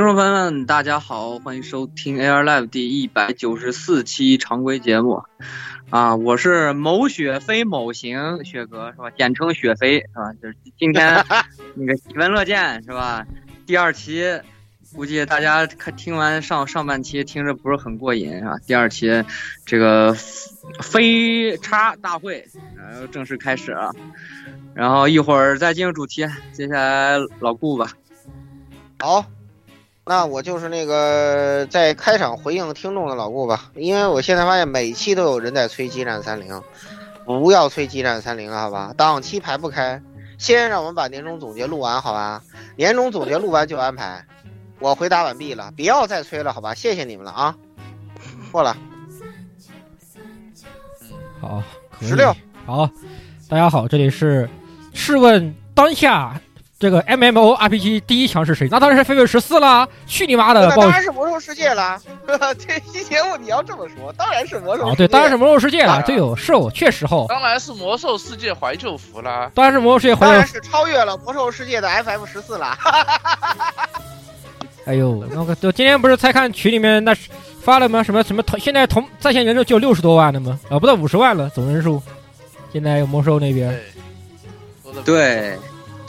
听众朋友们，大家好，欢迎收听 Air Live 第一百九十四期常规节目。啊，我是某雪飞某行雪哥是吧？简称雪飞是吧？就是今天 那个喜闻乐见是吧？第二期估计大家看听完上上半期听着不是很过瘾是吧？第二期这个飞叉大会呃正式开始了，然后一会儿再进入主题，接下来老顾吧。好。那我就是那个在开场回应听众的老顾吧，因为我现在发现每期都有人在催《激战三零》，不要催《激战三零》了，好吧？档期排不开，先让我们把年终总结录完，好吧？年终总结录完就安排。我回答完毕了，不要再催了，好吧？谢谢你们了啊！过了。好，十六。好，大家好，这里是，试问当下。这个 M M O R P G 第一强是谁？那当然是飞跃十四啦！去你妈的！那当然是魔兽世界啦！这期节目你要这么说，当然是魔兽。哦，对，当然是魔兽世界了。对哦，是哦，确实哦。当然是魔兽世界怀旧服啦。当然是魔兽世界怀旧。当然是超越了魔兽世界的 F F 十四啦。哎呦，那个就今天不是才看群里面那发了吗？什么什么同现在同在线人数就六十多万了吗？啊，不到五十万了总人数。现在有魔兽那边。对。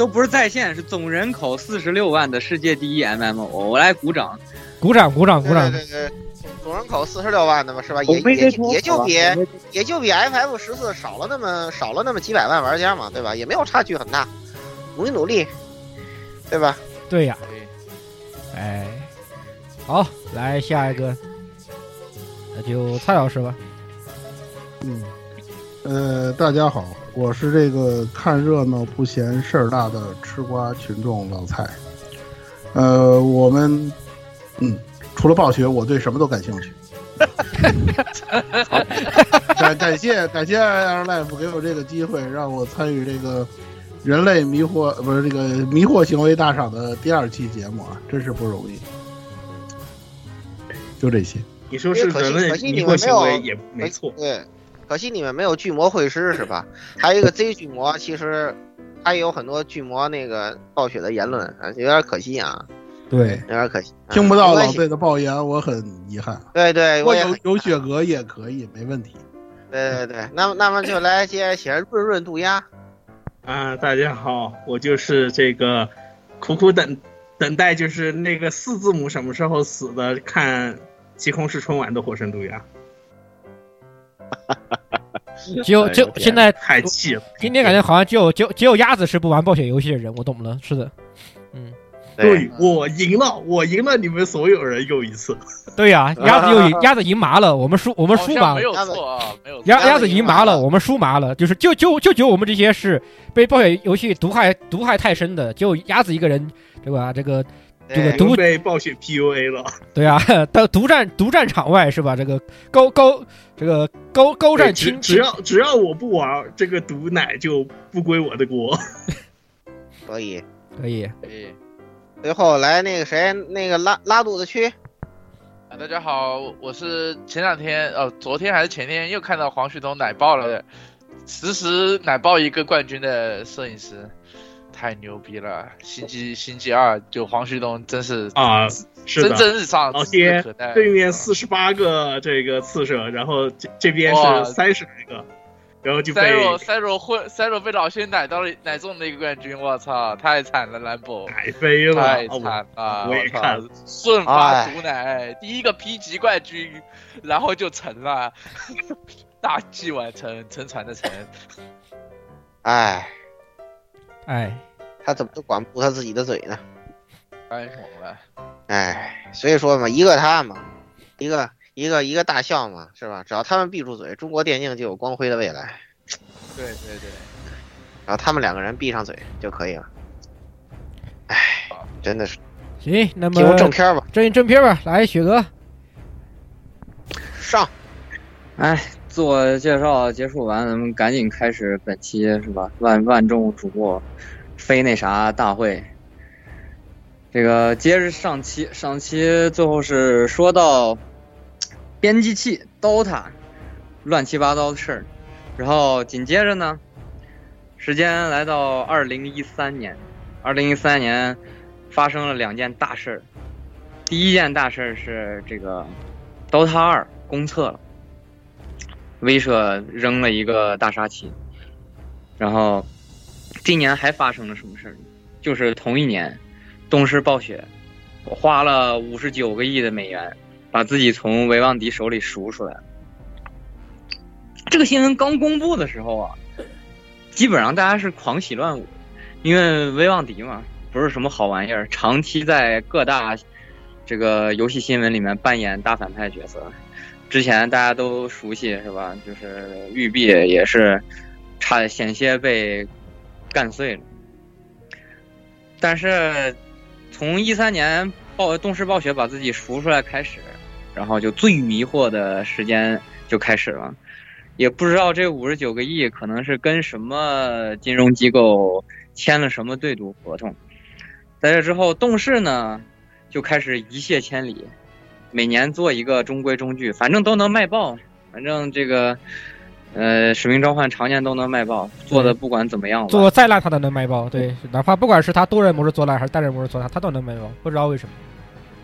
都不是在线，是总人口四十六万的世界第一 MMO，我来鼓掌，鼓掌，鼓掌，鼓掌。对对对，总人口四十六万的嘛，是吧？也也也就比也就比 FF 十四少了那么少了那么几百万玩家嘛，对吧？也没有差距很大，努力努力，对吧？对呀。哎，好，来下一个，那就蔡老师吧。嗯，呃，大家好。我是这个看热闹不嫌事儿大的吃瓜群众老蔡，呃，我们，嗯，除了暴雪，我对什么都感兴趣。感感谢感谢 Air Life 给我这个机会，让我参与这个人类迷惑不是这个迷惑行为大赏的第二期节目啊，真是不容易。就这些，你说是人类迷惑行为也没错，对。可惜你们没有巨魔会师是吧？还有一个 Z 巨魔，其实他也有很多巨魔那个暴雪的言论啊，有点可惜啊。对，有点可惜，听不到老 Z 的爆言，我很遗憾。对对，我有有雪格也可以，没问题。对对对，那么那么就来接写润润渡鸦。啊，大家好，我就是这个苦苦等等待，就是那个四字母什么时候死的，看极空是春晚的火神渡鸦。只 有就现在太气了。今天感觉好像只有只有只有鸭子是不玩暴雪游戏的人，我懂了。是的，嗯，对我赢了，我赢了你们所有人又一次。对呀，鸭子又赢，鸭子赢麻了，我们输我们输麻了。没有错啊，没有。鸭鸭子赢麻了，我们输麻了。就是就就就只有我们这些是被暴雪游戏毒害毒害太深的，就鸭子一个人，对吧？这个对这个独被暴雪 PUA 了。对啊，到独占独占场外是吧？这个高高这个高高占对只清，只要只要我不玩，这个毒奶就不归我的锅。可以。可以。可以，最后来那个谁，那个拉拉肚子区，啊，大家好，我是前两天呃，昨天还是前天又看到黄旭东奶爆了的，实时奶爆一个冠军的摄影师，太牛逼了！星际星际二就黄旭东真是啊，是蒸的，蒸日上，老指日天可待。对面四十八个这个刺射，然后这这边是三十来个，然后就塞被若塞若混塞罗被老仙奶到了奶中的一个冠军，我操，太惨了，兰博，奶飞了。太哦惨了，我也操看了顺发哎毒奶，第一个 P 级冠军，然后就成了，大器晚成，沉船的沉。哎，哎，他怎么都管不住他自己的嘴呢？太猛了！哎，所以说嘛，一个他嘛，一个一个一个大象嘛，是吧？只要他们闭住嘴，中国电竞就有光辉的未来。对对对，然后他们两个人闭上嘴就可以了。哎，真的是行，那么进入正片吧，正正片吧，来雪哥，上。哎，自我介绍结束完，咱们赶紧开始本期是吧？万万众瞩目，非那啥大会。这个接着上期，上期最后是说到编辑器 DOTA 乱七八糟的事儿，然后紧接着呢，时间来到二零一三年，二零一三年发生了两件大事儿。第一件大事儿是这个 DOTA 二公测了。威慑扔了一个大杀器，然后今年还发生了什么事儿呢？就是同一年，动视暴雪我花了五十九个亿的美元，把自己从维旺迪手里赎出来。这个新闻刚公布的时候啊，基本上大家是狂喜乱舞，因为维旺迪嘛，不是什么好玩意儿，长期在各大这个游戏新闻里面扮演大反派角色。之前大家都熟悉是吧？就是育碧也是差险些被干碎了。但是从一三年暴动视暴雪把自己赎出来开始，然后就最迷惑的时间就开始了。也不知道这五十九个亿可能是跟什么金融机构签了什么对赌合同。在这之后，动视呢就开始一泻千里。每年做一个中规中矩，反正都能卖爆。反正这个，呃，使命召唤常年都能卖爆，做的不管怎么样吧。做再烂它都能卖爆，对，哪怕不管是它多人模式做烂还是单人模式做烂，它都能卖爆，不知道为什么，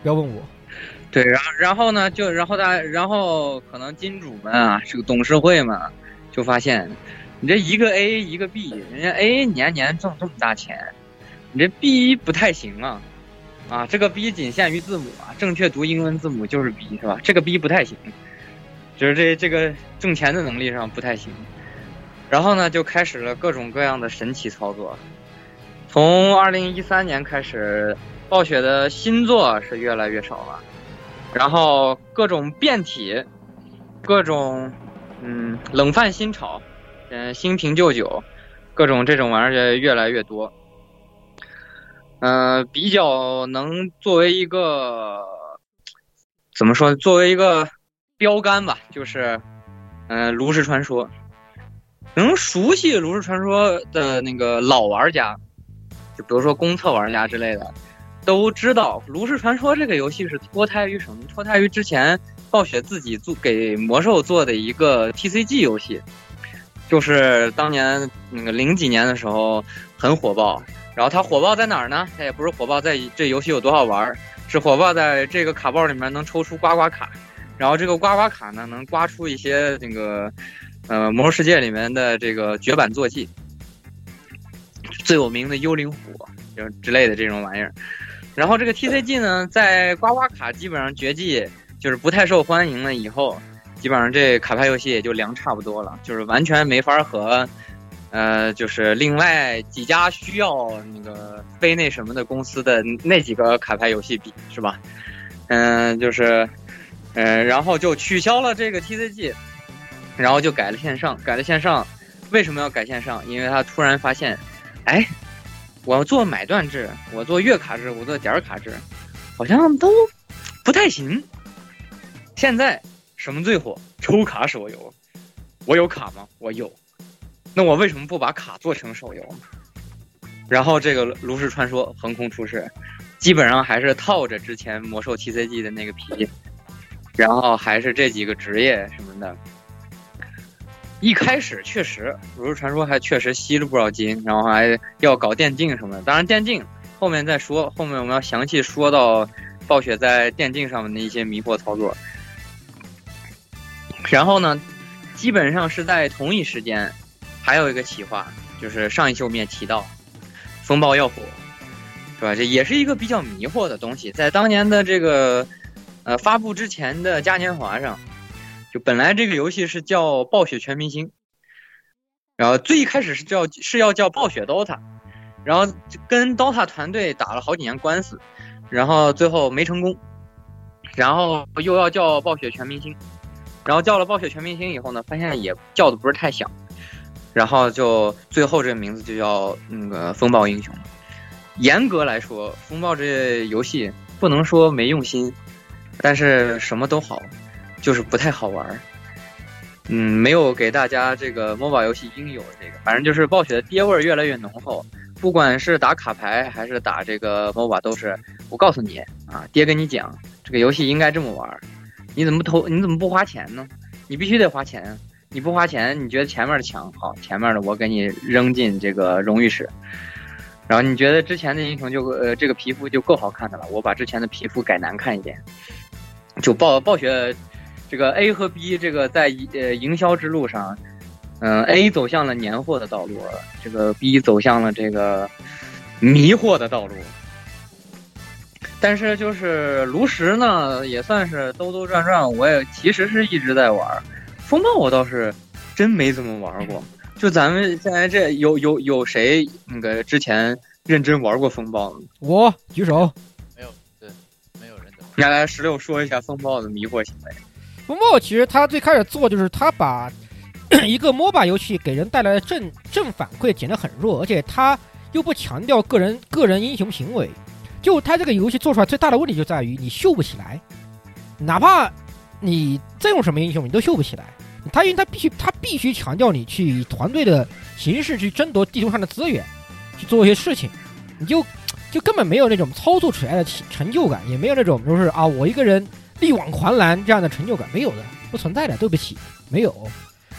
不要问我。对，然后然后呢，就然后大然后可能金主们啊，这个董事会嘛，就发现你这一个 A 一个 B，人家 A 年年挣这么大钱，你这 B 不太行啊。啊，这个 B 仅限于字母啊，正确读英文字母就是 B 是吧？这个 B 不太行，就是这这个挣钱的能力上不太行。然后呢，就开始了各种各样的神奇操作。从二零一三年开始，暴雪的新作是越来越少了，然后各种变体，各种嗯冷饭新炒，嗯新瓶旧酒，各种这种玩意儿越来越多。嗯、比较能作为一个怎么说？作为一个标杆吧，就是嗯、炉石传说。能熟悉炉石传说的那个老玩家，就比如说公测玩家之类的，都知道炉石传说这个游戏是脱胎于什么？脱胎于之前暴雪自己做给魔兽做的一个 TCG 游戏，就是当年那个零几年的时候很火爆。然后它火爆在哪儿呢？它也不是火爆在这游戏有多好玩，是火爆在这个卡包里面能抽出刮刮卡，然后这个刮刮卡呢能刮出一些这个呃魔兽世界里面的这个绝版坐骑，最有名的幽灵虎就之类的这种玩意儿。然后这个 TCG 呢，在刮刮卡基本上绝迹，就是不太受欢迎了以后，基本上这卡牌游戏也就凉差不多了，就是完全没法和。呃，就是另外几家需要那个非那什么的公司的那几个卡牌游戏比是吧？嗯、就是，呃，然后就取消了这个 TCG，然后就改了线上，改了线上。为什么要改线上？因为他突然发现，哎，我做买断制，我做月卡制，我做点儿卡制，好像都不太行。现在什么最火？抽卡手游。我有卡吗？我有。那我为什么不把卡做成手游？然后这个炉石传说横空出世，基本上还是套着之前魔兽 TCG 的那个皮，然后还是这几个职业什么的。一开始确实，炉石传说还确实吸了不少金，然后还要搞电竞什么的。当然电竞后面再说，后面我们要详细说到暴雪在电竞上面的一些迷惑操作。然后呢，基本上是在同一时间，还有一个企划，就是上一期我们也提到，风暴要火，是吧？这也是一个比较迷惑的东西。在当年的这个呃发布之前的嘉年华上，就本来这个游戏是叫暴雪全明星，然后最一开始是叫是要叫暴雪 DOTA，然后跟 DOTA 团队打了好几年官司，然后最后没成功，然后又要叫暴雪全明星。然后叫了暴雪全明星以后呢，发现也叫的不是太响，然后就最后这个名字就叫那个风暴英雄。严格来说，风暴这游戏不能说没用心，但是什么都好，就是不太好玩儿。嗯，没有给大家这个 MOBA 游戏应有的这个，反正就是暴雪的爹味儿越来越浓厚。不管是打卡牌还是打这个 MOBA，都是我告诉你啊，爹跟你讲，这个游戏应该这么玩儿。你怎么投？你怎么不花钱呢？你必须得花钱。你不花钱，你觉得前面的强？好，前面的我给你扔进这个荣誉室。然后你觉得之前的英雄就呃这个皮肤就够好看的了，我把之前的皮肤改难看一点。就暴暴雪这个 A 和 B 这个在呃营销之路上，嗯，A 走向了年货的道路，这个 B 走向了这个迷惑的道路。但是就是炉石呢，也算是兜兜转转，我也其实是一直在玩。风暴我倒是真没怎么玩过。就咱们现在这有有有谁那个之前认真玩过风暴？我举手。接下，来来，十六说一下风暴的迷惑行为。风暴其实他最开始做就是他把一个 MOBA 游戏给人带来的正正反馈减得很弱，而且他又不强调个人个人英雄行为。就他这个游戏做出来最大的问题就在于你秀不起来，哪怕你再用什么英雄，你都秀不起来。他因为他必须他必须强调你去以团队的形式去争夺地图上的资源，去做一些事情，你就就根本没有那种操作起来的成就感，也没有那种就是啊我一个人力挽狂澜这样的成就感，没有的，不存在的，对不起，没有。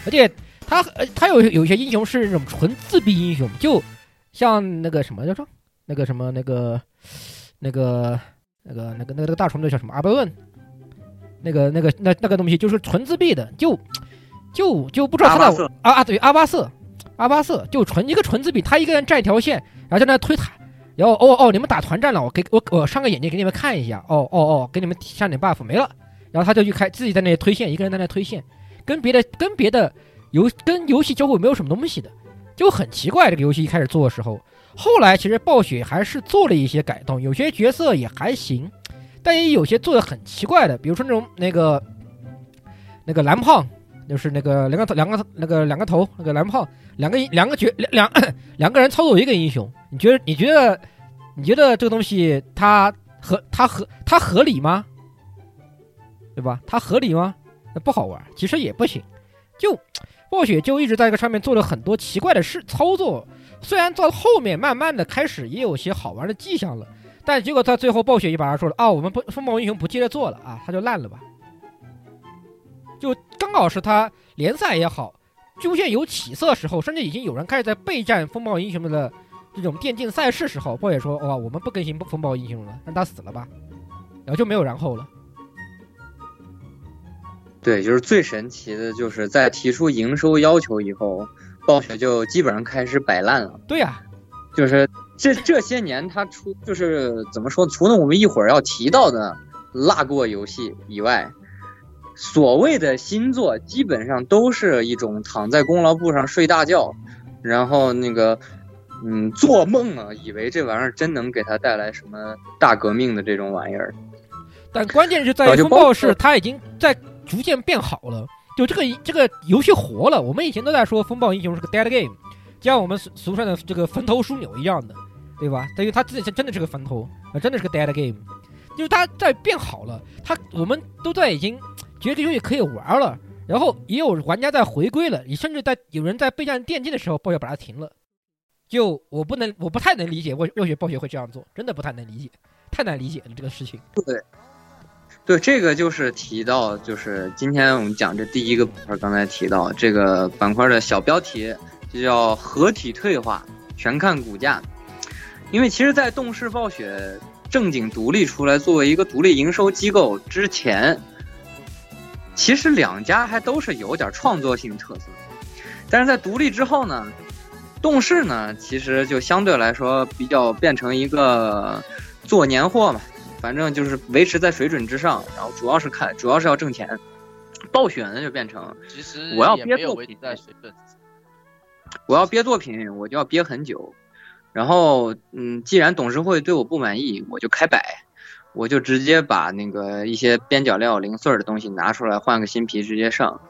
而且他呃他有有一些英雄是那种纯自闭英雄，就像那个什么叫做那个什么那个。那个、那个、那个、那个、大虫子叫什么？阿伯问。那个、那个、那那个东西就是纯自闭的，就就就不知道他在啊啊对阿巴瑟，阿巴瑟就纯一个纯自闭，他一个人站一条线，然后在那推塔，然后哦哦你们打团战了，我给我我上个眼睛给你们看一下，哦哦哦给你们上点 buff 没了，然后他就去开自己在那里推线，一个人在那推线，跟别的跟别的游跟游戏交互没有什么东西的，就很奇怪。这个游戏一开始做的时候。后来其实暴雪还是做了一些改动，有些角色也还行，但也有些做的很奇怪的，比如说那种那个那个蓝胖，就是那个两个头两个那个两个头那个蓝胖，两个两个角两两 两个人操作一个英雄，你觉得你觉得你觉得这个东西它合它合它合理吗？对吧？它合理吗？那不好玩，其实也不行，就暴雪就一直在这个上面做了很多奇怪的事操作。虽然到后面慢慢的开始也有些好玩的迹象了，但结果他最后暴雪一把说了啊，我们不风暴英雄不接着做了啊，他就烂了吧。就刚好是他联赛也好，出现有起色时候，甚至已经有人开始在备战风暴英雄们的这种电竞赛事时候，暴雪说哇，我们不更新风暴英雄了，让他死了吧，然后就没有然后了。对，就是最神奇的就是在提出营收要求以后。暴雪就基本上开始摆烂了。对呀，就是这这些年他出就是怎么说？除了我们一会儿要提到的辣过游戏以外，所谓的新作基本上都是一种躺在功劳簿上睡大觉，然后那个嗯做梦啊，以为这玩意儿真能给他带来什么大革命的这种玩意儿。但关键是在风暴是它已经在逐渐变好了。就这个这个游戏活了，我们以前都在说风暴英雄是个 dead game，就像我们俗俗称的这个坟头枢纽一样的，对吧？等于它自己真的是个坟头，啊，真的是个 dead game。就是它在变好了，它我们都在已经觉得这游戏可以玩了，然后也有玩家在回归了，你甚至在有人在备战电竞的时候，暴雪把它停了。就我不能，我不太能理解为为什么暴雪会这样做，真的不太能理解，太难理解了这个事情。对，对，这个就是提到，就是今天我们讲这第一个板块，刚才提到这个板块的小标题就叫“合体退化，全看股价”。因为其实，在动视暴雪正经独立出来作为一个独立营收机构之前，其实两家还都是有点创作性特色，但是在独立之后呢。动视呢，其实就相对来说比较变成一个做年货嘛，反正就是维持在水准之上，然后主要是看，主要是要挣钱。暴雪呢就变成，其实我要憋作品，在水准。我要憋作品，我就要憋很久。然后，嗯，既然董事会对我不满意，我就开摆，我就直接把那个一些边角料零碎儿的东西拿出来，换个新皮直接上。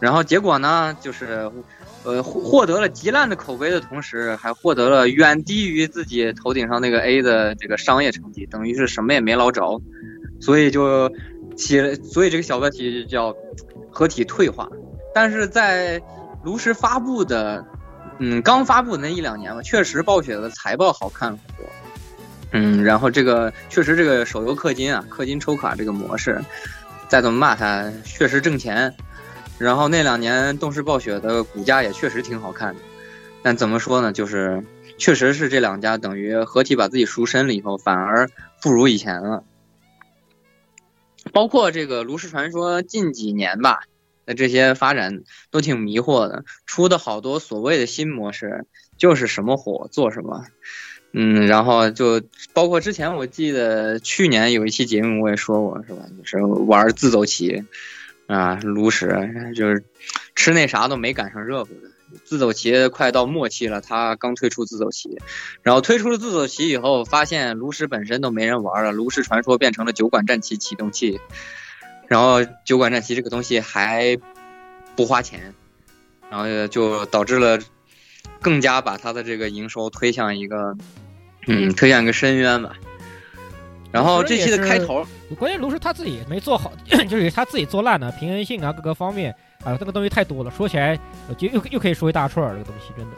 然后结果呢，就是。呃，获得了极烂的口碑的同时，还获得了远低于自己头顶上那个 A 的这个商业成绩，等于是什么也没捞着，所以就起了，所以这个小标题就叫合体退化。但是在炉石发布的，嗯，刚发布那一两年吧，确实暴雪的财报好看很多，嗯，然后这个确实这个手游氪金啊，氪金抽卡这个模式，再怎么骂它，确实挣钱。然后那两年，动视暴雪的股价也确实挺好看的，但怎么说呢？就是确实是这两家等于合体把自己赎身了以后，反而不如以前了。包括这个《炉石传说》近几年吧的这些发展都挺迷惑的，出的好多所谓的新模式，就是什么火做什么。嗯，然后就包括之前我记得去年有一期节目我也说过，是吧？就是玩自走棋。啊，炉石就是吃那啥都没赶上热乎的。自走棋快到末期了，他刚推出自走棋，然后推出了自走棋以后，发现炉石本身都没人玩了。炉石传说变成了酒馆战棋启动器，然后酒馆战棋这个东西还不花钱，然后就导致了更加把他的这个营收推向一个嗯推向一个深渊吧。然后这期的开头，关键炉石他自己也没做好，就是他自己做烂了，平衡性啊各个方面啊，这个东西太多了，说起来就又又可以说一大串儿。这个东西真的，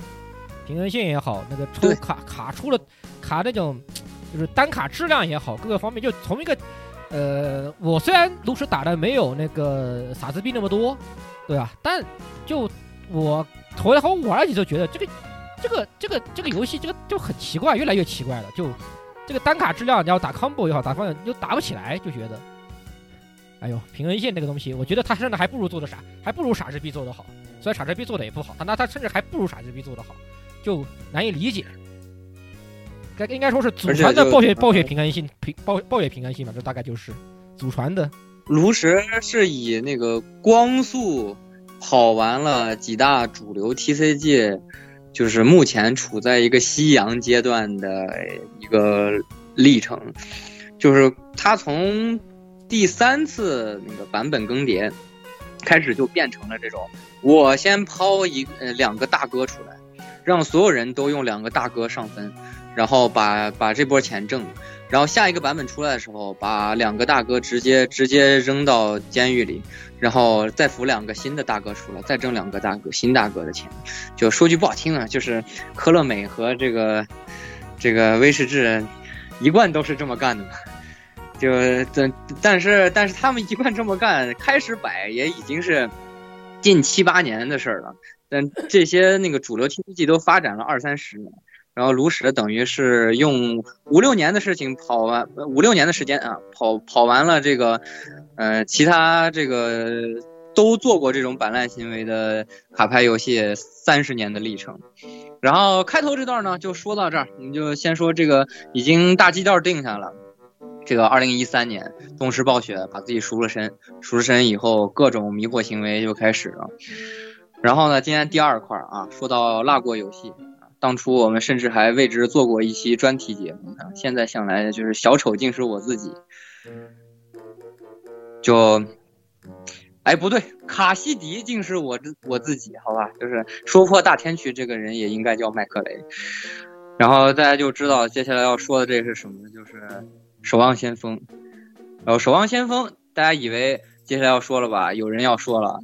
平衡性也好，那个抽卡卡出了卡那种，就是单卡质量也好，各个方面就从一个呃，我虽然炉石打的没有那个傻子币那么多，对吧？但就我回来后玩了几次，觉得这个这个这个这个游戏这个就很奇怪，越来越奇怪了，就。这个单卡质量，你要打 combo 也好，打方向又打不起来，就觉得，哎呦，平衡线这个东西，我觉得他甚至还不如做的傻，还不如傻之币做的好。虽然傻之币做的也不好，但那他甚至还不如傻之币做的好，就难以理解。该应该说是祖传的暴雪暴雪平衡性平暴暴雪平衡性吧，这大概就是祖传的。炉石是以那个光速跑完了几大主流 TCG。就是目前处在一个夕阳阶段的一个历程，就是它从第三次那个版本更迭开始就变成了这种，我先抛一呃两个大哥出来，让所有人都用两个大哥上分，然后把把这波钱挣。然后下一个版本出来的时候，把两个大哥直接直接扔到监狱里，然后再扶两个新的大哥出来，再挣两个大哥新大哥的钱。就说句不好听的，就是科乐美和这个这个威士忌一贯都是这么干的。就但但是但是他们一贯这么干，开始摆也已经是近七八年的事儿了。但这些那个主流 TCG 都发展了二三十年。然后炉石等于是用五六年的事情跑完五六年的时间啊，跑跑完了这个，呃，其他这个都做过这种摆烂行为的卡牌游戏三十年的历程。然后开头这段呢就说到这儿，我们就先说这个已经大基调定下了。这个二零一三年，动视暴雪把自己赎了身，赎了身以后，各种迷惑行为就开始了。然后呢，今天第二块啊，说到辣过游戏。当初我们甚至还为之做过一期专题节目啊！现在想来，就是小丑竟是我自己。就，哎，不对，卡西迪竟是我自我自己，好吧？就是说破大天去这个人也应该叫麦克雷。然后大家就知道接下来要说的这是什么，就是《守望先锋》。然后《守望先锋》，大家以为接下来要说了吧？有人要说了，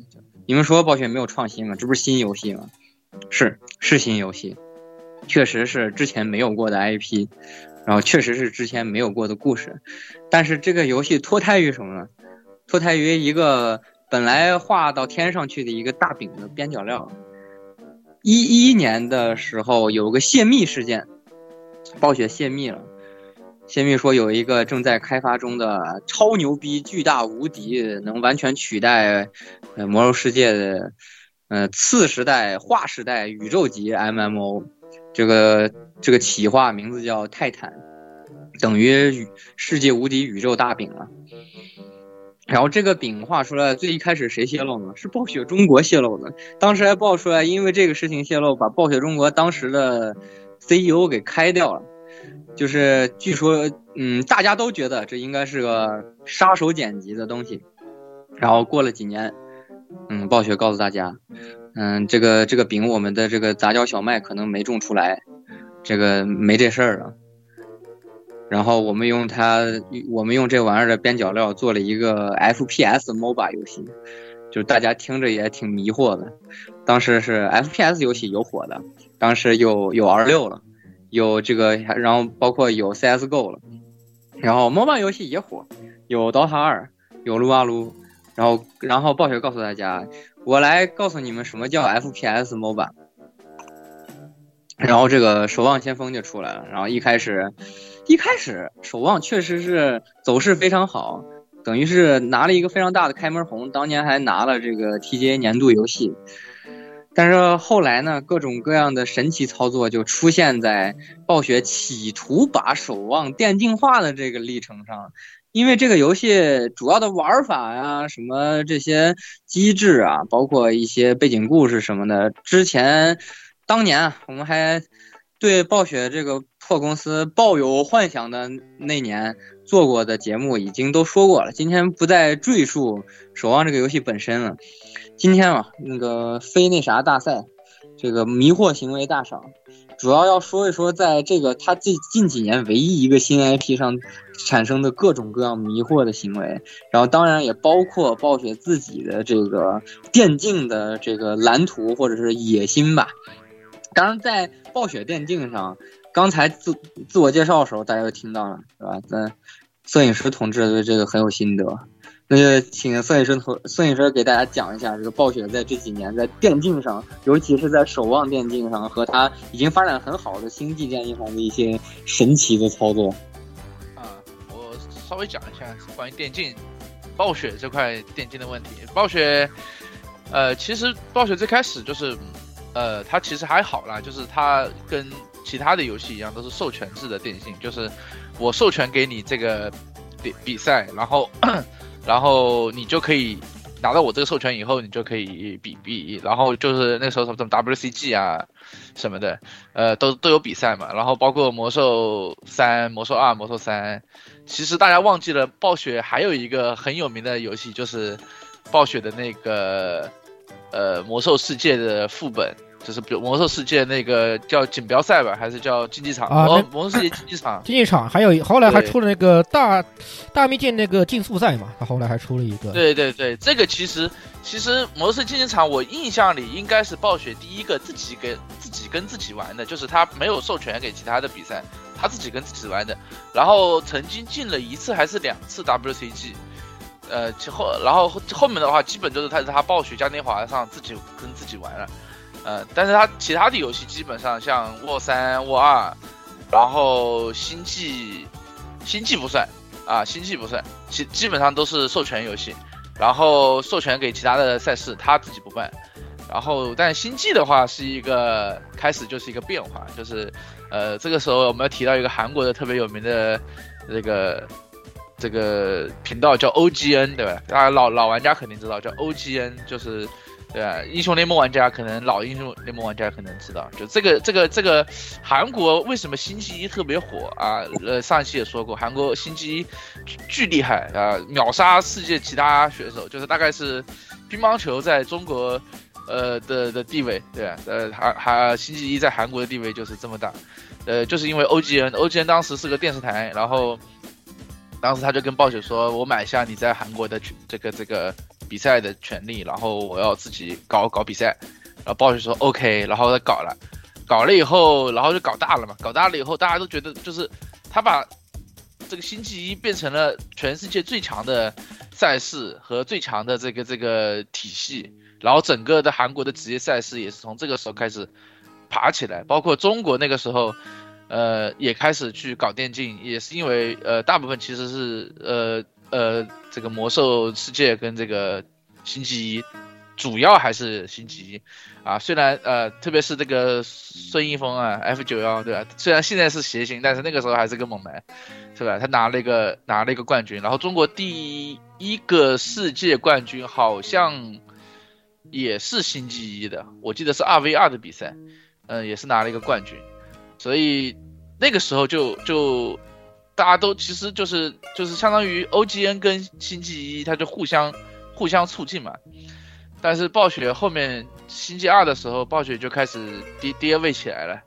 你们说暴雪没有创新吗？这不是新游戏吗？是是新游戏，确实是之前没有过的 IP，然后确实是之前没有过的故事，但是这个游戏脱胎于什么呢？脱胎于一个本来画到天上去的一个大饼的边角料。一一年的时候有个泄密事件，暴雪泄密了。泄密说有一个正在开发中的超牛逼、巨大无敌，能完全取代魔兽世界的呃次时代、划时代宇宙级 MMO。这个这个企划名字叫泰坦，等于世界无敌宇宙大饼了。然后这个饼画出来，最一开始谁泄露呢？是暴雪中国泄露的。当时还爆出来，因为这个事情泄露，把暴雪中国当时的 CEO 给开掉了。就是据说，嗯，大家都觉得这应该是个杀手锏级的东西。然后过了几年，嗯，暴雪告诉大家，嗯，这个这个饼我们的这个杂交小麦可能没种出来，这个没这事儿了。然后我们用它，我们用这玩意儿的边角料做了一个 FPS MOBA 游戏，就是大家听着也挺迷惑的。当时是 FPS 游戏有火的，当时有有 R 六了，有这个，然后包括有 CSGO 了，然后 MOBA 游戏也火，有 DOTA 二，有撸啊撸，然后然后暴雪告诉大家，我来告诉你们什么叫 FPS MOBA。然后这个守望先锋就出来了，然后一开始。一开始，守望确实是走势非常好，等于是拿了一个非常大的开门红，当年还拿了这个 TGA 年度游戏。但是后来呢，各种各样的神奇操作就出现在暴雪企图把守望电竞化的这个历程上，因为这个游戏主要的玩法呀，什么这些机制啊，包括一些背景故事什么的，之前当年啊，我们还对暴雪这个。破公司抱有幻想的那年做过的节目已经都说过了，今天不再赘述《守望》这个游戏本身了。今天啊，那个非那啥大赛，这个迷惑行为大赏，主要要说一说在这个他近近几年唯一一个新 IP 上产生的各种各样迷惑的行为，然后当然也包括暴雪自己的这个电竞的这个蓝图或者是野心吧。当然，在暴雪电竞上。刚才自自我介绍的时候，大家都听到了，是吧？咱摄影师同志对这个很有心得，那就请孙影师同摄影生给大家讲一下，这个暴雪在这几年在电竞上，尤其是在守望电竞上和它已经发展很好的星际电竞上的一些神奇的操作。啊，我稍微讲一下关于电竞，暴雪这块电竞的问题。暴雪，呃，其实暴雪最开始就是，呃，它其实还好啦，就是它跟其他的游戏一样，都是授权制的电竞，就是我授权给你这个比比赛，然后然后你就可以拿到我这个授权以后，你就可以比比，然后就是那时候什么什么 WCG 啊什么的，呃，都都有比赛嘛。然后包括魔兽三、魔兽二、魔兽三，其实大家忘记了，暴雪还有一个很有名的游戏，就是暴雪的那个呃魔兽世界的副本。就是比如魔兽世界那个叫锦标赛吧，还是叫竞技场？魔魔兽世界竞技场，竞技场还有后来还出了那个大大秘境那个竞速赛嘛，他后来还出了一个。对对对，这个其实其实魔兽竞技场，我印象里应该是暴雪第一个自己跟自己跟自己玩的，就是他没有授权给其他的比赛，他自己跟自己玩的。然后曾经进了一次还是两次 WCG，呃，其后然后后面的话基本就是他在他暴雪嘉年华上自己跟自己玩了。呃，但是它其他的游戏基本上像沃三、沃二，然后星际，星际不算啊，星际不算，基基本上都是授权游戏，然后授权给其他的赛事，他自己不办。然后，但星际的话是一个开始就是一个变化，就是呃，这个时候我们要提到一个韩国的特别有名的这个这个频道叫 OGN，对吧？大家老老玩家肯定知道，叫 OGN，就是。对啊，英雄联盟玩家可能老英雄联盟玩家可能知道，就这个这个这个韩国为什么星期一特别火啊？呃，上一期也说过，韩国星期一巨厉害啊，秒杀世界其他选手，就是大概是乒乓球在中国呃的的地位，对，呃韩韩星期一在韩国的地位就是这么大，呃，就是因为 OGN，OGN 当时是个电视台，然后。当时他就跟暴雪说：“我买下你在韩国的这个这个比赛的权利，然后我要自己搞搞比赛。”然后暴雪说：“OK。”然后他搞了，搞了以后，然后就搞大了嘛。搞大了以后，大家都觉得就是他把这个星期一变成了全世界最强的赛事和最强的这个这个体系，然后整个的韩国的职业赛事也是从这个时候开始爬起来，包括中国那个时候。呃，也开始去搞电竞，也是因为呃，大部分其实是呃呃，这个魔兽世界跟这个星期一，主要还是星期一啊。虽然呃，特别是这个孙一峰啊，F 九幺对吧？虽然现在是谐星，但是那个时候还是个猛男，是吧？他拿了一个拿了一个冠军，然后中国第一个世界冠军好像也是星期一的，我记得是二 v 二的比赛，嗯，也是拿了一个冠军。所以那个时候就就大家都其实就是就是相当于 OGN 跟星际一，它就互相互相促进嘛。但是暴雪后面星际二的时候，暴雪就开始跌跌位起来了。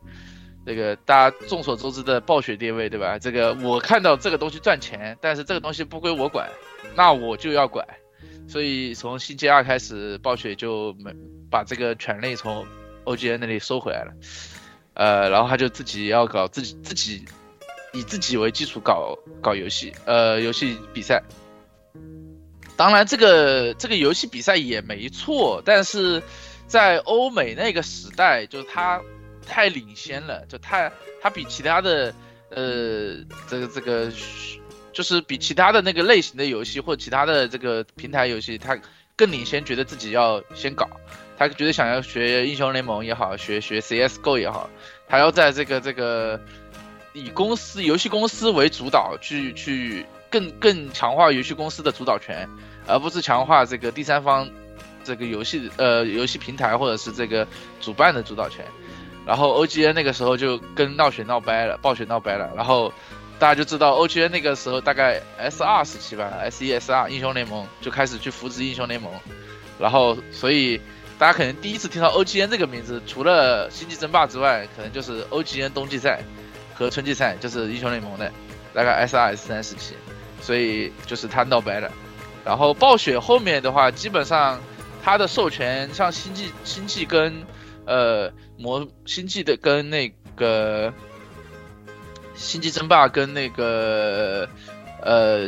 这个大家众所周知的暴雪跌位，对吧？这个我看到这个东西赚钱，但是这个东西不归我管，那我就要管。所以从星期二开始，暴雪就没把这个权利从 OGN 那里收回来了。呃，然后他就自己要搞自己自己以自己为基础搞搞游戏，呃，游戏比赛。当然，这个这个游戏比赛也没错，但是在欧美那个时代，就是他太领先了，就太他比其他的呃这个这个就是比其他的那个类型的游戏或其他的这个平台游戏，他更领先，觉得自己要先搞。他觉得想要学英雄联盟也好，学学 CS:GO 也好，他要在这个这个以公司游戏公司为主导，去去更更强化游戏公司的主导权，而不是强化这个第三方这个游戏呃游戏平台或者是这个主办的主导权。然后 OGN 那个时候就跟闹雪闹掰了，暴雪闹掰了，然后大家就知道 OGN 那个时候大概 S2 时期吧，S 一、S 二英雄联盟就开始去扶持英雄联盟，然后所以。大家可能第一次听到 OGN 这个名字，除了星际争霸之外，可能就是 OGN 冬季赛和春季赛，就是英雄联盟的，大概 S 二 S 三时期，所以就是他闹掰了。然后暴雪后面的话，基本上它的授权，像星际星际跟呃魔星际的跟那个星际争霸跟那个呃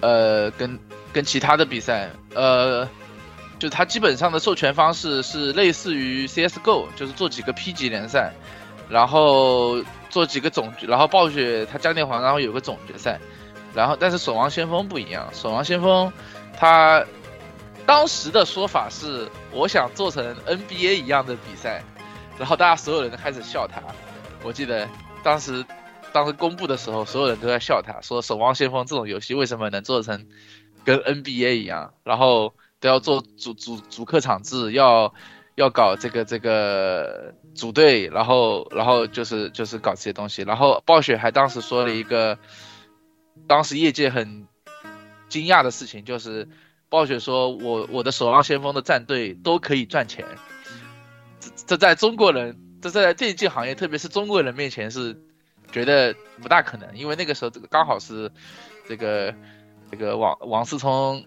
呃跟跟其他的比赛，呃。就它基本上的授权方式是类似于 CS:GO，就是做几个 P 级联赛，然后做几个总，然后暴雪它嘉年华，然后有个总决赛，然后但是守望先锋不一样，守望先锋它当时的说法是我想做成 NBA 一样的比赛，然后大家所有人都开始笑他，我记得当时当时公布的时候，所有人都在笑他，说守望先锋这种游戏为什么能做成跟 NBA 一样，然后。都要做主主主客场制，要要搞这个这个组队，然后然后就是就是搞这些东西。然后暴雪还当时说了一个，当时业界很惊讶的事情，就是暴雪说我我的守望先锋的战队都可以赚钱。这这在中国人，这在电竞行业，特别是中国人面前是觉得不大可能，因为那个时候这个刚好是这个这个王王思聪。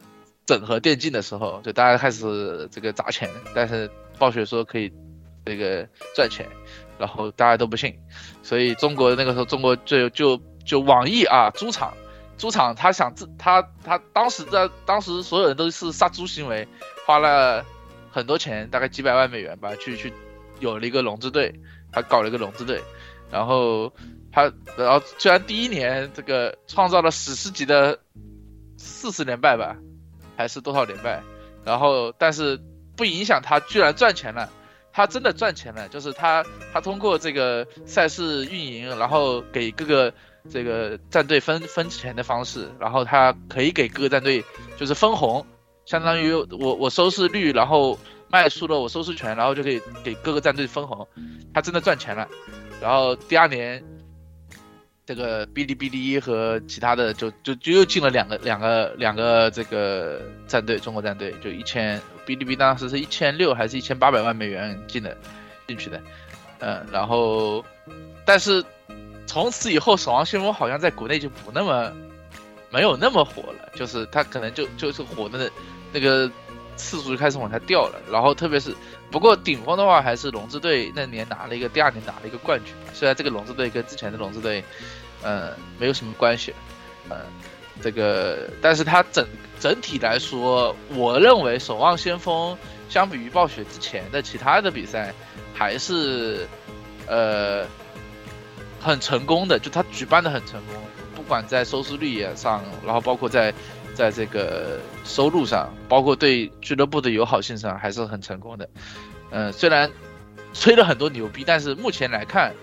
整合电竞的时候，就大家开始这个砸钱，但是暴雪说可以这个赚钱，然后大家都不信，所以中国那个时候，中国就就就网易啊，猪场，猪场他想自他他当时在当时所有人都是杀猪行为，花了很多钱，大概几百万美元吧，去去有了一个龙之队，他搞了一个龙之队，然后他然后虽然第一年这个创造了史诗级的四十连败吧。还是多少连败，然后但是不影响他居然赚钱了，他真的赚钱了，就是他他通过这个赛事运营，然后给各个这个战队分分钱的方式，然后他可以给各个战队就是分红，相当于我我收视率，然后卖出了我收视权，然后就可以给各个战队分红，他真的赚钱了，然后第二年。这个哔哩哔哩和其他的就就就又进了两个两个两个这个战队，中国战队就一千，哔哩哔哩当时是一千六还是一千八百万美元进的进去的，嗯，然后但是从此以后，守望先锋好像在国内就不那么没有那么火了，就是它可能就就是火的那那个次数就开始往下掉了。然后特别是不过顶峰的话还是龙之队那年拿了一个第二年拿了一个冠军，虽然这个龙之队跟之前的龙之队呃没有什么关系，呃这个但是它整整体来说，我认为守望先锋相比于暴雪之前的其他的比赛还是呃。很成功的，就他举办的很成功，不管在收视率上，然后包括在，在这个收入上，包括对俱乐部的友好性上，还是很成功的。嗯，虽然吹了很多牛逼，但是目前来看，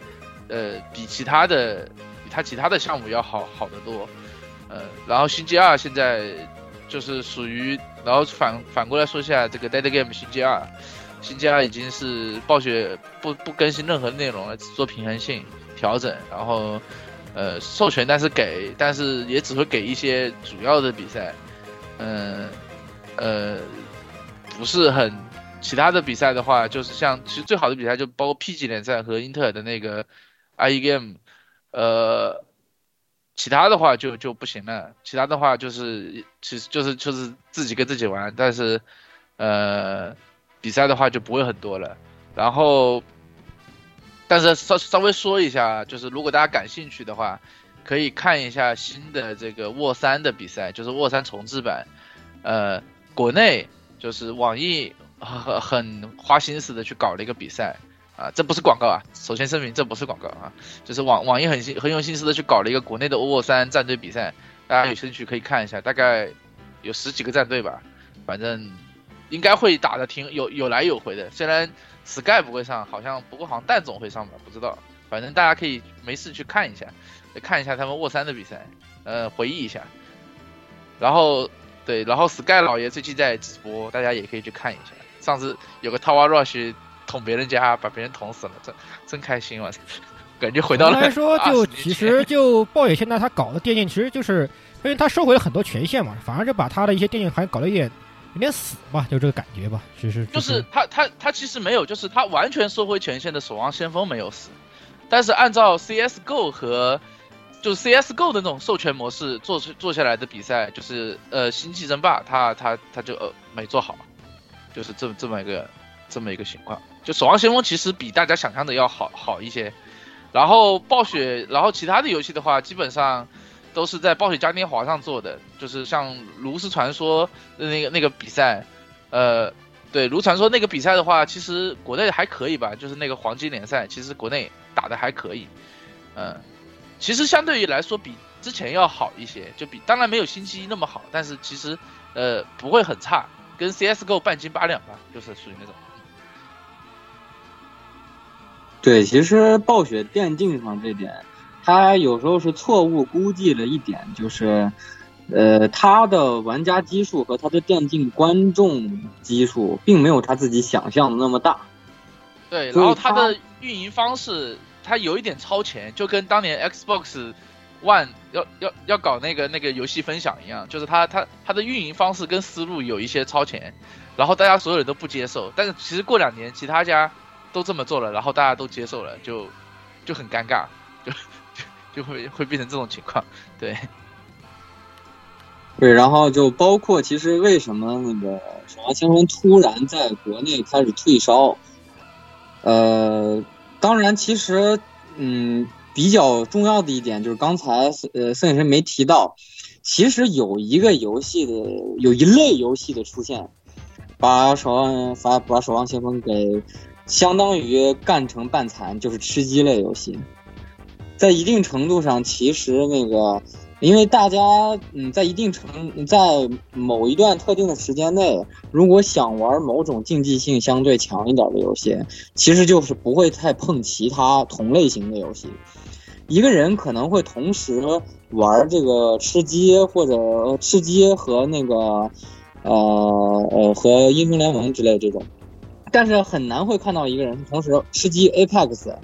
呃，比其他的比他其他的项目要好好得多。呃，然后星期二现在就是属于，然后反反过来说一下这个 Dead Game 星期二，星期二已经是暴雪不不更新任何内容了，只做平衡性。调整，然后，呃，授权，但是给，但是也只会给一些主要的比赛，嗯，呃，不是很，其他的比赛的话，就是像其实最好的比赛就包括 P 级联赛和英特尔的那个 IE Game，呃，其他的话就就不行了，其他的话就是其实就是就是自己跟自己玩，但是，呃，比赛的话就不会很多了，然后。但是稍稍微说一下，就是如果大家感兴趣的话，可以看一下新的这个沃三的比赛，就是沃三重置版。呃，国内就是网易很很花心思的去搞了一个比赛啊，这不是广告啊，首先声明这不是广告啊，就是网网易很心很有心思的去搞了一个国内的沃三战队比赛，大家有兴趣可以看一下，大概有十几个战队吧，反正应该会打的挺有有来有回的，虽然。Sky 不会上，好像不过好像蛋总会上吧，不知道。反正大家可以没事去看一下，看一下他们沃三的比赛，呃，回忆一下。然后对，然后 Sky 老爷最近在直播，大家也可以去看一下。上次有个 Tower Rush 捅别人家，把别人捅死了，真真开心啊！感觉回到了。来说，就其实就暴雪现在他搞的电竞，其实就是因为他收回了很多权限嘛，反而就把他的一些电竞还搞得有点。有点死吧，就这个感觉吧，其实就是他他他其实没有，就是他完全收回权限的守望先锋没有死，但是按照 CSGO 和就 CSGO 的那种授权模式做出做下来的比赛，就是呃星际争霸，他他他就呃没做好，就是这么这么一个这么一个情况。就守望先锋其实比大家想象的要好好一些，然后暴雪，然后其他的游戏的话，基本上。都是在暴雪嘉年华上做的，就是像《炉石传说》的那个那个比赛，呃，对《炉传说》那个比赛的话，其实国内还可以吧，就是那个黄金联赛，其实国内打的还可以，嗯，其实相对于来说比之前要好一些，就比当然没有星期一那么好，但是其实呃不会很差，跟 CSGO 半斤八两吧，就是属于那种。对，其实暴雪电竞上这点。他有时候是错误估计了一点，就是，呃，他的玩家基数和他的电竞观众基数并没有他自己想象的那么大。对，然后他的运营方式他有一点超前，就跟当年 Xbox One 要要要搞那个那个游戏分享一样，就是他他他的运营方式跟思路有一些超前，然后大家所有人都不接受，但是其实过两年其他家都这么做了，然后大家都接受了，就就很尴尬，就。就会会变成这种情况，对，对，然后就包括其实为什么那个守望先锋突然在国内开始退烧，呃，当然其实嗯比较重要的一点就是刚才呃摄影师没提到，其实有一个游戏的有一类游戏的出现，把守望把把守望先锋给相当于干成半残，就是吃鸡类游戏。在一定程度上，其实那个，因为大家嗯，在一定程在某一段特定的时间内，如果想玩某种竞技性相对强一点的游戏，其实就是不会太碰其他同类型的游戏。一个人可能会同时玩这个吃鸡或者吃鸡和那个呃呃和英雄联盟之类这种，但是很难会看到一个人同时吃鸡 Apex。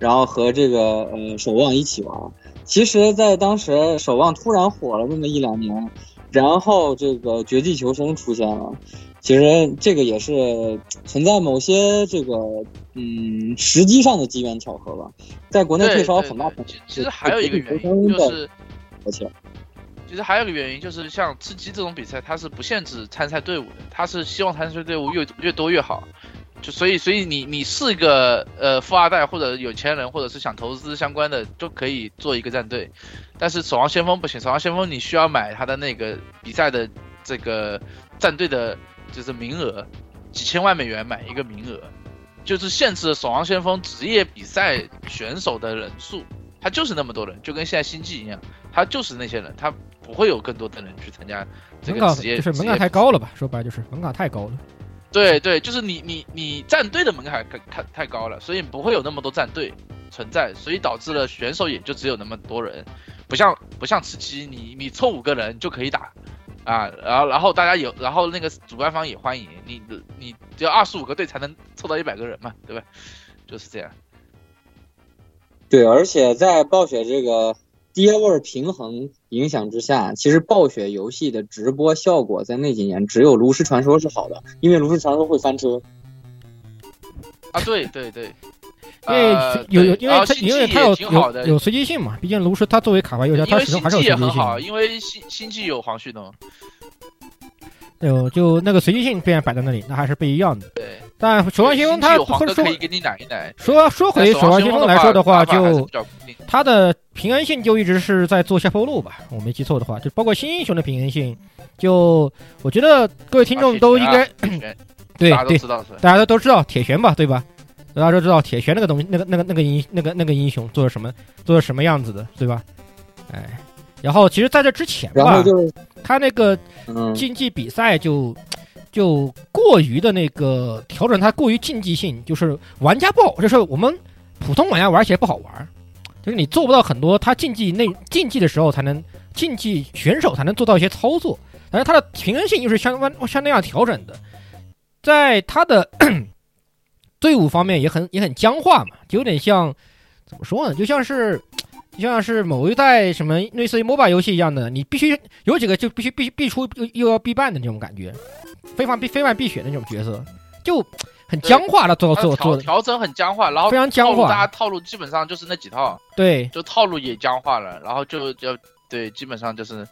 然后和这个呃守望一起玩，其实，在当时守望突然火了那么一两年，然后这个绝地求生出现了，其实这个也是存在某些这个嗯时机上的机缘巧合吧，在国内退烧很大。其实还有一个原因就是，而且，其实还有一个原因就是，像吃鸡这种比赛，它是不限制参赛队伍的，它是希望参赛队伍越越多越好。就所以，所以你你是一个呃富二代或者有钱人，或者是想投资相关的，都可以做一个战队。但是守望先锋不行，守望先锋你需要买他的那个比赛的这个战队的，就是名额，几千万美元买一个名额，就是限制守望先锋职业比赛选手的人数，他就是那么多人，就跟现在星际一样，他就是那些人，他不会有更多的人去参加这个职业，就是门槛太高了吧？说白了就是门槛太高了。对对，就是你你你战队的门槛太太太高了，所以不会有那么多战队存在，所以导致了选手也就只有那么多人，不像不像吃鸡，你你凑五个人就可以打，啊，然后然后大家有，然后那个主办方也欢迎你，你只要二十五个队才能凑到一百个人嘛，对吧？就是这样。对，而且在暴雪这个爹味儿平衡影响之下，其实暴雪游戏的直播效果在那几年只有《炉石传说》是好的，因为《炉石传说》会翻车。啊，对对对，因为呃有有，因为它因为它有有有随机性嘛，毕竟炉石它作为卡牌游戏，它始终还是有际也很随机性好，。因为星星际有黄旭东，就就那个随机性虽然摆在那里，那还是不一样的。对。但守望先锋它或者说可以给你奶一奶。说说回守望先锋来说的话，就它的平安性就一直是在做下坡路吧，我没记错的话，就包括新英雄的平安性，就我觉得各位听众都应该 对大家都对知道是，大家都都知道铁拳吧，对吧？大家都知道铁拳那个东西，那个那个那个英那个那个英雄做的什么做的什么样子的，对吧？哎，然后其实在这之前吧然后，就是他那个嗯，竞技比赛就就过于的那个调整，它过于竞技性，就是玩家不好，就是我们普通玩家玩起来不好玩，就是你做不到很多他竞技内竞技的时候才能竞技选手才能做到一些操作，但是它的平衡性又是相关相那样调整的，在他的 队伍方面也很也很僵化嘛，就有点像怎么说呢，就像是。就像是某一代什么类似于 MOBA 游戏一样的，你必须有几个就必须必必出又又要必办的那种感觉，非常必非犯必选的那种角色，就很僵化了做它做做，调调整很僵化，然后非常僵化。大家套路基本上就是那几套，对。就套路也僵化了，然后就就对，基本上就是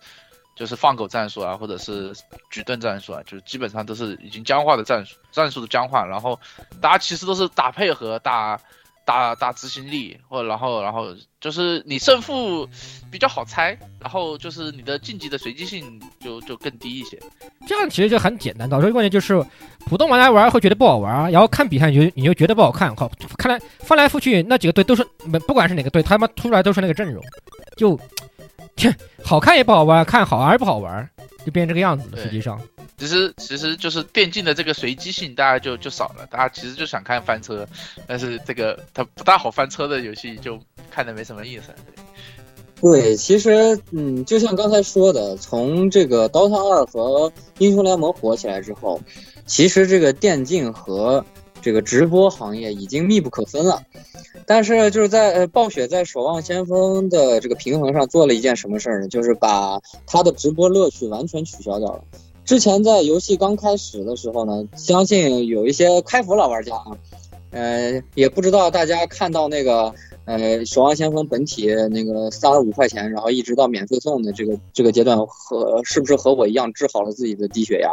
就是放狗战术啊，或者是举盾战术啊，就是基本上都是已经僵化的战术，战术的僵化，然后大家其实都是打配合、打打打执行力，或者然后然后就是你胜负比较好猜，然后就是你的晋级的随机性就就更低一些。这样其实就很简单，导致问题就是普通玩家玩会觉得不好玩，然后看比赛你就你就觉得不好看，靠，看来翻来覆去那几个队都是不不管是哪个队，他妈出来都是那个阵容，就 切好看也不好玩，看好玩也不好玩，就变成这个样子了。实际上，其实其实就是电竞的这个随机性，大家就就少了，大家其实就想看翻车，但是这个它不大好翻车的游戏就看的没什么意思。对对，其实嗯，就像刚才说的，从这个 DOTA 二和英雄联盟火起来之后，其实这个电竞和这个直播行业已经密不可分了。但是就是在呃暴雪在守望先锋的这个平衡上做了一件什么事儿呢？就是把它的直播乐趣完全取消掉了。之前在游戏刚开始的时候呢，相信有一些开服老玩家啊，呃，也不知道大家看到那个呃守望先锋本体那个三十五块钱，然后一直到免费送的这个这个阶段，和是不是和我一样治好了自己的低血压？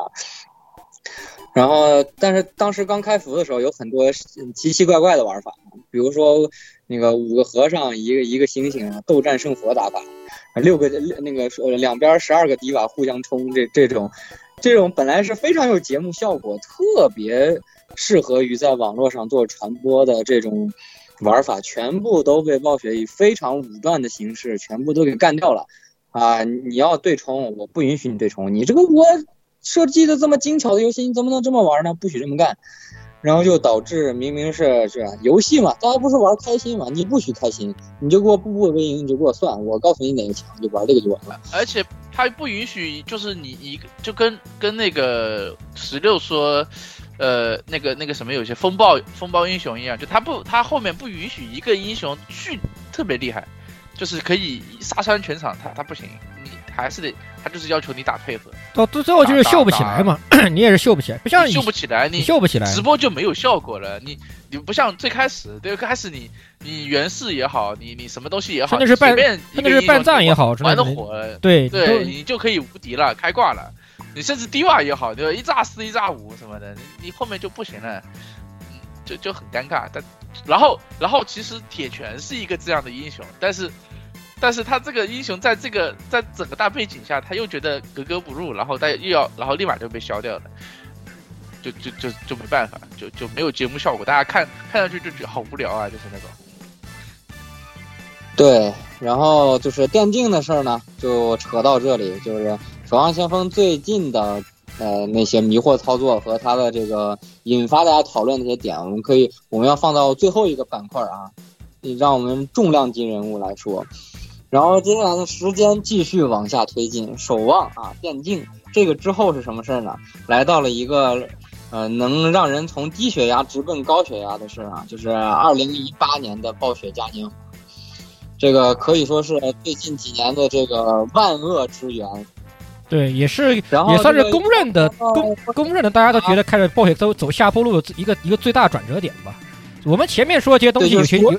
然后，但是当时刚开服的时候，有很多奇奇怪怪的玩法，比如说那个五个和尚一个一个星星啊，斗战胜佛打法，六个那个呃两边十二个迪瓦互相冲，这这种这种本来是非常有节目效果，特别适合于在网络上做传播的这种玩法，全部都被暴雪以非常武断的形式全部都给干掉了。啊，你要对冲，我不允许你对冲，你这个我设计的这么精巧的游戏，你怎么能这么玩呢？不许这么干。然后就导致明明是是游戏嘛，大家不是玩开心嘛，你不许开心，你就给我步步为营，你就给我算，我告诉你哪个强，就玩这个就完了。而且它不允许，就是你一就跟跟那个十六说，呃，那个那个什么有些风暴风暴英雄一样，就他不他后面不允许一个英雄去特别厉害，就是可以杀穿全场，他他不行，你还是得他就是要求你打配合，到最最后就是秀不起来嘛，你也是秀不起来，不像你秀不起来，你秀不起来，直播就没有效果了。你你不像最开始，最开始你你原氏也好，你你什么东西也好，甚至是半甚至是半藏也好，玩的火，对对，你就可以无敌了，开挂了。你甚至低瓦也好，对吧？一炸四一炸五什么的，你你后面就不行了，就就很尴尬。但然后然后其实铁拳是一个这样的英雄，但是但是他这个英雄在这个在整个大背景下，他又觉得格格不入，然后他又要然后立马就被消掉了，就就就就没办法，就就没有节目效果，大家看看上去就觉得好无聊啊，就是那种。对，然后就是电竞的事儿呢，就扯到这里，就是《守望先锋》最近的呃那些迷惑操作和他的这个引发大家讨论那些点，我们可以我们要放到最后一个板块啊，让我们重量级人物来说。然后接下来的时间继续往下推进，《守望》啊，电竞这个之后是什么事儿呢？来到了一个呃能让人从低血压直奔高血压的事儿啊，就是二零一八年的暴雪嘉年华。这个可以说是最近几年的这个万恶之源，对，也是，然后也算是公认的公公认的，大家都觉得开始暴雪都走下坡路的一个一个最大转折点吧。我们前面说这些东西有些有，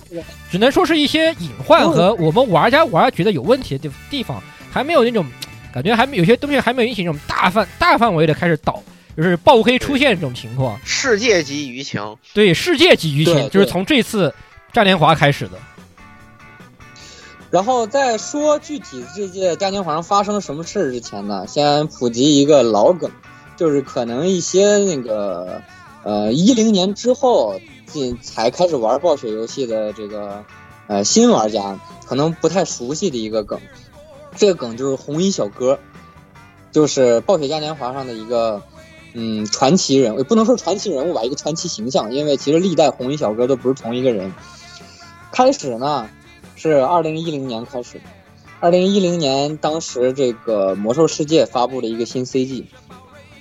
只能说是一些隐患和我们玩家玩觉得有问题的地地方，还没有那种感觉，还没有些东西还没有引起那种大范大范围的开始倒，就是爆黑出现这种情况。世界级舆情，对，世界级舆情就是从这次嘉年华开始的。然后在说具体这届嘉年华上发生了什么事儿之前呢，先普及一个老梗，就是可能一些那个呃一零年之后进才开始玩暴雪游戏的这个呃新玩家可能不太熟悉的一个梗，这个梗就是红衣小哥，就是暴雪嘉年华上的一个嗯传奇人物，不能说传奇人物吧，一个传奇形象，因为其实历代红衣小哥都不是同一个人。开始呢。是二零一零年开始，二零一零年当时这个魔兽世界发布了一个新 CG，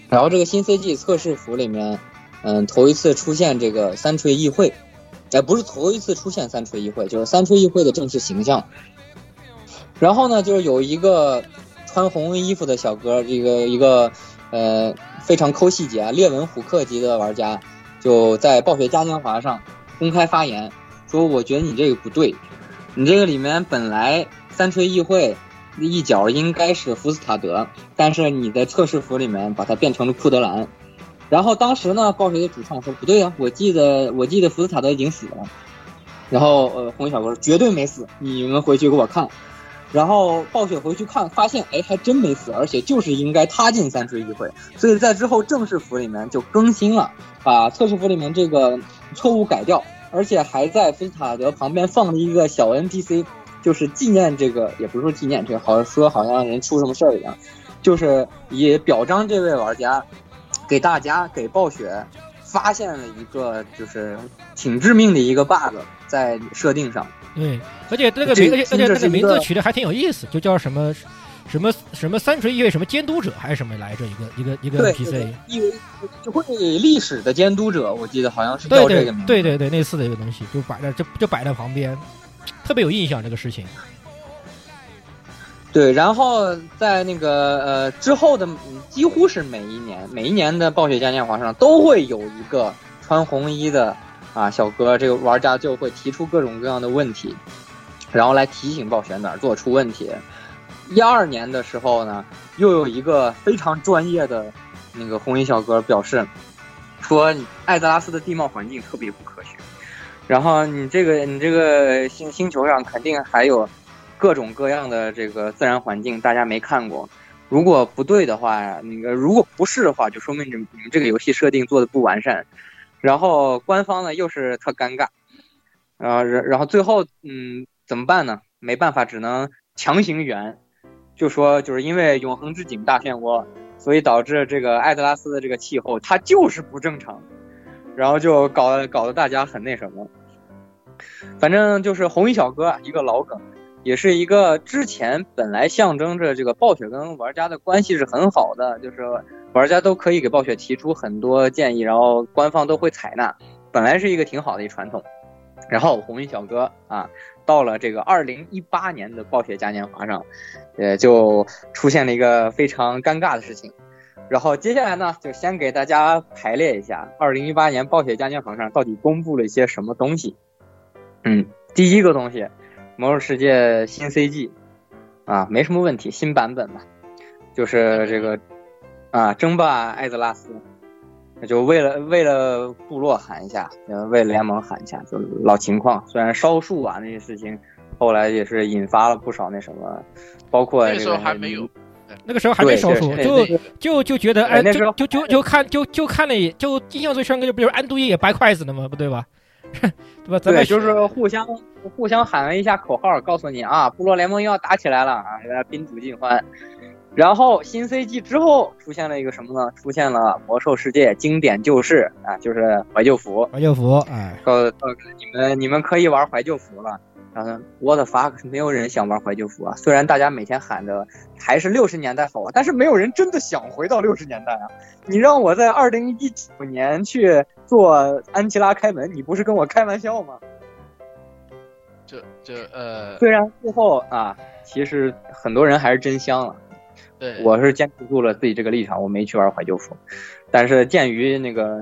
然后这个新 CG 测试服里面，嗯，头一次出现这个三锤议会，哎，不是头一次出现三锤议会，就是三锤议会的正式形象。然后呢，就是有一个穿红衣服的小哥，这个一个呃非常抠细节啊，列文虎克级的玩家，就在暴雪嘉年华上公开发言说：“我觉得你这个不对。”你这个里面本来三锤议会一角应该是福斯塔德，但是你在测试服里面把它变成了库德兰。然后当时呢，暴雪的主创说不对啊，我记得我记得福斯塔德已经死了。然后呃，红衣小哥说绝对没死，你们回去给我看。然后暴雪回去看，发现哎还真没死，而且就是应该他进三锤一会。所以在之后正式服里面就更新了，把测试服里面这个错误改掉。而且还在福斯塔德旁边放了一个小 NPC，就是纪念这个，也不是说纪念这个，好像说好像人出什么事儿一样，就是也表彰这位玩家，给大家给暴雪发现了一个就是挺致命的一个 bug 在设定上。对，而且这个名，而且而且这个名字取的还挺有意思，就叫什么？什么什么三锤意味什么监督者还是什么来着？一个一个一个 NPC，意味会历史的监督者，我记得好像是叫这个名字。对对对，类似的一个东西，就摆在就就摆在旁边，特别有印象这个事情。对，然后在那个呃之后的几乎是每一年每一年的暴雪嘉年华上都会有一个穿红衣的啊小哥，这个玩家就会提出各种各样的问题，然后来提醒暴雪哪儿做出问题。一二年的时候呢，又有一个非常专业的那个红衣小哥表示，说艾泽拉斯的地貌环境特别不科学，然后你这个你这个星星球上肯定还有各种各样的这个自然环境，大家没看过。如果不对的话，那个如果不是的话，就说明你们你们这个游戏设定做的不完善。然后官方呢又是特尴尬，啊，然然后最后嗯怎么办呢？没办法，只能强行圆。就说就是因为永恒之井大漩涡，所以导致这个艾德拉斯的这个气候它就是不正常，然后就搞搞得大家很那什么。反正就是红衣小哥一个老梗，也是一个之前本来象征着这个暴雪跟玩家的关系是很好的，就是玩家都可以给暴雪提出很多建议，然后官方都会采纳，本来是一个挺好的一传统。然后红衣小哥啊。到了这个二零一八年的暴雪嘉年华上，呃，就出现了一个非常尴尬的事情。然后接下来呢，就先给大家排列一下二零一八年暴雪嘉年华上到底公布了一些什么东西。嗯，第一个东西，《魔兽世界》新 CG，啊，没什么问题，新版本嘛，就是这个啊，争霸艾泽拉斯，就为了为了部落喊一下，呃，为了联盟喊一下，就老情况。虽然烧树啊那些事情，后来也是引发了不少那什么，包括那个时候还没有，那个时候还没烧书，对就就就觉得哎，就就就就看就就看了一，就印象最深刻就不就是安都爷也掰筷子了吗？不对吧？对吧？咱对，们就是互相互相喊了一下口号，告诉你啊，部落联盟又要打起来了啊，大家宾主尽欢。然后新 CG 之后出现了一个什么呢？出现了魔兽世界经典旧事啊，就是怀旧服。怀旧服，哎，告诉告诉你们，你们可以玩怀旧服了。然后我的 fuck，没有人想玩怀旧服啊！虽然大家每天喊着还是六十年代好啊，但是没有人真的想回到六十年代啊！你让我在二零一九年去做安琪拉开门，你不是跟我开玩笑吗？这这呃，虽然最后啊，其实很多人还是真香了。对，我是坚持住了自己这个立场，我没去玩怀旧服。但是鉴于那个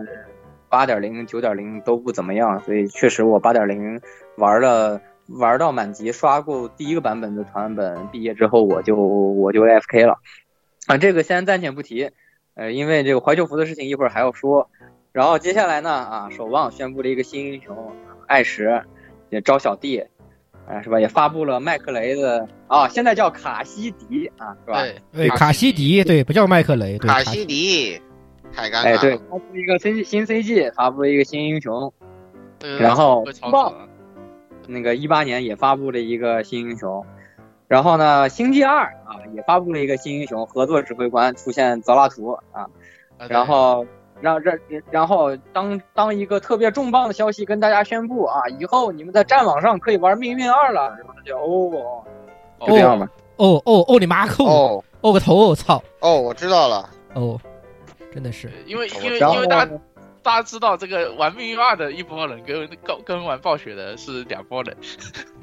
八点零、九点零都不怎么样，所以确实我八点零玩了玩到满级，刷够第一个版本的团本，毕业之后我就我就 AFK 了。啊，这个先暂且不提，呃，因为这个怀旧服的事情一会儿还要说。然后接下来呢，啊，守望宣布了一个新英雄艾什，也招小弟。啊，是吧？也发布了麦克雷的啊，现在叫卡西迪啊，是吧？对对，卡西迪，对，不叫麦克雷，对，卡西迪，太尴尬哎，了。对，发布一个新新 CG，发布了一个新英雄，然后会操棒作啊那个一八年也发布了一个新英雄，然后呢，星际二啊也发布了一个新英雄，合作指挥官出现泽拉图啊，啊然后让让然后当当一个特别重磅的消息跟大家宣布啊，以后你们在战网上可以玩命运二了，然后就哦，就这样吧。哦哦哦，你妈扣，哦哦个头，我操，哦，我知道了。哦，真的是，因为因为因为大家大家知道这个玩命运二的一波人跟跟跟玩暴雪的是两波人，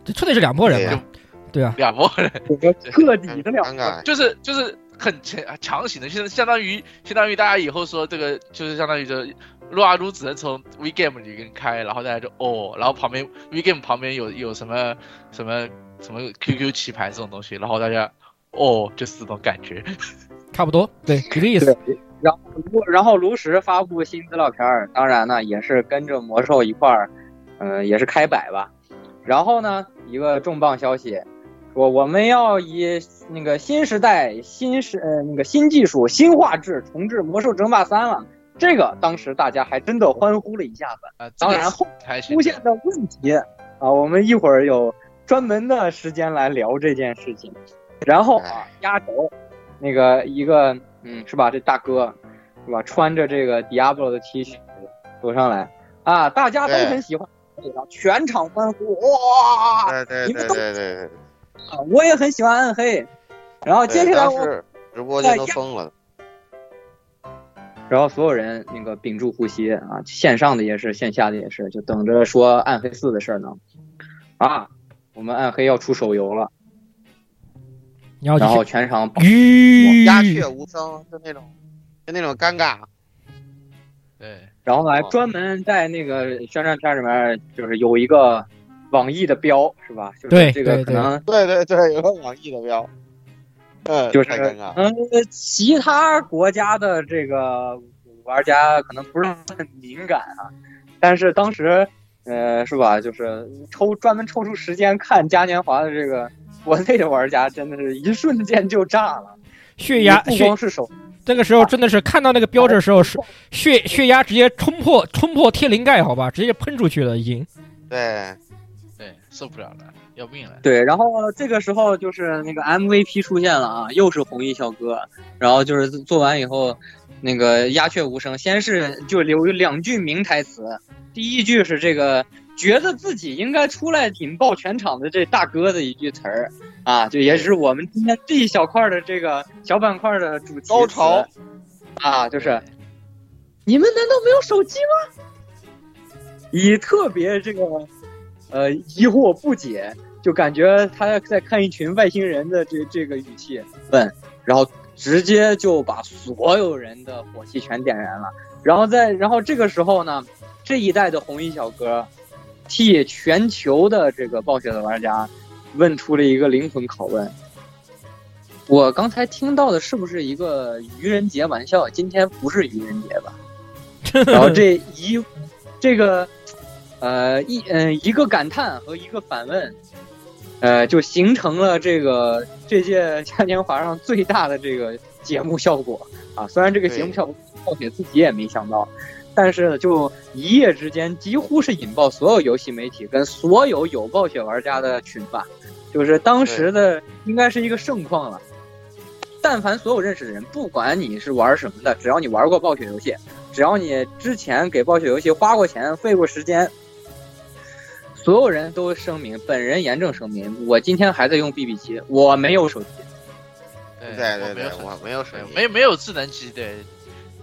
这确实是两拨人对嘛，对啊，两拨人，这个个体的两尴尬。就是就是很强强行的，现在相当于相当于大家以后说这个就是相当于就撸啊撸只能从 VGame 里面开，然后大家就哦，然后旁边 VGame 旁边有有什么什么什么 QQ 棋牌这种东西，然后大家哦就是这种感觉，差不多，对，一个意思，然后卢然后炉石发布新资料片儿，当然呢也是跟着魔兽一块儿，嗯、也是开摆吧。然后呢，一个重磅消息，说我们要以那个新时代、新时呃那个新技术、新画质重置《魔兽争霸三》了。这个当时大家还真的欢呼了一下子。啊，当然后出现的问题啊，我们一会儿有专门的时间来聊这件事情。然后啊，压轴那个一个嗯是吧？这大哥是吧？穿着这个 Diablo 的 T 恤走上来啊，大家都很喜欢，全场欢呼哇！对对对对对对。啊我也很喜欢暗黑。然后接下来我直播间都疯了。然后所有人那个屏住呼吸啊，线上的也是，线下的也是，就等着说暗黑四的事儿呢。啊，我们暗黑要出手游了，然后全场鸦雀无声，就那种，就那种尴尬。对，然后还专门在那个宣传片里面，就是有一个网易的标，是吧？就是对这个可能对对对，有个网易的标。嗯，就是太尴尬。嗯，其他国家的这个玩家可能不是很敏感啊，但是当时，呃，是吧？就是抽专门抽出时间看嘉年华的这个国内的玩家，真的是一瞬间就炸了，血压不血光是手，这个时候真的是看到那个标志的时候，是血血压直接冲破冲破天灵盖，好吧，直接喷出去了，已经。对，对，受不了了，要命了。对，然后这个时候就是那个 MVP 出现了啊，又是红衣小哥，然后就是做完以后，那个鸦雀无声，先是就留两句名台词，第一句是这个觉得自己应该出来引爆全场的这大哥的一句词儿啊，就也是我们今天这一小块的这个小板块的主题高潮啊，就是你们难道没有手机吗？以特别这个呃疑惑不解，就感觉他在看一群外星人的这这个语气问，然后直接就把所有人的火气全点燃了。然后在然后这个时候呢，这一代的红衣小哥替全球的这个暴雪的玩家问出了一个灵魂拷问。我刚才听到的是不是一个愚人节玩笑？今天不是愚人节吧？然后这一这个呃一嗯、一个感叹和一个反问，呃，就形成了这个这届嘉年华上最大的这个节目效果啊。虽然这个节目效果暴雪自己也没想到，但是呢，就一夜之间几乎是引爆所有游戏媒体跟所有有暴雪玩家的群吧，就是当时的应该是一个盛况了。但凡所有认识的人，不管你是玩什么的，只要你玩过暴雪游戏，只要你之前给暴雪游戏花过钱、费过时间，所有人都声明，本人严正声明，我今天还在用 BB 机，我没有手机。对对对对我没有，手我没有手机，没没有智能机，对，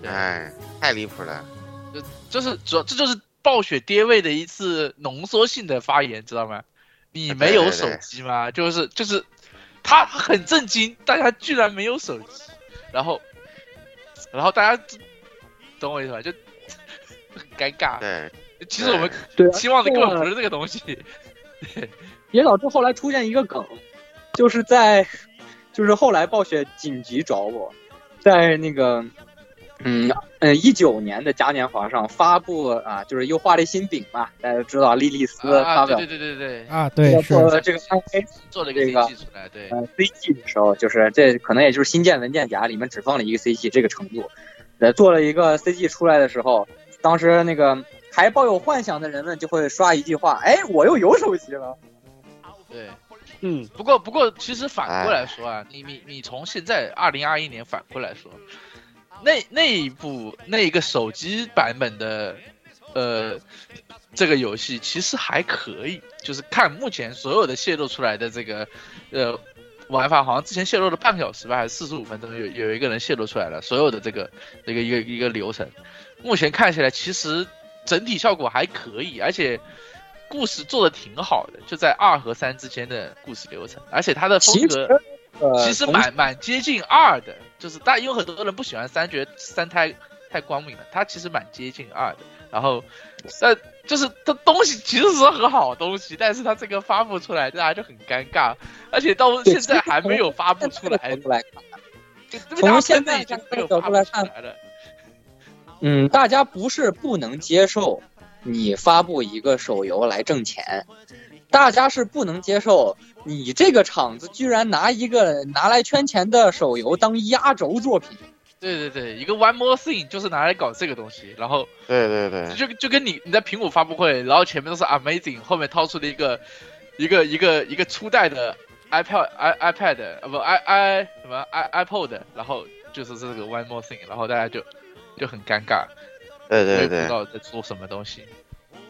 对哎，太离谱了。就是主要这就是暴雪跌位的一次浓缩性的发言，知道吗？你没有手对对机吗？就是就是，他很震惊，大家居然没有手机，然后然后大家懂我意思吧？就很尴尬。对，其实我们期望的根本不是这个东西。也导致后来出现一个梗，就是在，就是后来暴雪紧急找我，在那个，嗯嗯一九年的嘉年华上发布啊，就是又画了新饼嘛，大家都知道莉莉丝啊，发表对对对对对，啊，对，是做这个暗黑做了一个这个 CG 出来，对，呃 CG 的时候，就是这可能也就是新建文件夹里面只放了一个 CG 这个程度，呃，做了一个 CG 出来的时候，当时那个还抱有幻想的人们就会刷一句话，哎，我又有手机了。对，嗯，不过不过，其实反过来说啊，你你你从现在二零二一年反过来说，那那一部那一个手机版本的，呃，这个游戏其实还可以，就是看目前所有的泄露出来的这个，呃。玩法好像之前泄露了半个小时吧，还是四十五分钟，有有一个人泄露出来了所有的这个这个一个一个流程，目前看起来其实整体效果还可以，而且故事做的挺好的，就在二和三之间的故事流程，而且它的风其格其实蛮蛮接近二的，就是但因为很多人不喜欢三，觉得三太太光明了，它其实蛮接近二的。然后，但就是它东西其实是很好东西，但是它这个发布出来，大家就很尴尬，而且到现在还没有发布出来从现在角发布出度来看。嗯，大家不是不能接受你发布一个手游来挣钱，大家是不能接受你这个厂子居然拿一个拿来圈钱的手游当压轴作品。对对对，一个 One More Thing 就是拿来搞这个东西，然后对对对，就就跟你你在苹果发布会，然后前面都是 Amazing，后面掏出了一个一个一个一个初代的 iPad i iPad 呃不 i i 什么 i iPod，然后就是这个 One More Thing，然后大家就就很尴尬，对对对不知，道在做什么东西。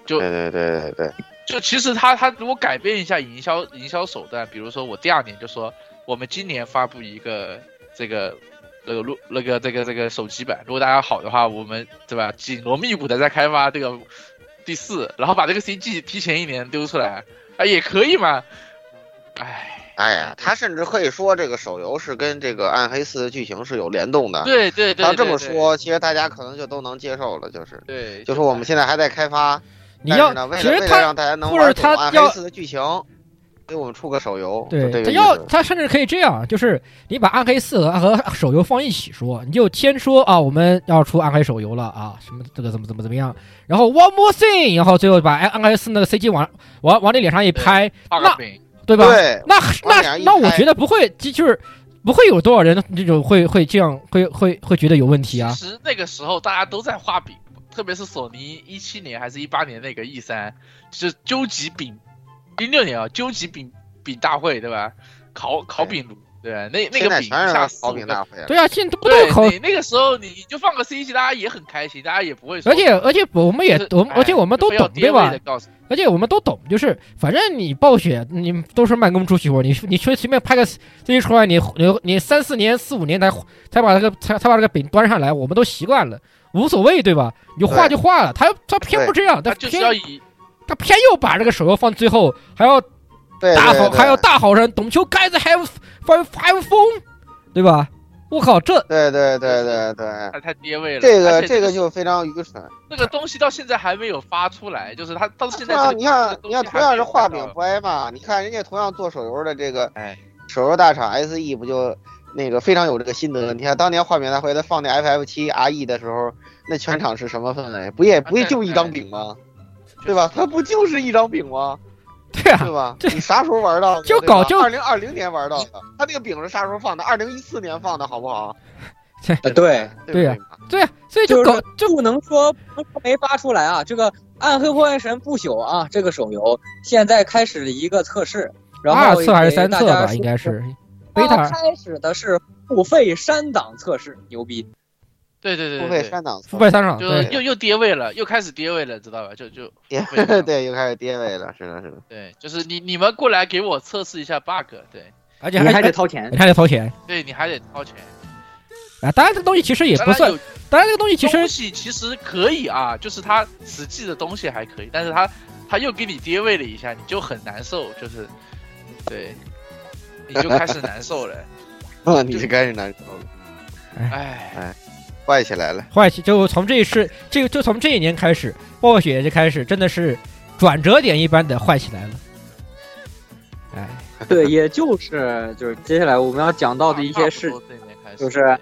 就对对对对对，就其实他他如果改变一下营销营销手段，比如说我第二年就说我们今年发布一个这个那个录那个这个这个手机版，如果大家好的话，我们对吧紧锣密鼓的在开发这个第四，然后把这个 CG 提前一年丢出来啊也可以嘛，哎，哎呀，他甚至可以说这个手游是跟这个暗黑四的剧情是有联动的。对对对，他要这么，说，其实大家可能就都能接受了，就是。对，就是我们现在还在开发，你要其实他或者他要剧情，给我们出个手游，就对，他要。他甚至可以这样，就是你把暗黑四和和手游放一起说，你就先说啊，我们要出暗黑手游了啊，什么这个怎么怎么怎么样，然后 one more thing，然后最后把暗暗黑四那个 CG 往往往你脸上一拍，那对吧？对，那那那我觉得不会，就就是不会有多少人这种会会这样会会会觉得有问题啊。其实那个时候大家都在画饼，特别是索尼一七年还是一八年那个 E 三，就是究极饼，一六年啊，究极饼饼大会对吧？烤烤饼炉，对吧？那那个饼在全是下四烤饼大会了。对啊，现在不都对，考，你那个时候你你就放个 CG，大家也很开心，大家也不会说。而且而且我们也就是我们而且哎我们都懂对吧而且我们都懂，就是反正你暴雪，你都是慢工出细活，你你随随便拍个 CG 出来，你你你三四年、四五年才才把这个才才把这个饼端上来，我们都习惯了，无所谓，对吧？你就画就画了，他他偏不这样，他偏要以他偏又把这个手游放最后，还要大好还有大好人懂球盖子还有还有还有风，对吧？我靠，这对对对对对，太太跌位了。这个这个就非常愚蠢。那个东西到现在还没有发出来，就是他到现在你看你看，同样是画饼不挨骂，你看人家同样做手游的这个哎，手游大厂 SE 不就那个非常有这个心得？你看当年画面大会他放那 FF 七 RE 的时候，那全场是什么氛围？不也不也就一张饼吗？对吧？它不就是一张饼吗？对啊对，吧？这你啥时候玩到的？就搞就二零二零年玩到的，他那个饼是啥时候放的？二零一四年放的好不好？呃对，对呀呀，对啊，所以就就是搞就不能说没发出来啊。这个《暗黑破坏神不朽》啊，这个手游现在开始了一个测试，然后二测还是给三测吧，大家说应该是它 beta 开始的是付费删档测试，牛逼！对对对付费删档付费删档，就对，又又跌位了，又开始跌位了，知道吧？就就 对，又开始跌位了，是的，是的。对，就是你你们过来给我测试一下 bug，对而且还还得掏钱你。还得掏钱对，你还得掏钱。啊。当然，这个东西其实也不算当然有，当然这个东西其实东西其实可以啊，就是它实际的东西还可以，但是它它又给你跌位了一下，你就很难受，就是对，你就开始难受了，啊，你就开始难受了，哎，坏起来了。坏起就从这一世，这个就从这一年开始，暴雪就开始真的是转折点一般的坏起来了。哎，对，也就是就是接下来我们要讲到的一些事就是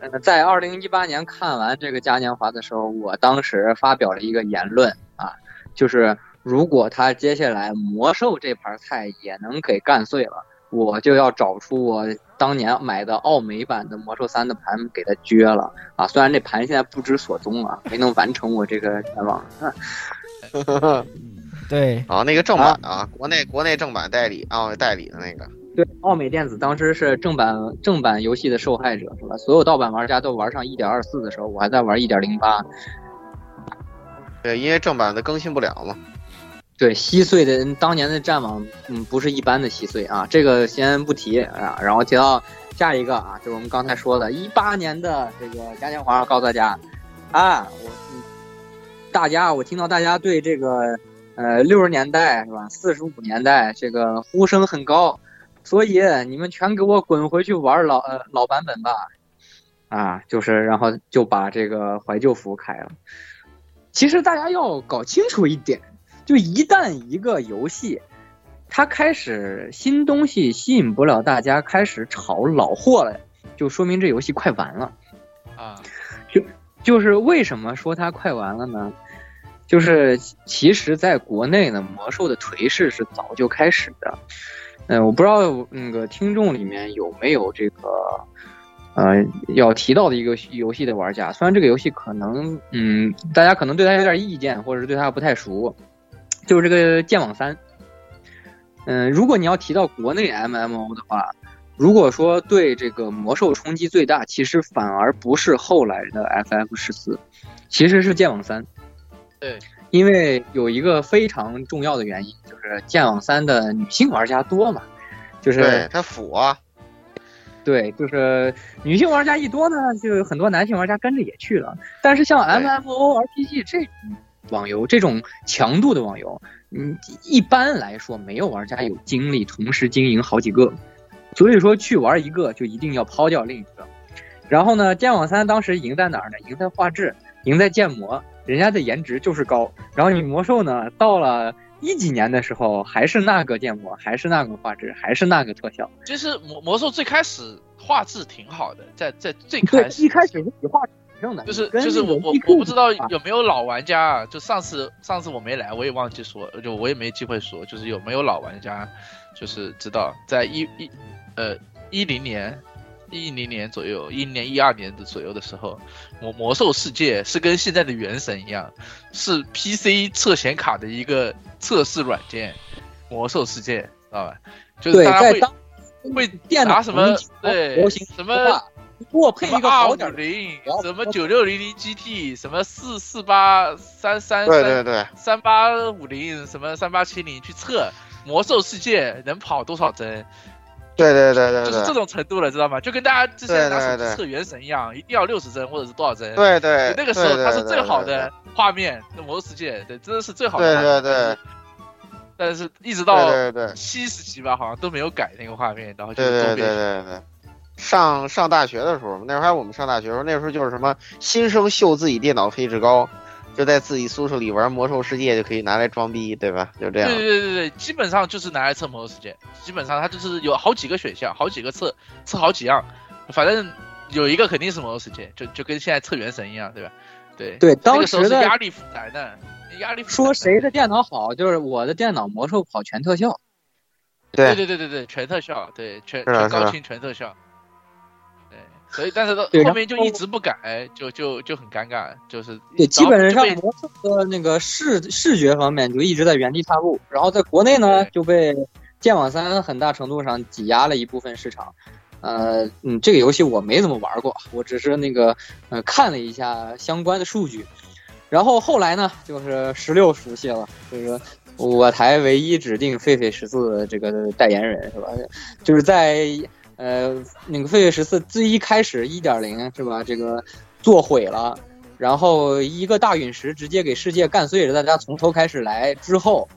呃，在二零一八年看完这个嘉年华的时候，我当时发表了一个言论啊，就是如果他接下来魔兽这盘菜也能给干碎了，我就要找出我当年买的奥美版的魔兽三的盘给它撅了啊！虽然这盘现在不知所踪啊，没能完成我这个愿望。对，啊，那个正版啊，国内国内正版代理啊，代理的那个，对，奥美电子当时是正版正版游戏的受害者，是吧？所有盗版玩家都玩上一点二四的时候，我还在玩一点零八。对，因为正版的更新不了嘛。对，稀碎的当年的战网，嗯，不是一般的稀碎啊，这个先不提啊。然后提到下一个啊，就是我们刚才说的，一八年的这个嘉年华，告诉大家啊，我大家，我听到大家对这个呃六十年代是吧，四十五年代这个呼声很高，所以你们全给我滚回去玩老呃老版本吧，啊，就是然后就把这个怀旧服开了。其实大家要搞清楚一点。就一旦一个游戏，它开始新东西吸引不了大家，开始炒老货了，就说明这游戏快完了。啊，就就是为什么说它快完了呢？就是其实在国内呢，魔兽的颓势是早就开始的。嗯、我不知道那个听众里面有没有这个呃要提到的一个游戏的玩家，虽然这个游戏可能嗯大家可能对他有点意见，或者是对他不太熟。就是这个剑网三，嗯，如果你要提到国内 MMO 的话，如果说对这个魔兽冲击最大，其实反而不是后来的 FF 十四，其实是剑网三。对，因为有一个非常重要的原因，就是剑网三的女性玩家多嘛，就是对它腐啊，对，就是女性玩家一多呢，就有很多男性玩家跟着也去了。但是像 MMORPG 这种网游，这种强度的网游，嗯，一般来说没有玩家有精力同时经营好几个，所以说去玩一个就一定要抛掉另一个。然后呢，剑网三当时赢在哪儿呢？赢在画质，赢在建模，人家的颜值就是高。然后你魔兽呢，到了一几年的时候，还是那个建模，还是那个画质，还是那个特效。其实魔魔兽最开始画质挺好的，在在最开，始一开始是比画质就是就是我我我不知道有没有老玩家啊，就上次上次我没来，我也忘记说，就我也没机会说，就是有没有老玩家，就是知道在一一呃一零年。一零年左右，一零年一二年的左右的时候，魔魔兽世界是跟现在的原神一样，是 PC 测显卡的一个测试软件。魔兽世界，知道吧？就是，大家会会拿什么对流行什么给我配一个二五好点儿的，零什么九六零零 GT，什么四四八三三对对对，三八五零，什么三八七零去测魔兽世界能跑多少帧，对对对对就是这，种程度了，知道吗？就跟大家之前拿手机测原神一样，一定要六十帧或者是多少帧。对对，那个时候它是最好的画面，那魔兽世界，对，真的是最好的对画面。对对但是一直到七十级吧，好像都没有改那个画面，然后就对对对都变对对。上上大学的时候，那时候还我们上大学的时候，那时候就是什么新生秀自己电脑配置高，就在自己宿舍里玩魔兽世界就可以拿来装逼，对吧？就这样。对对对对，基本上就是拿来测魔兽世界，基本上它就是有好几个选项，好几个测，测好几样，反正有一个肯定是魔兽世界，就就跟现在测原神一样，对吧？对对那个时候当时的是压力复杂的，压力复杂说谁的电脑好，就是我的电脑魔兽跑全特效。对对对对对，全特效，对全全高清全特效，对，所以但是到后面就一直不改，就就就很尴尬，就是对，基本上魔兽的那个视视觉方面就一直在原地踏步，然后在国内呢就被剑网三很大程度上挤压了一部分市场。呃，嗯，这个游戏我没怎么玩过，我只是那个呃看了一下相关的数据，然后后来呢就是十六熟悉了，就是我台唯一指定狒狒十四的这个代言人是吧？就是在呃那个狒狒十四最一开始一点零是吧？这个做毁了。然后一个大陨石直接给世界干碎了，大家从头开始来之后，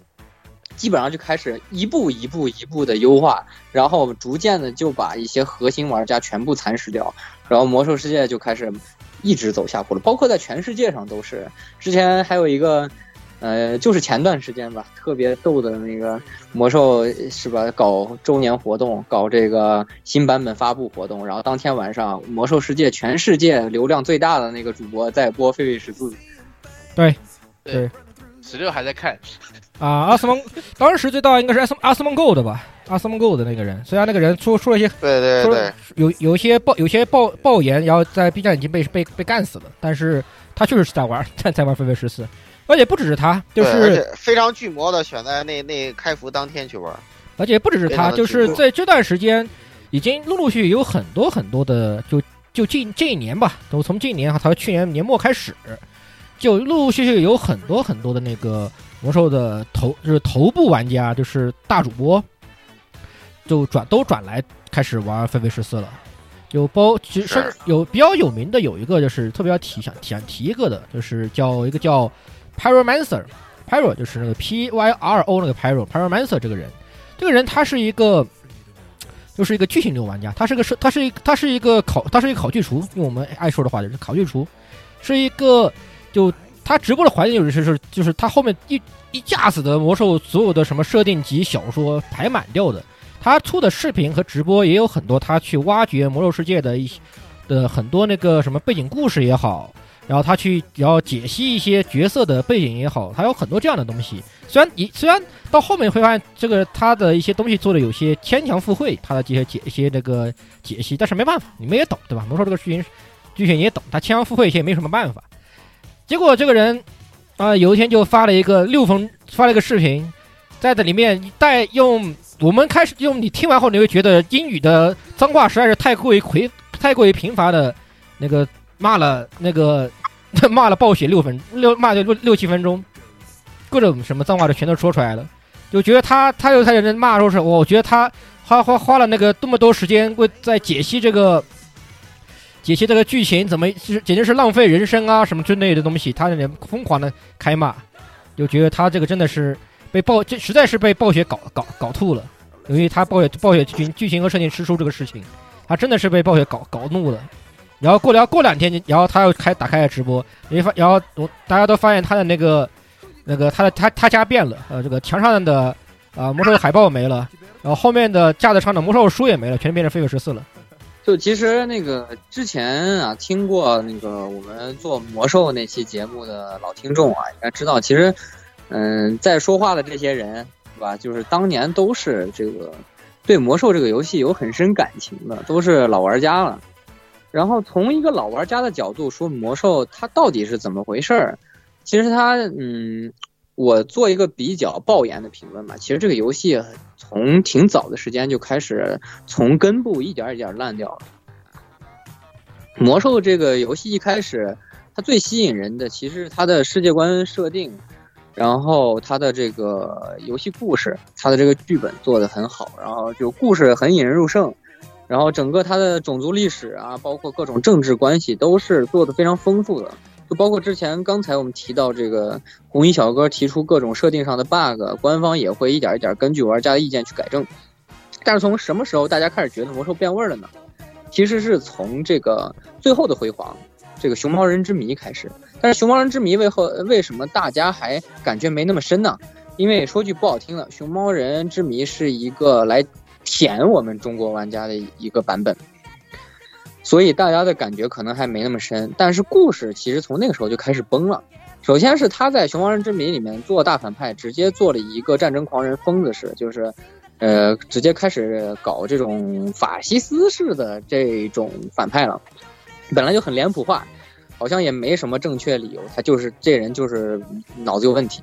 基本上就开始一步一步一步的优化，然后逐渐的就把一些核心玩家全部蚕食掉，然后魔兽世界就开始一直走下坡了，包括在全世界上都是。之前还有一个，呃，就是前段时间吧，特别逗的那个魔兽是吧，搞周年活动，搞这个新版本发布活动，然后当天晚上魔兽世界全世界流量最大的那个主播在播《狒狒十四》。对对，十六还在看，啊，阿斯蒙当时最大应该是阿斯阿斯蒙 Go 的吧？阿斯蒙 Go 的那个人，虽然那个人出出了一些对对对，有有一些爆有些爆爆言，然后在 B 站已经被被被干死了，但是他确实是在玩 在在玩狒狒十四，而且不只是他，就是非常巨魔的选在那那开服当天去玩。而且不只是他，就是在这段时间，已经陆陆续续有很多很多的，就就近这一年吧，都从今年还有去年年末开始，就陆陆续续有很多很多的那个魔兽的头就是头部玩家，就是大主播，就转都转来开始玩狒狒十四了。有包，其实有比较有名的有一个就是特别要提想想提一个的，就是叫一个叫 Pyromancer，Pyro 就是那个 P Y R O 那个 Pyro Pyromancer 这个人，这个人他是一个，就是一个剧情流玩家，他是个是他是一他是一个考他是一个考据厨，用我们爱说的话就是考据厨，是一个就他直播的环境就是是就是他后面一一架子的魔兽所有的什么设定集小说排满掉的，他出的视频和直播也有很多他去挖掘魔兽世界的一些的很多那个什么背景故事也好。然后他去，然后解析一些角色的背景也好，他有很多这样的东西。虽然你虽然到后面会发现这个他的一些东西做的有些牵强附会，他的这些解一些那个解析，但是没办法，你们也懂对吧？魔兽这个剧情剧情也懂，他牵强附会一些也没什么办法。结果这个人啊、有一天就发了一个六分发了一个视频，在这里面带用我们开始用你听完后你会觉得英语的脏话实在是太过于匮太过于贫乏的那个。骂了那个 骂了暴雪六分六骂了六六七分钟，各种什么脏话就全都说出来了，就觉得他他又开始骂说是，我觉得他花花花了那个这么多时间为在解析这个解析这个剧情，怎么是简直是浪费人生啊什么之类的东西，他那里疯狂的开骂，就觉得他这个真的是被暴这实在是被暴雪搞搞搞吐了，由于他暴雪暴雪剧情剧情和设定吃书这个事情，他真的是被暴雪搞搞怒了。然后过了过两天，然后他又开打开了直播，你发，然后我大家都发现他的那个那个他的他他家变了，呃，这个墙上的啊、魔兽的海报没了，然后后面的架子上的魔兽书也没了，全变成狒狒十四了。就其实那个之前啊，听过那个我们做魔兽那期节目的老听众啊，应该知道，其实，嗯，在说话的这些人，是吧？就是当年都是这个对魔兽这个游戏有很深感情的，都是老玩家了。然后从一个老玩家的角度说，魔兽它到底是怎么回事儿？其实它，嗯，我做一个比较爆言的评论吧。其实这个游戏从挺早的时间就开始从根部一点一点烂掉了。魔兽这个游戏一开始，它最吸引人的其实它的世界观设定，然后它的这个游戏故事，它的这个剧本做得很好，然后就故事很引人入胜。然后整个它的种族历史啊，包括各种政治关系，都是做的非常丰富的，就包括之前刚才我们提到这个红衣小哥提出各种设定上的 bug，官方也会一点一点根据玩家的意见去改正。但是从什么时候大家开始觉得魔兽变味儿了呢？其实是从这个最后的辉煌，这个熊猫人之谜开始。但是熊猫人之谜为何为什么大家还感觉没那么深呢？因为说句不好听的，熊猫人之谜是一个来舔我们中国玩家的一个版本，所以大家的感觉可能还没那么深。但是故事其实从那个时候就开始崩了。首先是他在熊猫人之谜里面做大反派，直接做了一个战争狂人疯子式，就是，呃，直接开始搞这种法西斯式的这种反派了。本来就很脸谱化，好像也没什么正确理由，他就是这人就是脑子有问题。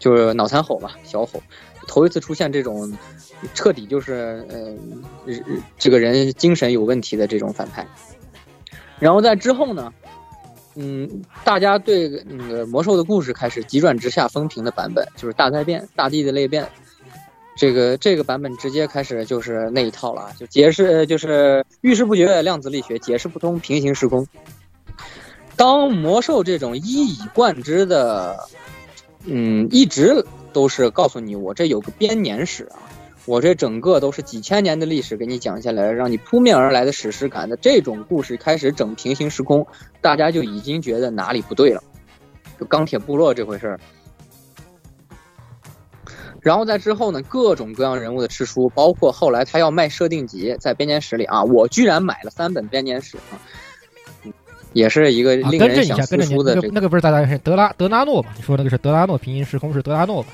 就是脑残吼嘛，小吼，头一次出现这种彻底就是呃，这个人精神有问题的这种反派。然后在之后呢，嗯，大家对那个魔兽的故事开始急转直下风评的版本，就是大灾变、大地的裂变。这个这个版本直接开始就是那一套了，就解释就是遇事不决量子力学，解释不通平行时空。当魔兽这种一以贯之的。嗯，一直都是告诉你，我这有个编年史啊，我这整个都是几千年的历史给你讲下来，让你扑面而来的史诗感的这种故事开始整平行时空，大家就已经觉得哪里不对了，就钢铁部落这回事儿。然后在之后呢，各种各样人物的吃书，包括后来他要卖设定集，在编年史里啊，我居然买了三本编年史啊。也是一个令人想跟着书的那个那个不是大家是德拉德拉诺吧？你说那个是德拉诺平行时空是德拉诺吧？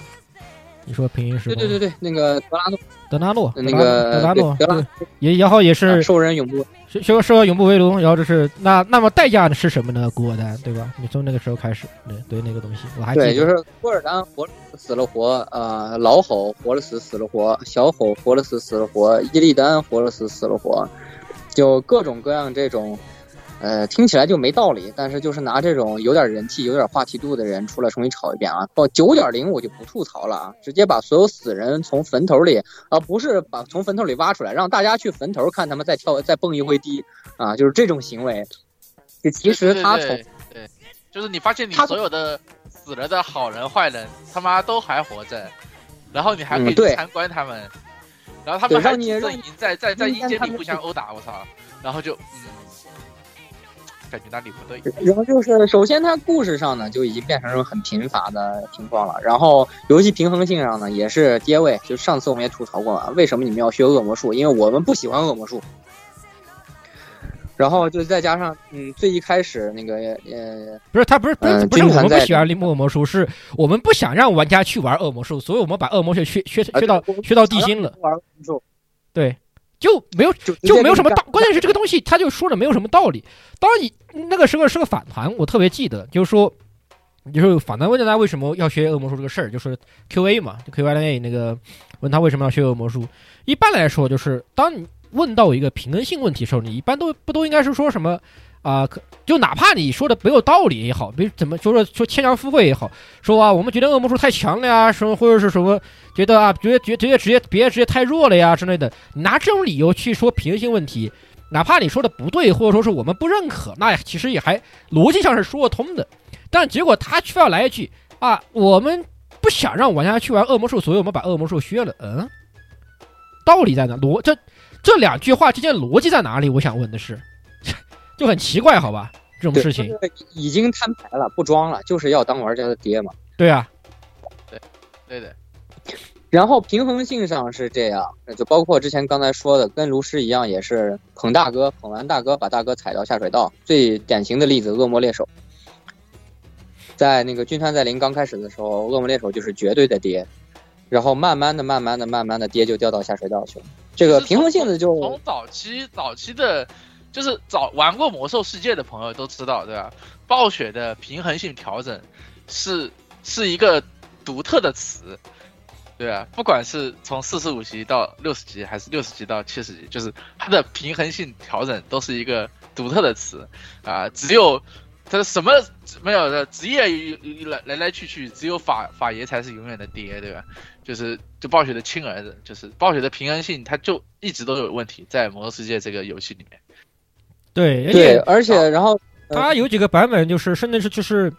你说平行时空？对对对对，那个德拉诺，德拉诺，那个德拉诺，德拉也然后也是兽人永不受受永不为奴，然后就是那那么代价是什么呢？古尔丹对吧？你从那个时候开始，对对那个东西我还对，就是古尔丹活死了活，呃，老吼活了死死了活，小吼活了死死了活，伊利丹活了死死了活，就各种各样这种。呃，听起来就没道理，但是就是拿这种有点人气、有点话题度的人出来重新炒一遍啊！哦九点零我就不吐槽了啊，直接把所有死人从坟头里啊，不是把从坟头里挖出来，让大家去坟头看他们再跳再蹦一回迪啊，就是这种行为。就其实他从对，就是你发现你所有的死了的好人坏人他妈都还活着，然后你还可以去参观他们，然后他们还阵营在在在阴间里互相殴打，我操！然后就嗯。感觉哪里不对，然后就是首先它故事上呢就已经变成很贫乏的情况了，然后游戏平衡性上呢也是跌位。就上次我们也吐槽过了，为什么你们要学恶魔术？因为我们不喜欢恶魔术。然后就再加上，嗯，最一开始那个呃，不是他不是不是不是我们不喜欢恶魔术，是我们不想让玩家去玩恶魔术，所以我们把恶魔学学学学到削到地心了。对。就没有就没有什么道，关键是这个东西他就说的没有什么道理。当然你那个时候是个反弹，我特别记得，就是说，就是反弹问大家为什么要学恶魔术这个事儿，就是 Q A 嘛，就 Q A 那个问他为什么要学恶魔术。一般来说，就是当你问到一个平衡性问题的时候，你一般都不都应该是说什么啊？可就哪怕你说的没有道理也好，比怎么就说说牵强附会也好，说啊我们觉得恶魔术太强了呀，什么或者是什么。觉得啊，觉得觉觉得职业别的职业太弱了呀之类的，拿这种理由去说平衡性问题，哪怕你说的不对，或者说是我们不认可，那其实也还逻辑上是说得通的。但结果他却要来一句啊，我们不想让玩家去玩恶魔术，所以我们把恶魔术削了。嗯，道理在哪？逻这这两句话之间逻辑在哪里？我想问的是，就很奇怪，好吧？这种事情已经摊牌了，不装了，就是要当玩家的爹嘛。对啊，对，对的。然后平衡性上是这样，就包括之前刚才说的，跟炉石一样，也是捧大哥，捧完大哥把大哥踩到下水道。最典型的例子，恶魔猎手，在那个军团在临刚开始的时候，恶魔猎手就是绝对的爹，然后慢慢的、慢慢的、慢慢的爹就掉到下水道去了。这个平衡性的就从早期早期的，就是早玩过魔兽世界的朋友都知道，对吧？暴雪的平衡性调整是是一个独特的词。对啊，不管是从四十五级到六十级，还是六十级到七十级，就是它的平衡性调整都是一个独特的词啊。只有它什么没有的职业来来来去去，只有法法爷才是永远的爹，对吧？就是就暴雪的亲儿子，就是暴雪的平衡性，它就一直都有问题，在魔兽世界这个游戏里面。对而且，而且然后它有几个版本就是甚至是就是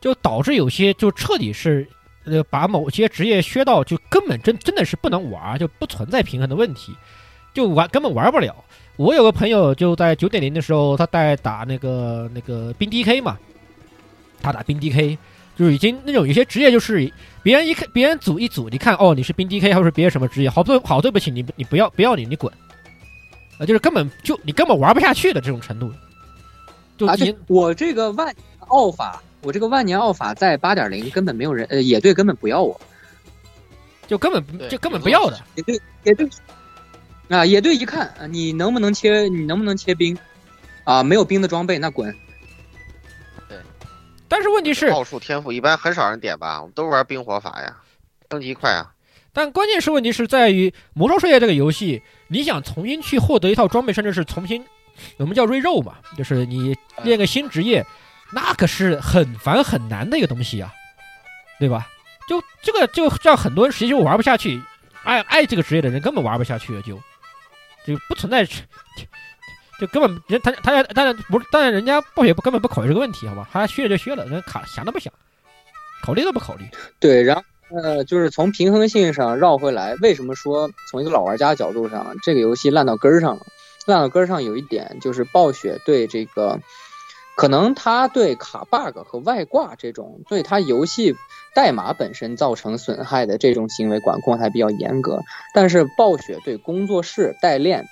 就导致有些就彻底是呃把某些职业削到就根本真真的是不能玩，就不存在平衡的问题，就玩根本玩不了。我有个朋友就在九点零的时候，他在打那个那个冰 DK 嘛，他打冰 DK，就是已经那种有些职业就是别人一看别人组一组，你看哦你是冰 DK 或者是别的什么职业，好对好对不起你你不要不要你你滚，啊就是根本就你根本玩不下去的这种程度。就而你且我这个万年奥法，我这个万年奥法在八点零根本没有人，呃，野队根本不要我，就根本就根本不要的，野队野队啊，野队一看啊你能不能切，你能不能切兵啊？没有兵的装备那滚。对 但是问题是，奥数天赋一般很少人点吧，我们都玩冰火法呀，升级快啊。但关键是问题是在于《魔兽世界》这个游戏，你想重新去获得一套装备，甚至是重新，我们叫 rio 嘛，就是你练个新职业，那可是很烦很难的一个东西啊，对吧？就这个就让很多人实际就玩不下去，爱爱这个职业的人根本玩不下去了，就就不存在，就根本人他他当然不是，当然人家暴雪不根本不考虑这个问题，好吧？他削了就削了，人卡想都不想，考虑都不考虑。对，然后呃，就是从平衡性上绕回来，为什么说从一个老玩家角度上，这个游戏烂到根儿上了？烂到根儿上有一点就是暴雪对这个，可能他对卡 bug 和外挂这种对他游戏代码本身造成损害的这种行为管控还比较严格，但是暴雪对工作室代练，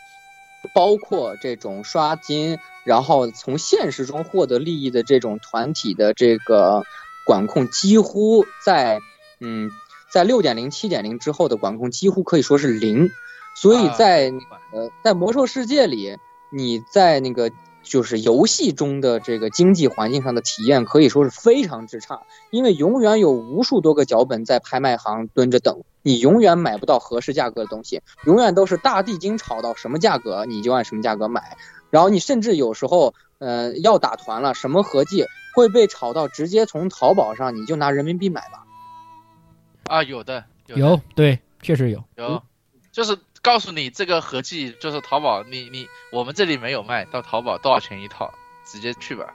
包括这种刷金，然后从现实中获得利益的这种团体的这个管控，几乎在嗯，在六点零、七点零之后的管控几乎可以说是零，所以啊在那个在魔兽世界里，你在那个就是游戏中的这个经济环境上的体验可以说是非常之差，因为永远有无数多个脚本在拍卖行蹲着等，你永远买不到合适价格的东西，永远都是大地精炒到什么价格你就按什么价格买，然后你甚至有时候呃要打团了，什么合计会被炒到直接从淘宝上你就拿人民币买吧。啊，有的有的有对，确实有。有，就是告诉你这个合计就是淘宝，你你我们这里没有卖，到淘宝多少钱一套，直接去吧。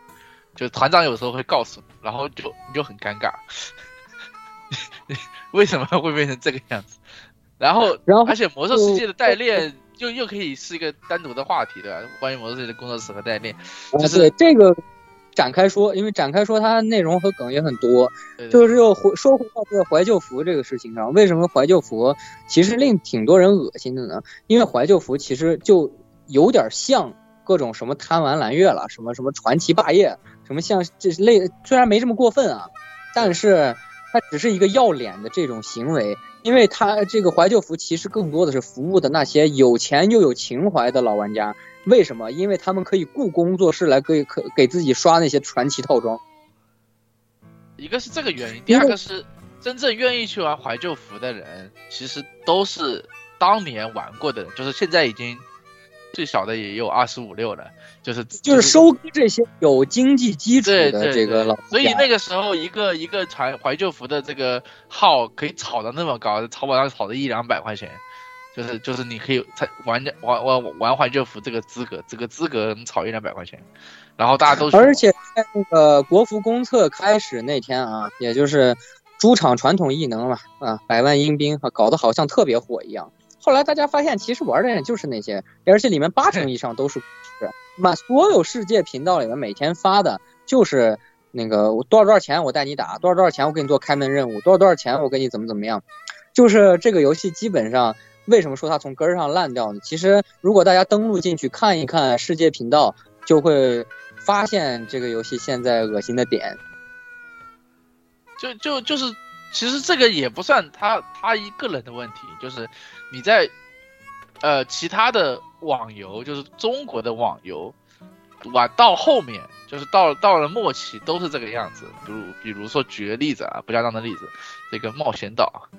就团长有时候会告诉你，然后就你就很尴尬，为什么会变成这个样子？然后，然后而且魔兽世界的代练又又可以是一个单独的话题，对吧？关于魔兽世界的工作室和代练，就啊，是对这个展开说，因为展开说它内容和梗也很多，对就是又回说回到这个怀旧服这个事情上，为什么怀旧服其实令挺多人恶心的呢？因为怀旧服其实就有点像各种什么贪玩蓝月了，什么什么传奇霸业，什么像这类，虽然没这么过分啊，但是它只是一个要脸的这种行为，因为它这个怀旧服其实更多的是服务的那些有钱又有情怀的老玩家。为什么？因为他们可以雇工作室来给可给自己刷那些传奇套装。一个是这个原因，第二个是真正愿意去玩怀旧服的人，其实都是当年玩过的人，就是现在已经最小的也有二十五六了，就是就是收割这些有经济基础的这个老玩家，所以那个时候一个一个传怀旧服的这个号可以炒到那么高，淘宝上炒的一两百块钱，就是就是你可以才玩家玩玩玩怀旧服这个资格，这个资格能炒一两百块钱，然后大家都而且在那个国服公测开始那天啊，也就是猪场传统异能嘛，啊，百万阴兵啊，搞得好像特别火一样。后来大家发现，其实玩的人就是那些，而且里面八成以上都是是满所有世界频道里面每天发的就是那个我多少多少钱我带你打，多少多少钱我给你做开门任务，多少多少钱我给你怎么怎么样，就是这个游戏基本上为什么说它从根儿上烂掉呢？其实如果大家登录进去看一看世界频道，就会发现这个游戏现在恶心的点。就就就是，其实这个也不算他他一个人的问题，就是你在呃其他的网游，就是中国的网游，玩到后面，就是到到了末期都是这个样子。比如比如说举个例子啊，不恰当的例子，这个冒险岛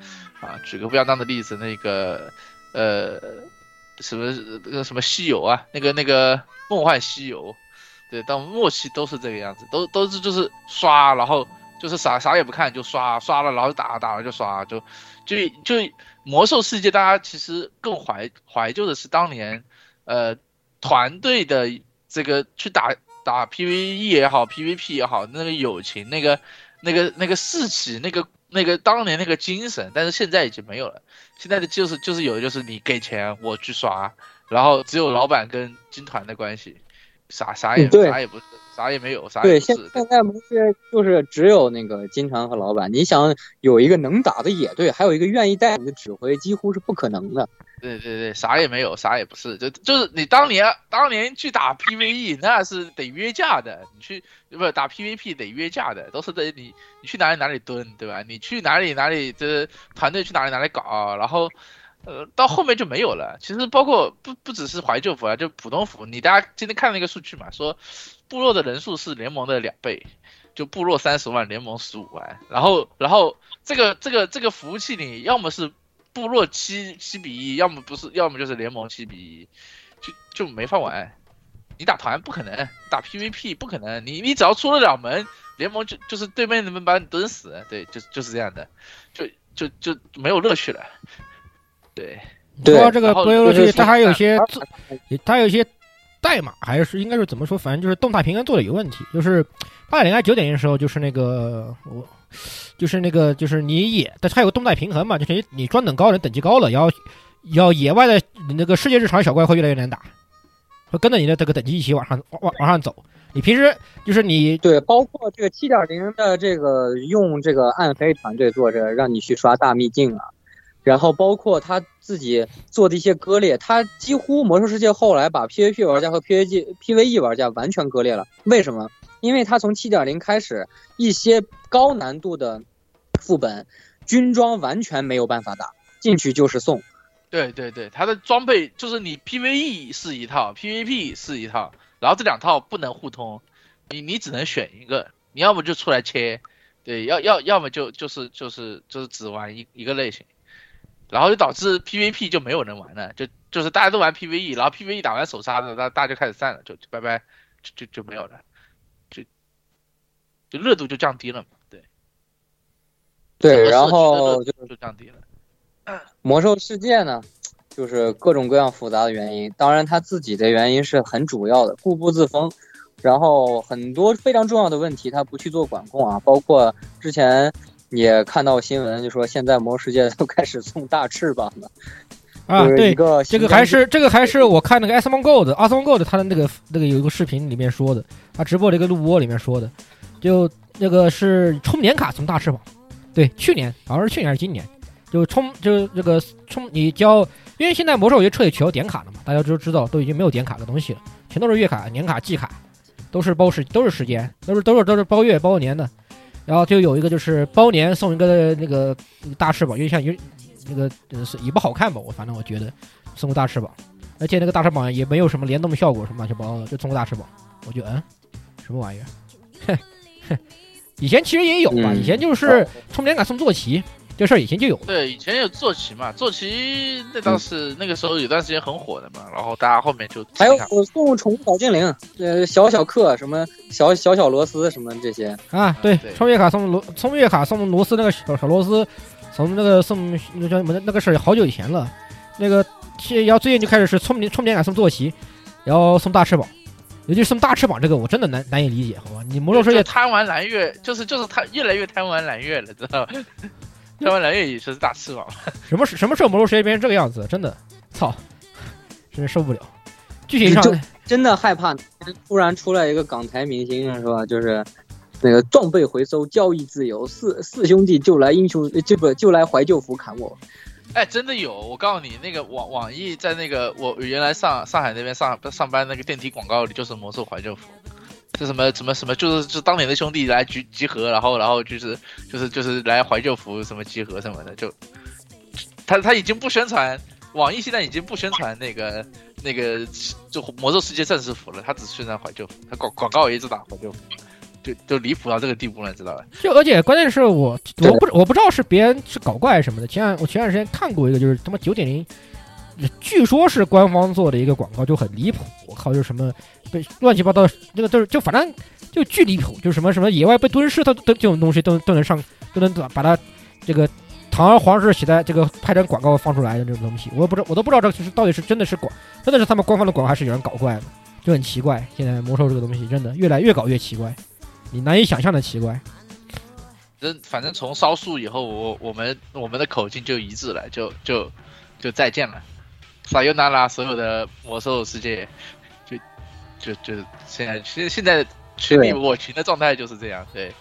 啊，举个不恰当的例子，那个呃什么那个什么西游啊，那个那个梦幻西游，对，到末期都是这个样子，都都是就是刷，然后。就是啥啥也不看就刷刷了，然后打打了就刷，就就就魔兽世界，大家其实更怀怀旧的是当年，呃，团队的这个去打打 PVE 也好，PVP 也好，那个友情，那个那个那个士气，那个那个当年那个精神，但是现在已经没有了。现在的就是就是有的就是你给钱我去刷，然后只有老板跟军团的关系，啥啥也啥也不是，啥也没有，啥对，也不是。现现在不是就是只有那个金蝉和老板，你想有一个能打的野队，还有一个愿意带你的指挥，几乎是不可能的。对对对，啥也没有，啥也不是，就就是你当年当年去打 PVE 那是得约架的，你去不是打 PVP 得约架的，都是得你你去哪里哪里蹲，对吧？你去哪里哪里这团队去哪里哪里搞，然后呃到后面就没有了。其实包括不不只是怀旧服啊，就普通服，你大家今天看那个数据嘛，说部落的人数是联盟的两倍，就部落三十万，联盟十五万，然后然后这个这个这个服务器里要么是。部落七七比一，要么不是，要么就是联盟七比一，就就没法玩。你打团不可能，打 PVP 不可能，你你只要出得了门，联盟就就是对面能把你蹲死，对，就就是这样的，就就就没有乐趣了。对，说到这个没有乐趣，它还有一些啊自，它有些代码，还是应该是怎么说？反正就是动态平衡做的有问题。就是八点零还九点零的时候，就是那个我，就是那个就是你野，但它有个动态平衡嘛，就是你你专等高人等级高了，然后要野外的那个世界日常小怪会越来越难打，会跟着你的这个等级一起往上往往往上走。你平时就是你对，包括这个七点零的这个用这个暗黑团队做着，让你去刷大秘境啊，然后包括他自己做的一些割裂，他几乎魔兽世界后来把 PVP 玩家和 PVG PVE 玩家完全割裂了。为什么？因为他从七点零开始，一些高难度的副本军装完全没有办法打，进去就是送。对对对，它的装备就是你 PVE 是一套，PVP 是一套，然后这两套不能互通，你你只能选一个，你要么就出来切，对，要要要么就就是就是就是只玩一一个类型，然后就导致 PVP 就没有人玩了，就就是大家都玩 PVE，然后 PVE 打完手杀的，那大家就开始散了，就就拜拜，就就就没有了，就就热度就降低了嘛，对，对，然后就就降低了。魔兽世界呢，就是各种各样复杂的原因，当然它自己的原因是很主要的，固步自封，然后很多非常重要的问题它不去做管控啊，包括之前也看到新闻，就说现在魔兽世界都开始送大翅膀了。啊，对这个还是这个还是我看那个 Asmon Gold 阿松 Gold 他的那个那个有一个视频里面说的，他直播的一个录播里面说的，就那个是充年卡送大翅膀，对，去年好像是去年还是今年，就充就这个充你交，因为现在魔兽已经彻底取消点卡了嘛，大家都知道都已经没有点卡的东西了，全都是月卡、年卡、季卡，都是包时都是时间，都是都是都是包月包年的，然后就有一个就是包年送一个那个大翅膀，有点像有那个也不好看吧，我反正我觉得送个大翅膀，而且那个大翅膀也没有什么联动效果什么乱七八糟的，就送个大翅膀，我就嗯，什么玩意儿？哼哼，以前其实也有吧，嗯。以前就是充点卡送坐骑这事儿以前就有，对，以前有坐骑嘛，坐骑那倒是、那个时候有段时间很火的嘛，然后大家后面就还有我送宠物小精灵，呃，小小克什么小小小螺丝什么这些，啊，对对，充月卡送螺，充月卡送螺丝那个小小螺丝，从那个送那叫什么那个事儿好久以前了，那个现然后最近就开始是充点充点卡送坐骑，然后送大翅膀，尤其是送大翅膀这个我真的难难以理解，好吧？你魔兽世界贪玩蓝月，就是就是贪越来越贪玩蓝月了，知道吧？贪玩蓝月也就是大翅膀，什么时什么时候魔兽世界变成这个样子？真的，操，真是受不了。剧情上真的害怕突然出来一个港台明星是吧？就是那个装备回收、交易自由，四四兄弟就来英雄，就不就来怀旧服砍我。哎，真的有！我告诉你，那个网网易在那个我原来上上海那边上上班那个电梯广告里就是魔兽怀旧服，是什么什么什么，就是就当年的兄弟来集集合，然后然后就是就是就是来怀旧服什么集合什么的，就他他已经不宣传，网易现在已经不宣传那个那个就魔兽世界正式服了，他只宣传怀旧服，他广广告也一直打怀旧服，就就离谱到这个地步了，你知道吧？就而且关键是我我不我不知道是别人是搞怪什么的。前两我前段时间看过一个，就是他妈九点零，据说是官方做的一个广告，就很离谱。我靠，就是什么被乱七八糟，那个都是就反正就巨离谱，就什么什么野外被蹲尸，他都这种东西都都能上都能把它这个堂而皇之写在这个拍成广告放出来的这种东西，我也不知道我都不知道这个是到底是真的是广真的是他们官方的广告，还是有人搞怪的。就很奇怪。现在魔兽这个东西真的越来越搞越奇怪，你难以想象的奇怪。真反正从烧树以后，我我们我们的口径就一致了，就就就再见了。撒尤那拉所有的魔兽世界，就就就现在其实现在群里我群的状态就是这样，对。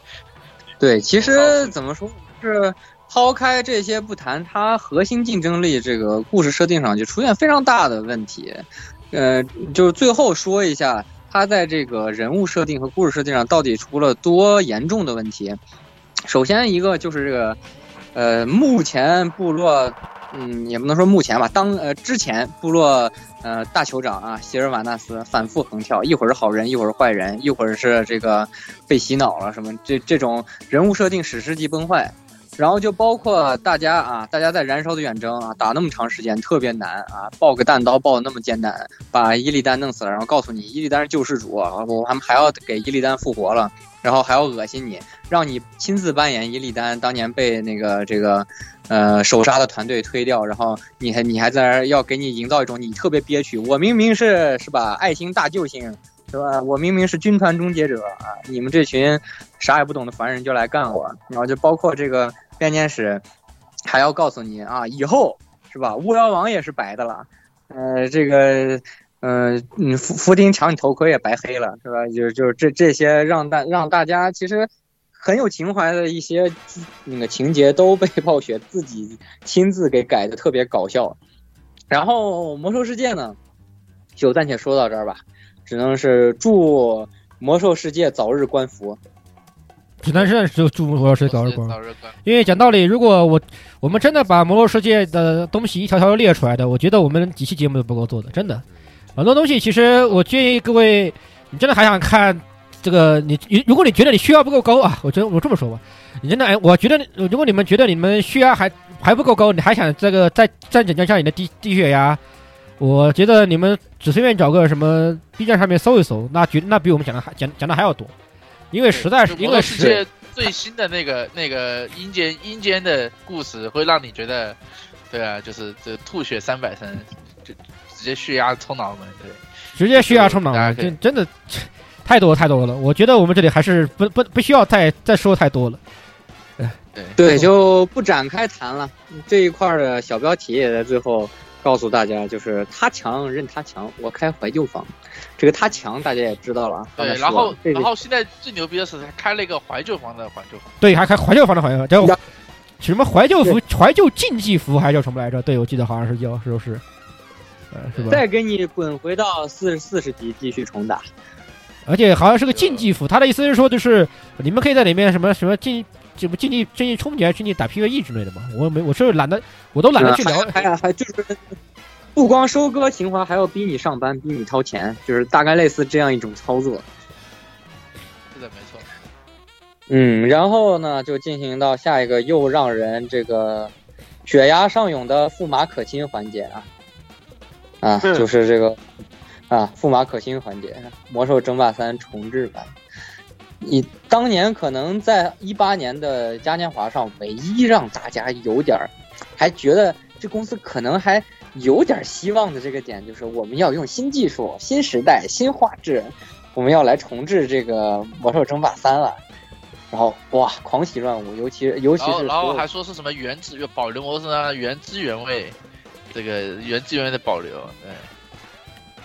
对，其实怎么说是抛开这些不谈，它核心竞争力这个故事设定上就出现非常大的问题。呃，就是最后说一下，它在这个人物设定和故事设定上到底出了多严重的问题。首先一个就是这个，呃，目前部落，嗯，也不能说目前吧，当呃之前部落呃大酋长啊，希尔瓦纳斯反复横跳，一会儿是好人，一会儿是坏人，一会儿是这个被洗脑了什么，这这种人物设定史诗级崩坏。然后就包括大家啊，大家在燃烧的远征啊，打那么长时间特别难啊，爆个弹刀爆的那么艰难，把伊利丹弄死了，然后告诉你伊利丹是救世主，啊我他们还要给伊利丹复活了，然后还要恶心你，让你亲自扮演伊利丹当年被那个这个呃首杀的团队推掉，然后你还你还在那儿要给你营造一种你特别憋屈，我明明是是吧爱心大救星是吧？我明明是军团终结者啊，你们这群啥也不懂的凡人就来干我，然后就包括这个编年史，还要告诉你啊，以后是吧？巫妖王也是白的了，呃，这个。呃，嗯，福福丁抢你头盔也白黑了，是吧？就就是这这些让大让大家其实很有情怀的一些那个情节都被暴雪自己亲自给改的特别搞笑。然后魔兽世界呢，就暂且说到这儿吧，只能是祝魔兽世界早日关服。只能是祝祝魔兽世界早日关。早日关。因为讲道理，如果我我们真的把魔兽世界的东西一条条列出来的，我觉得我们几期节目都不够做的，真的。很多东西其实我建议各位，你真的还想看这个，你如果你觉得你血压不够高啊，我觉得我这么说吧，你真的哎，我觉得如果你们觉得你们血压还还不够高，你还想这个再再拯救一下你的低低血压，我觉得你们只随便找个什么 B 站上面搜一搜，那绝那比我们讲的还讲讲的还要多，因为实在是因为实世界最新的那个那个阴间阴间的故事，会让你觉得，对啊，就是这吐血三百升，就直接血压冲脑门，对，直接血压冲脑门，真真的 太多太多了。我觉得我们这里还是不不不需要再再说太多了。对对，就不展开谈了。这一块的小标题也在最后告诉大家，就是他强任他强，我开怀旧房。这个他强大家也知道了。对，然后然后现在最牛逼的是，他开了一个怀旧房的怀旧房。对，还开怀旧房的怀旧房，叫什么怀旧服、怀旧竞技服，还叫什么来着？对，我记得好像是叫，是不是？呃，是吧？再给你滚回到四十四十级继续重打。而且好像是个竞技服，他的意思是说，就是你们可以在里面什么什么竞。这不竞技竞技冲击还是竞技打 PVE 之类的嘛？我没，我是懒得，我都懒得去聊。还还还就是，不光收割情怀，还要逼你上班，逼你掏钱，就是大概类似这样一种操作。是的，没错。嗯，然后呢，就进行到下一个又让人这个血压上涌的驸马可亲环节啊，啊，就是这个啊驸马可心环节，《魔兽争霸三》重置版。你当年可能在一八年的嘉年华上，唯一让大家有点儿还觉得这公司可能还有点希望的这个点，就是我们要用新技术、新时代、新画质，我们要来重置这个《魔兽争霸三》了。然后哇，狂喜乱舞，尤其尤其是然后还说是什么原汁保留模式啊，原汁原味，这个原汁原味的保留，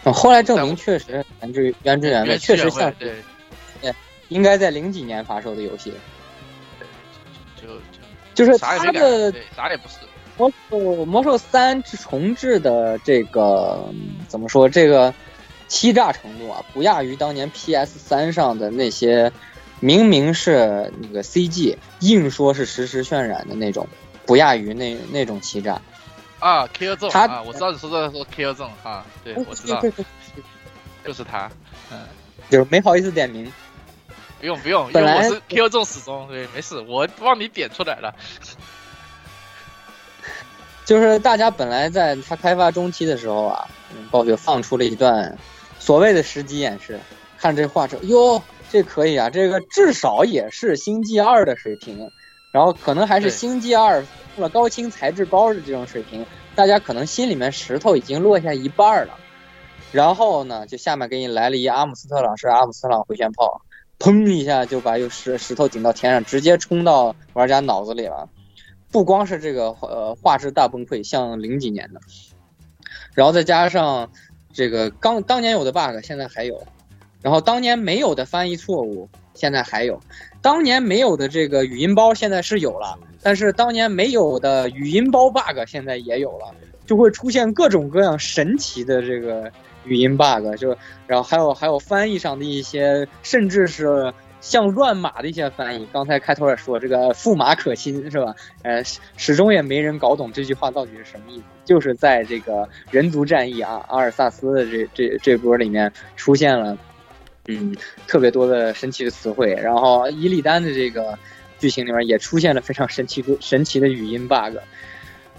对。后来证明确实原汁原汁原味，确实像对。应该在零几年发售的游戏，就就是它的啥也不是。魔兽魔兽三重置的这个怎么说？这个欺诈程度啊，不亚于当年 PS 三上的那些明明是那个 CG，硬说是实时渲染的那种，不亚于那那种欺诈。啊，Kill Zone 啊，我知道你说的说 Kill Zone 啊，对，我知道，就是他，嗯，就是没好意思点名。不用不用，因为我是 Q 中始终，对，没事，我帮你点出来了。就是大家本来在他开发中期的时候啊，暴雪放出了一段所谓的实机演示，看这画质，哟，这可以啊，这个至少也是星际二的水平，然后可能还是星际二用了高清材质包的这种水平，大家可能心里面石头已经落下一半了。然后呢，就下面给你来了一阿姆斯特朗式阿姆斯特朗回旋炮，砰一下就把有石石头顶到天上，直接冲到玩家脑子里了。不光是这个呃画质大崩溃，像零几年的，然后再加上这个刚当年有的 bug 现在还有，然后当年没有的翻译错误现在还有，当年没有的这个语音包现在是有了，但是当年没有的语音包 bug 现在也有了，就会出现各种各样神奇的这个语音 bug，就然后还有还有翻译上的一些，甚至是像乱码的一些翻译。刚才开头也说这个驸马可亲是吧？呃，始始终也没人搞懂这句话到底是什么意思。就是在这个人族战役啊，阿尔萨斯的这这这波里面出现了，嗯，特别多的神奇的词汇。然后伊利丹的这个剧情里面也出现了非常神奇的神奇的语音 bug。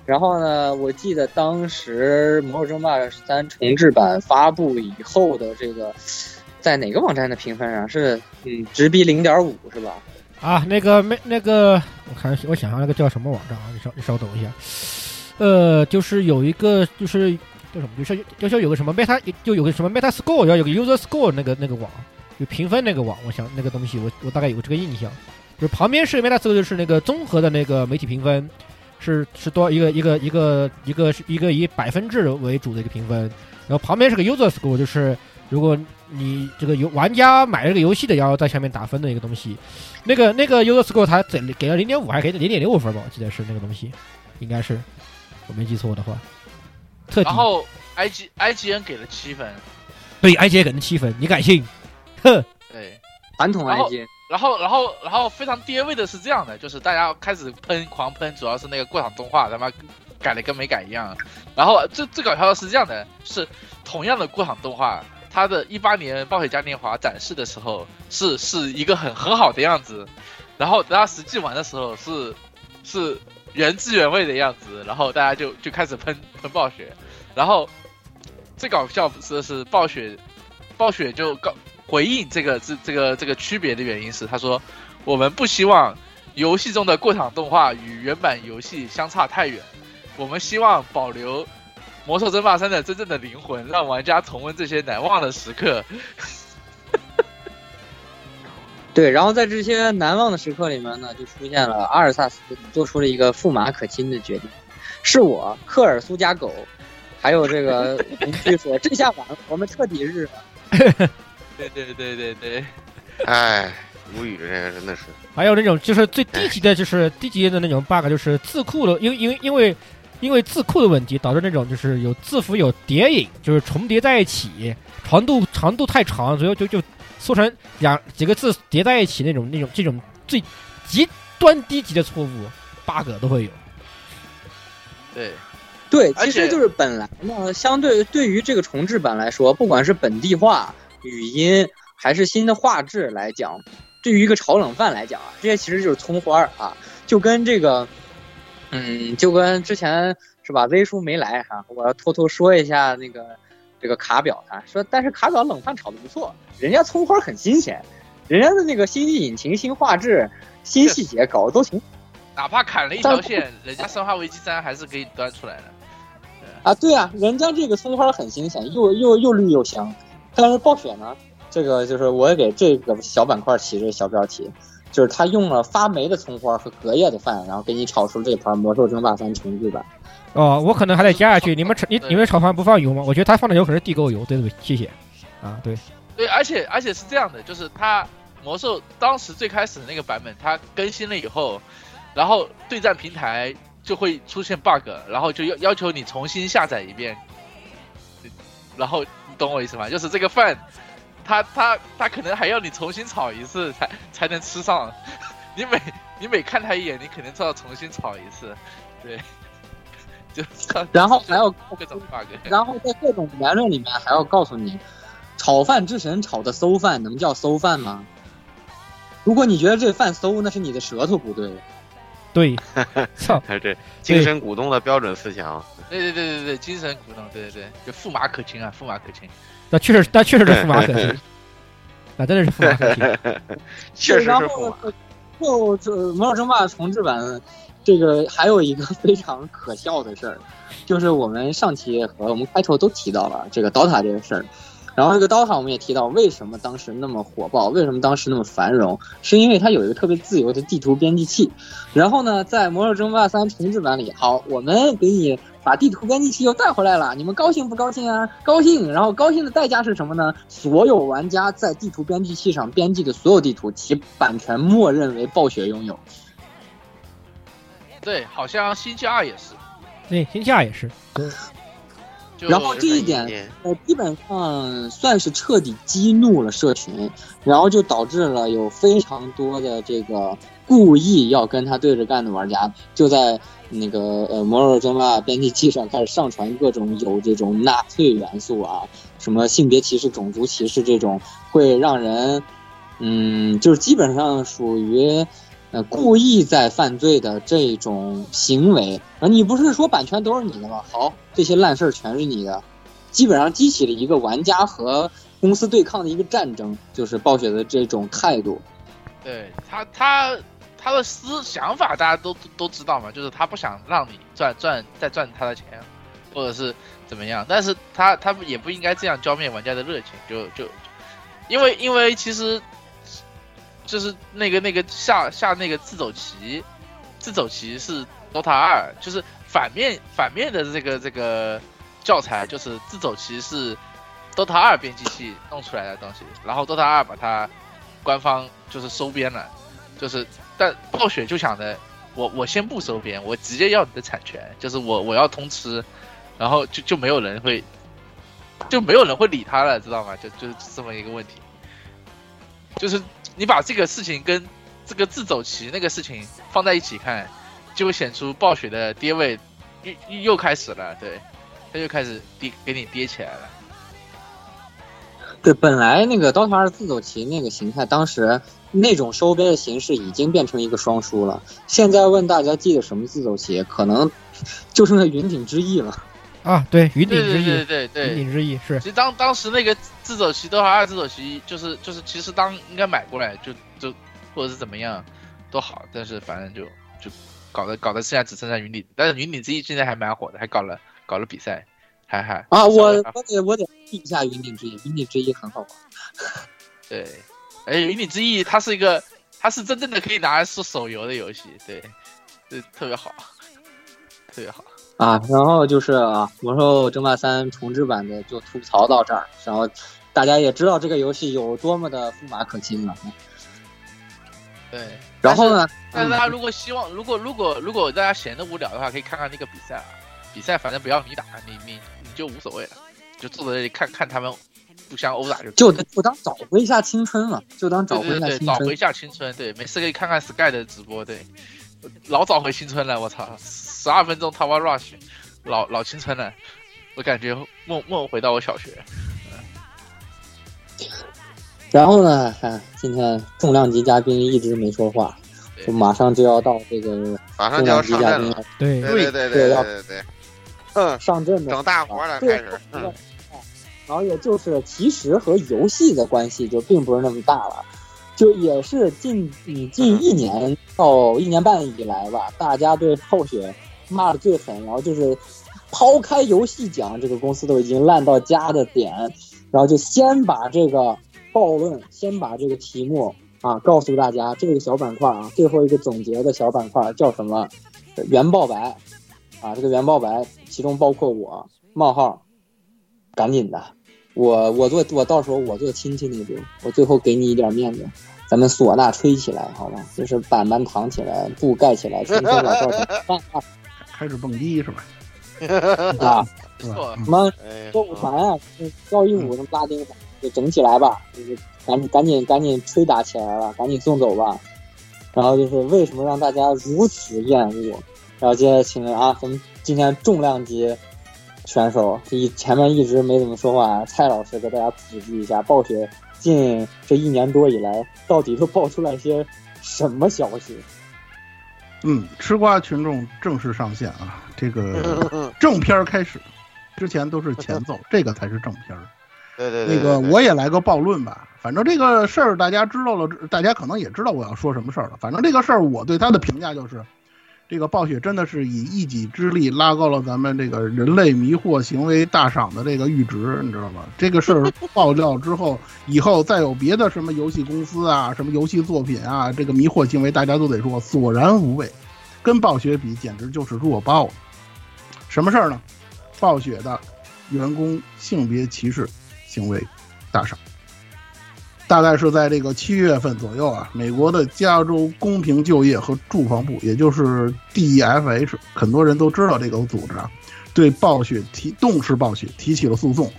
然后呢，我记得当时《魔兽争霸三》重置版发布以后的这个，在哪个网站的评分啊是嗯直逼零点五是吧？啊，那个没那个，我看我想想那个叫什么网站啊？你稍你稍等一下。呃，就是有一个就是叫什么，就是就是有个什么 meta，就有个什么 meta score，要有个 user score 那个那个网，有评分那个网，我想那个东西我我大概有这个印象。就是旁边是 meta score，就是那个综合的那个媒体评分，是是多一个一个一个一个一个以百分制为主的一个评分，然后旁边是个 user score，就是如果你这个游玩家买了这个游戏的，要在下面打分的一个东西。那个那个 user score 它给给了零点五，还给了零点六分吧？我记得是那个东西，应该是我没记错的话。特然后 I G I G N 给了七分，对 I G 给了七分，你敢信？哼，对，传统然后 IG 然后然后然后非常跌位的是这样的，就是大家开始喷狂喷，主要是那个过场动画他妈改的跟没改一样。然后最最搞笑的是这样的，是同样的过场动画，它的一八年暴雪嘉年华展示的时候是是一个很很好的样子，然后等到实际玩的时候是是原汁原味的样子，然后大家就就开始喷喷暴雪，然后最搞笑的是暴雪暴雪就告回应这个这这个这个区别的原因是，他说我们不希望游戏中的过场动画与原版游戏相差太远，我们希望保留《魔兽争霸三》的真正的灵魂，让玩家重温这些难忘的时刻。对，然后在这些难忘的时刻里面呢，就出现了阿尔萨斯做出了一个驸马可亲的决定，是我克尔苏加狗，还有这个邻居说这下完了，我们彻底日了。对对对对对，哎，无语，这个真的是。还有那种就是最低级的，就是低级的那种 bug，就是字库的，因为因为因为因为字库的问题，导致那种就是有字符有叠影，就是重叠在一起，长度长度太长，所以就就缩成两几个字叠在一起那种那种这种最极端低级的错误 bug 都会有。对，对，其实就是本来呢，相对对于这个重置版来说，不管是本地化、语音还是新的画质来讲，对于一个炒冷饭来讲啊，这些其实就是葱花儿啊，就跟这个，嗯，就跟之前是吧，V 叔没来哈、我要偷偷说一下那个这个卡表啊，说但是卡表冷饭炒的不错，人家葱花很新鲜，人家的那个新引擎、新画质、新细节搞的都挺哪怕砍了一条线，人家《生化危机三》还是给你端出来的。啊，对啊，人家这个葱花很新鲜，又又又绿又香。但是暴雪呢，这个就是我也给这个小板块起这个小标题，就是他用了发霉的葱花和隔夜的饭，然后给你炒出这盘《魔兽争霸三》重置版。哦，我可能还得加下去。你们炒你你们炒饭不放油吗？我觉得他放的油可能是地沟油。对对对，谢谢。啊，对，对，而且而且是这样的，就是它魔兽当时最开始的那个版本，它更新了以后，然后对战平台就会出现 bug，然后就要要求你重新下载一遍，然后你懂我意思吗？就是这个饭，他他他可能还要你重新炒一次才才能吃上，你每你每看他一眼，你肯定都要重新炒一次，对，就然后还要各种 bug，然后在各种言论里面还要告诉你，炒饭之神炒的馊饭能叫馊饭吗？如果你觉得这饭馊，那是你的舌头不对。对，操，这精神股东的标准思想。对对对对对，精神股东，对对对，就驸马可亲啊，驸马可亲。那确实，那确实是驸马可亲，那真的是驸马可亲。确实是然驸马后。就这《魔兽争霸》重置版，这个还有一个非常可笑的事儿，就是我们上期和我们开头都提到了这个 DOTA 这个事儿。然后这个 DOTA 我们也提到，为什么当时那么火爆，为什么当时那么繁荣，是因为它有一个特别自由的地图编辑器。然后呢，在《魔兽争霸三》重置版里，好，我们给你把地图编辑器又带回来了，你们高兴不高兴啊？高兴。然后高兴的代价是什么呢？所有玩家在地图编辑器上编辑的所有地图，其版权默认为暴雪拥有。对，好像星期二也是。对，星期二也是。就 然后这一点，呃，基本上算是彻底激怒了社群，然后就导致了有非常多的这个故意要跟他对着干的玩家，就在那个呃《魔兽争霸》编辑器上开始上传各种有这种纳粹元素啊，什么性别歧视、种族歧视这种，会让人，嗯，就是基本上属于。呃，故意在犯罪的这种行为，啊，你不是说版权都是你的吗？好，这些烂事儿全是你的，基本上激起了一个玩家和公司对抗的一个战争，就是暴雪的这种态度。对他，他他的思想法大家都都知道嘛，就是他不想让你赚赚再赚他的钱，或者是怎么样，但是他他也不应该这样浇灭玩家的热情，就就因为因为其实。就是那个那个下下那个自走棋，自走棋是 DOTA 二，就是反面反面的这个这个教材，就是自走棋是 DOTA 二编辑器弄出来的东西，然后 DOTA 二把它官方就是收编了，就是但暴雪就想着我我先不收编，我直接要你的产权，就是我我要通吃，然后就就没有人会就没有人会理他了，知道吗？就就是这么一个问题，就是。你把这个事情跟这个自走棋那个事情放在一起看，就会显出暴雪的跌位又又开始了。对，他又开始跌给你跌起来了。对，本来那个刀塔二自走棋那个形态，当时那种收编的形式已经变成一个双输了。现在问大家记得什么自走棋，可能就剩下云顶之弈了。啊，对，云顶之翼，对对对，云顶之翼是。其实当当时那个自走棋，都还二自走棋，就是就是，其实当应该买过来就就或者是怎么样都好，但是反正就就搞得搞得现在只剩下云顶，但是云顶之翼现在还蛮火的，还搞了搞了比赛，还还啊，我我得我得记一下云顶之翼，云顶之翼很好玩。对，而且云顶之弈它是一个，它是真正的可以拿来做手游的游戏，对，对，特别好，特别好。啊，然后就是啊，《魔兽争霸三》重置版的就吐槽到这儿，然后大家也知道这个游戏有多么的驸马可亲了。对，然后呢？但是大家如果希望，如果如果如果大家闲得无聊的话，可以看看那个比赛啊。比赛反正不要你打，你你你就无所谓了，就坐在那里看看他们互相殴打就。就就当找回一下青春了，就当找回一下青春。找回一下青春，对，没事可以看看 Sky 的直播，对，老找回青春了，我操！十二分钟 Tower Rush，老老青春了，我感觉梦梦回到我小学。然后呢，看今天重量级嘉宾一直没说话，就马上就要到这个重量级嘉宾了。对对对对对对，嗯，上阵的整大活了，开始。嗯。然后也就是其实和游戏的关系就并不是那么大了。就也是近你近一年到一年半以来吧，大家对暴雪骂的最狠，然后就是抛开游戏讲，这个公司都已经烂到家的点，然后就先把这个暴论，先把这个题目啊告诉大家，这个小板块啊，最后一个总结的小板块叫什么？原爆白啊，这个原爆白，其中包括我冒号，赶紧的。我我做我到时候我做亲戚那边，我最后给你一点面子，咱们唢呐吹起来，好吧？就是板板躺起来，布盖起来，春天老少开始蹦迪是吧？啊，什么歌舞团啊，跳一舞什么拉丁舞，就整起来吧，就是赶紧赶紧赶紧吹打起来了，赶紧送走吧。然后就是为什么让大家如此厌恶？然后接着请啊，咱们今天重量级。选手一前面一直没怎么说话，蔡老师给大家普及一下，暴雪近这一年多以来到底都爆出来些什么消息？嗯，吃瓜群众正式上线啊！这个正片开始，之前都是前奏，这个才是正片。对对对，那个我也来个暴论吧，反正这个事儿大家知道了，大家可能也知道我要说什么事儿了。反正这个事儿我对他的评价就是。这个暴雪真的是以一己之力拉高了咱们这个人类迷惑行为大赏的这个阈值，你知道吗？这个事儿爆料之后，以后再有别的什么游戏公司啊、什么游戏作品啊，这个迷惑行为，大家都得说索然无味，跟暴雪比简直就是弱爆了。什么事儿呢？暴雪的员工性别歧视行为大赏。大概是在这个七月份左右啊，美国的加州公平就业和住房部，也就是 DEFH，很多人都知道这个组织啊，对暴雪提动视暴雪提起了诉讼，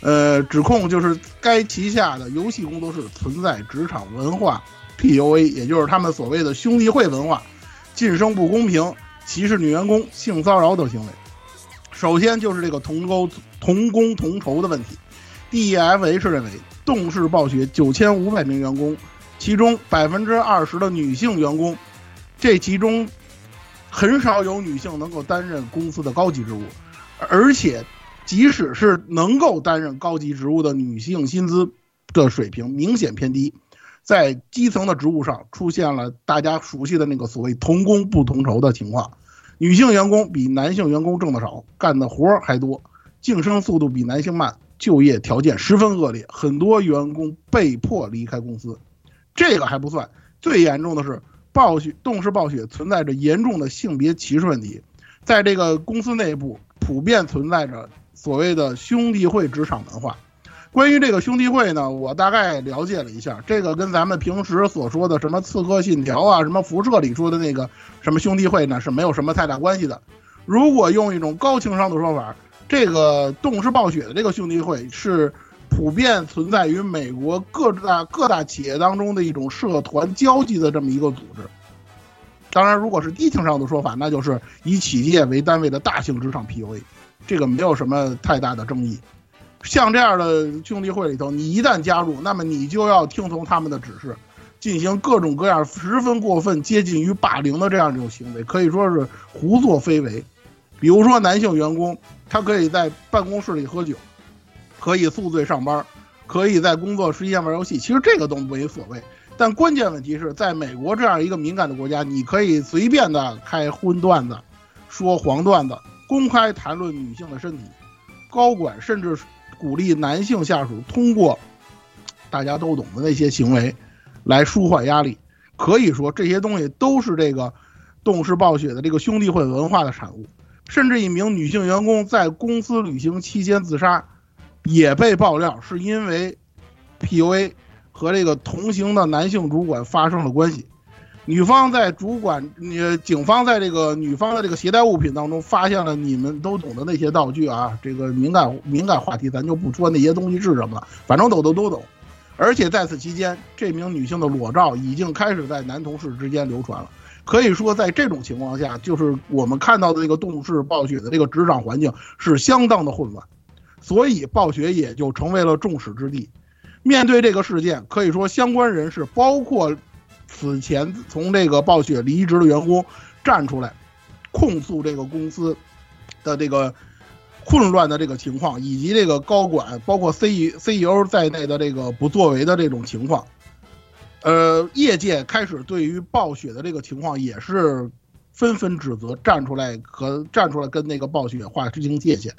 呃，指控就是该旗下的游戏工作室存在职场文化 PUA，也就是他们所谓的兄弟会文化，晋升不公平、歧视女员工、性骚扰等行为。首先就是这个同工同工同酬的问题，DEFH 认为。动视暴雪九千五百名员工，其中百分之二十的女性员工，这其中很少有女性能够担任公司的高级职务，而且即使是能够担任高级职务的女性，薪资的水平明显偏低，在基层的职务上出现了大家熟悉的那个所谓同工不同酬的情况，女性员工比男性员工挣得少，干的活还多，晋升速度比男性慢。就业条件十分恶劣，很多员工被迫离开公司。这个还不算，最严重的是暴雪动视暴雪存在着严重的性别歧视问题，在这个公司内部普遍存在着所谓的兄弟会职场文化。关于这个兄弟会呢，我大概了解了一下，这个跟咱们平时所说的什么刺客信条啊、什么辐射里说的那个什么兄弟会呢，是没有什么太大关系的。如果用一种高情商的说法。这个动视暴雪的这个兄弟会是普遍存在于美国各大各大企业当中的一种社团交际的这么一个组织。当然，如果是低情商的说法，那就是以企业为单位的大型职场 PUA，这个没有什么太大的争议。像这样的兄弟会里头，你一旦加入，那么你就要听从他们的指示，进行各种各样十分过分、接近于霸凌的这样一种行为，可以说是胡作非为。比如说，男性员工他可以在办公室里喝酒，可以宿醉上班，可以在工作时间玩游戏。其实这个都没所谓，但关键问题是在美国这样一个敏感的国家，你可以随便的开荤段子，说黄段子，公开谈论女性的身体。高管甚至鼓励男性下属通过大家都懂的那些行为来舒缓压力。可以说，这些东西都是这个动视暴雪的这个兄弟会文化的产物。甚至一名女性员工在公司旅行期间自杀，也被爆料是因为 PUA 和这个同行的男性主管发生了关系。女方在主管，呃，警方在这个女方的这个携带物品当中发现了你们都懂的那些道具啊，这个敏感敏感话题咱就不说那些东西是什么了，反正懂的都懂。而且在此期间，这名女性的裸照已经开始在男同事之间流传了。可以说，在这种情况下，就是我们看到的这个动视暴雪的这个职场环境是相当的混乱，所以暴雪也就成为了众矢之的。面对这个事件，可以说相关人士，包括此前从这个暴雪离职的员工，站出来控诉这个公司的这个混乱的这个情况，以及这个高管，包括 C E C E O 在内的这个不作为的这种情况。呃，业界开始对于暴雪的这个情况也是纷纷指责，站出来和站出来跟那个暴雪划清界限。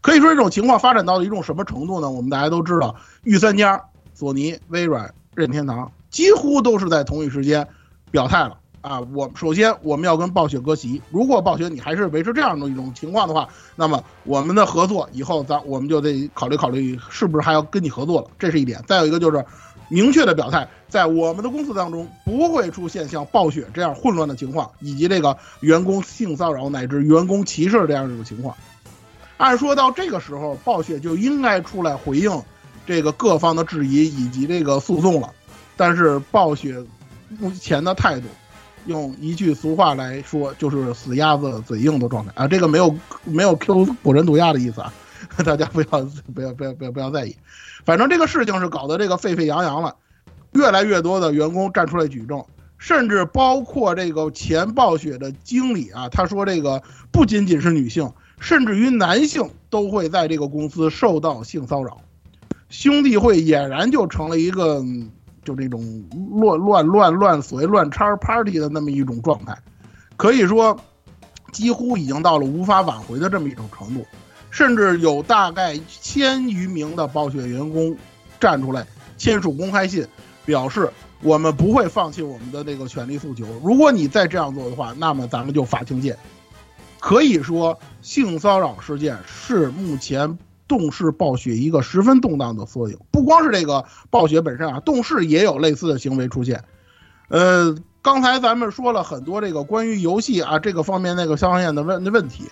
可以说这种情况发展到了一种什么程度呢？我们大家都知道，御三家索尼、微软、任天堂几乎都是在同一时间表态了啊！我首先我们要跟暴雪割席，如果暴雪你还是维持这样的一种情况的话，那么我们的合作以后咱我们就得考虑考虑是不是还要跟你合作了，这是一点。再有一个就是明确的表态。在我们的公司当中，不会出现像暴雪这样混乱的情况，以及这个员工性骚扰乃至员工歧视这样一种情况。按说到这个时候，暴雪就应该出来回应这个各方的质疑以及这个诉讼了。但是暴雪目前的态度，用一句俗话来说，就是死鸭子嘴硬的状态啊。这个没有没有 Q 补人毒鸭的意思啊，大家不要不要不要不要不要在意。反正这个事情是搞得这个沸沸扬扬了。越来越多的员工站出来举证，甚至包括这个前暴雪的经理啊，他说这个不仅仅是女性，甚至于男性都会在这个公司受到性骚扰，兄弟会俨然就成了一个就这种乱乱乱乱所谓乱叉 party 的那么一种状态，可以说几乎已经到了无法挽回的这么一种程度，甚至有大概千余名的暴雪员工站出来签署公开信，表示我们不会放弃我们的那个权利诉求。如果你再这样做的话，那么咱们就法庭见。可以说，性骚扰事件是目前动视暴雪一个十分动荡的缩影。不光是这个暴雪本身啊，动视也有类似的行为出现。呃，刚才咱们说了很多这个关于游戏啊这个方面那个相应的问的问题。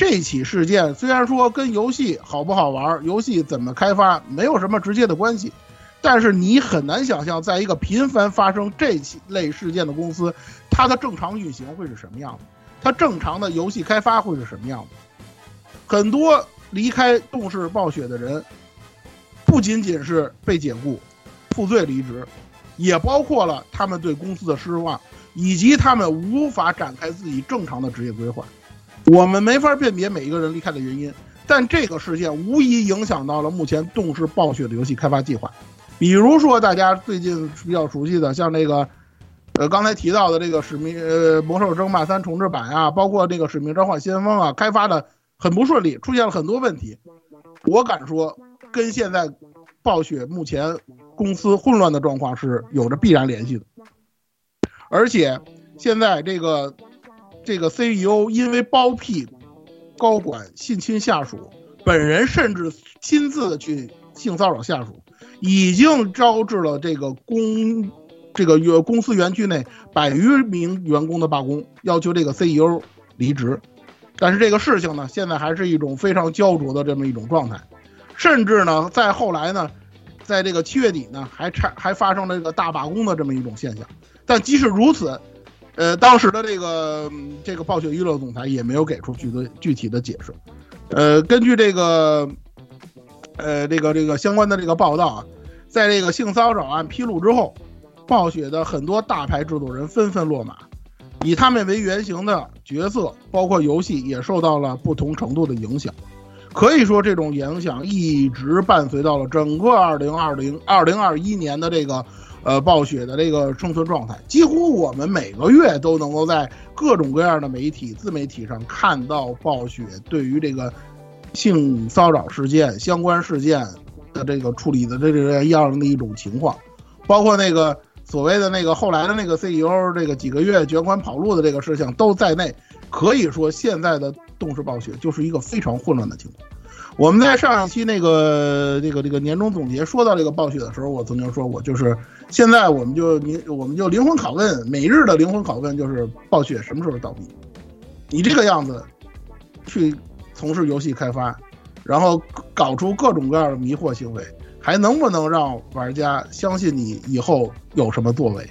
这起事件虽然说跟游戏好不好玩、游戏怎么开发没有什么直接的关系，但是你很难想象，在一个频繁发生这起类事件的公司，它的正常运行会是什么样的。它正常的游戏开发会是什么样的？很多离开动视暴雪的人，不仅仅是被解雇、负罪离职，也包括了他们对公司的失望，以及他们无法展开自己正常的职业规划。我们没法辨别每一个人离开的原因，但这个事件无疑影响到了目前动视暴雪的游戏开发计划。比如说，大家最近比较熟悉的，像那个。呃，刚才提到的这个《使命》呃，《魔兽争霸三》重置版啊，包括这个《使命召唤：先锋》啊，开发的很不顺利，出现了很多问题。我敢说，跟现在暴雪目前公司混乱的状况是有着必然联系的。而且，现在这个这个 CEO 因为包庇高管性侵下属，本人甚至亲自去性骚扰下属，已经招致了这个公。这个园公司园区内百余名员工的罢工，要求这个 CEO 离职，但是这个事情呢，现在还是一种非常焦灼的这么一种状态，甚至呢，在后来呢，在这个七月底呢，还差还发生了这个大罢工的这么一种现象。但即使如此，呃，当时的这个这个暴雪娱乐总裁也没有给出具体具体的解释。呃，根据这个呃这个这个相关的这个报道啊，在这个性骚扰案披露之后。暴雪的很多大牌制作人纷纷落马，以他们为原型的角色，包括游戏，也受到了不同程度的影响。可以说，这种影响一直伴随到了整个二零二零二零二一年的这个呃暴雪的这个生存状态。几乎我们每个月都能够在各种各样的媒体、自媒体上看到暴雪对于这个性骚扰事件相关事件的这个处理的这个样的一种情况，包括那个。所谓的那个后来的那个 CEO，这个几个月卷款跑路的这个事情都在内，可以说现在的动视暴雪就是一个非常混乱的情况。我们在上一期那个这个这个年终总结说到这个暴雪的时候，我曾经说过，就是现在我们就你我们就灵魂拷问，每日的灵魂拷问就是暴雪什么时候倒闭？你这个样子去从事游戏开发，然后搞出各种各样的迷惑行为。还能不能让玩家相信你以后有什么作为？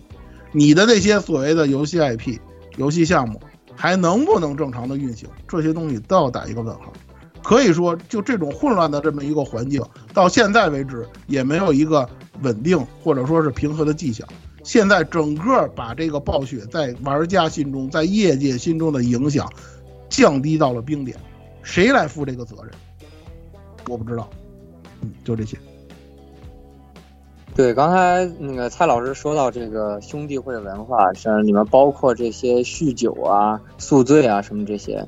你的那些所谓的游戏 IP、游戏项目还能不能正常的运行？这些东西都要打一个问号。可以说，就这种混乱的这么一个环境，到现在为止也没有一个稳定或者说是平和的迹象。现在整个把这个暴雪在玩家心中、在业界心中的影响降低到了冰点，谁来负这个责任？我不知道。嗯，就这些。对，刚才那个蔡老师说到这个兄弟会文化，像里面包括这些酗酒啊、宿醉啊什么这些，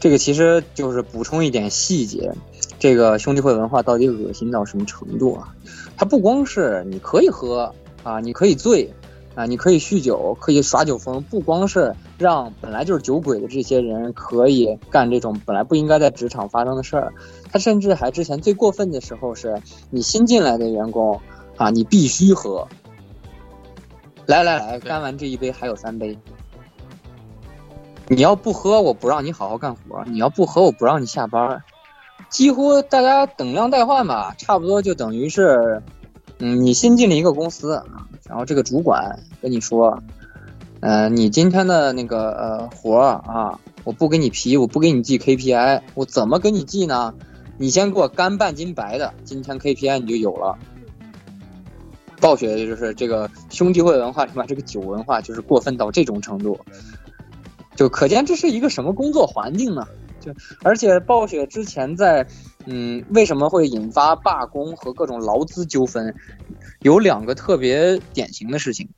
这个其实就是补充一点细节，这个兄弟会文化到底恶心到什么程度啊？它不光是你可以喝啊，你可以醉啊，你可以酗酒，可以耍酒疯，不光是让本来就是酒鬼的这些人可以干这种本来不应该在职场发生的事儿，他甚至还之前最过分的时候是你新进来的员工。啊，你必须喝！来来来，干完这一杯还有三杯。你要不喝，我不让你好好干活；你要不喝，我不让你下班。几乎大家等量代换吧，差不多就等于是，嗯，你新进了一个公司，然后这个主管跟你说，呃，你今天的那个呃活啊，我不给你批，我不给你记 KPI，我怎么给你记呢？你先给我干半斤白的，今天 KPI 你就有了。暴雪就是这个兄弟会文化，里面这个酒文化就是过分到这种程度，就可见这是一个什么工作环境呢？就而且暴雪之前在，嗯，为什么会引发罢工和各种劳资纠纷？有两个特别典型的事情，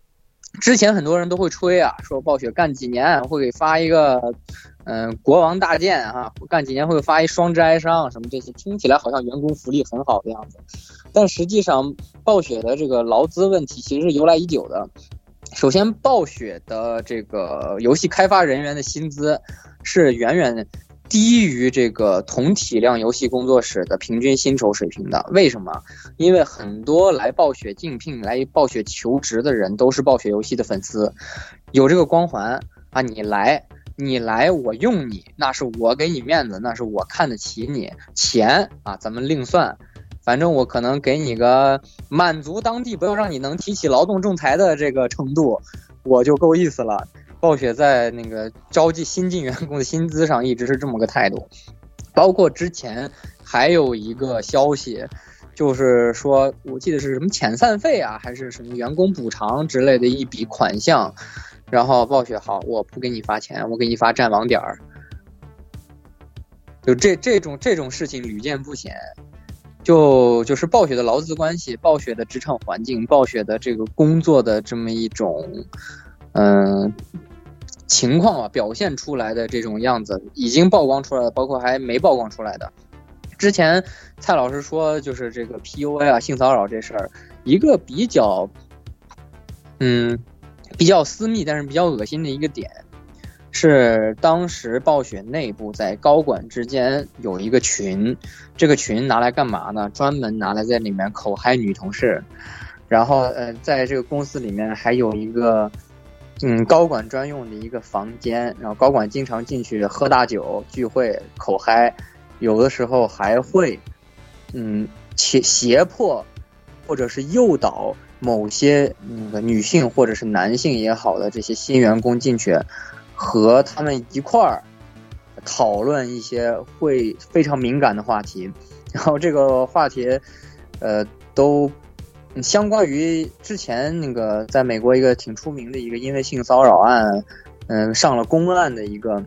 之前很多人都会吹啊，说暴雪干几年会给发一个，嗯、国王大剑啊，干几年会发一双之哀伤什么这些，听起来好像员工福利很好的样子，但实际上暴雪的这个劳资问题其实是由来已久的。首先，暴雪的这个游戏开发人员的薪资是远远低于这个同体量游戏工作室的平均薪酬水平的。为什么？因为很多来暴雪竞聘、来暴雪求职的人都是暴雪游戏的粉丝，有这个光环啊！你来，你来，我用你，那是我给你面子，那是我看得起你。钱啊，咱们另算。反正我可能给你个满足当地不要让你能提起劳动仲裁的这个程度，我就够意思了。暴雪在那个招进新进员工的薪资上一直是这么个态度，包括之前还有一个消息，就是说我记得是什么遣散费啊，还是什么员工补偿之类的一笔款项，然后暴雪好，我不给你发钱，我给你发战网点儿，就这这种这种事情屡见不鲜。就就是暴雪的劳资关系、暴雪的职场环境、暴雪的这个工作的这么一种，嗯、情况啊，表现出来的这种样子，已经曝光出来了，包括还没曝光出来的。之前蔡老师说，就是这个 PUA 啊、性骚扰这事儿，一个比较，嗯，比较私密，但是比较恶心的一个点，是当时暴雪内部在高管之间有一个群，这个群拿来干嘛呢？专门拿来在里面口嗨女同事，然后呃，在这个公司里面还有一个嗯高管专用的一个房间，然后高管经常进去喝大酒、聚会、口嗨，有的时候还会嗯胁胁迫或者是诱导某些那个女性或者是男性也好的这些新员工进去。和他们一块儿讨论一些会非常敏感的话题，然后这个话题，呃，都相关于之前那个在美国一个挺出名的一个因为性骚扰案，嗯，上了公案的一个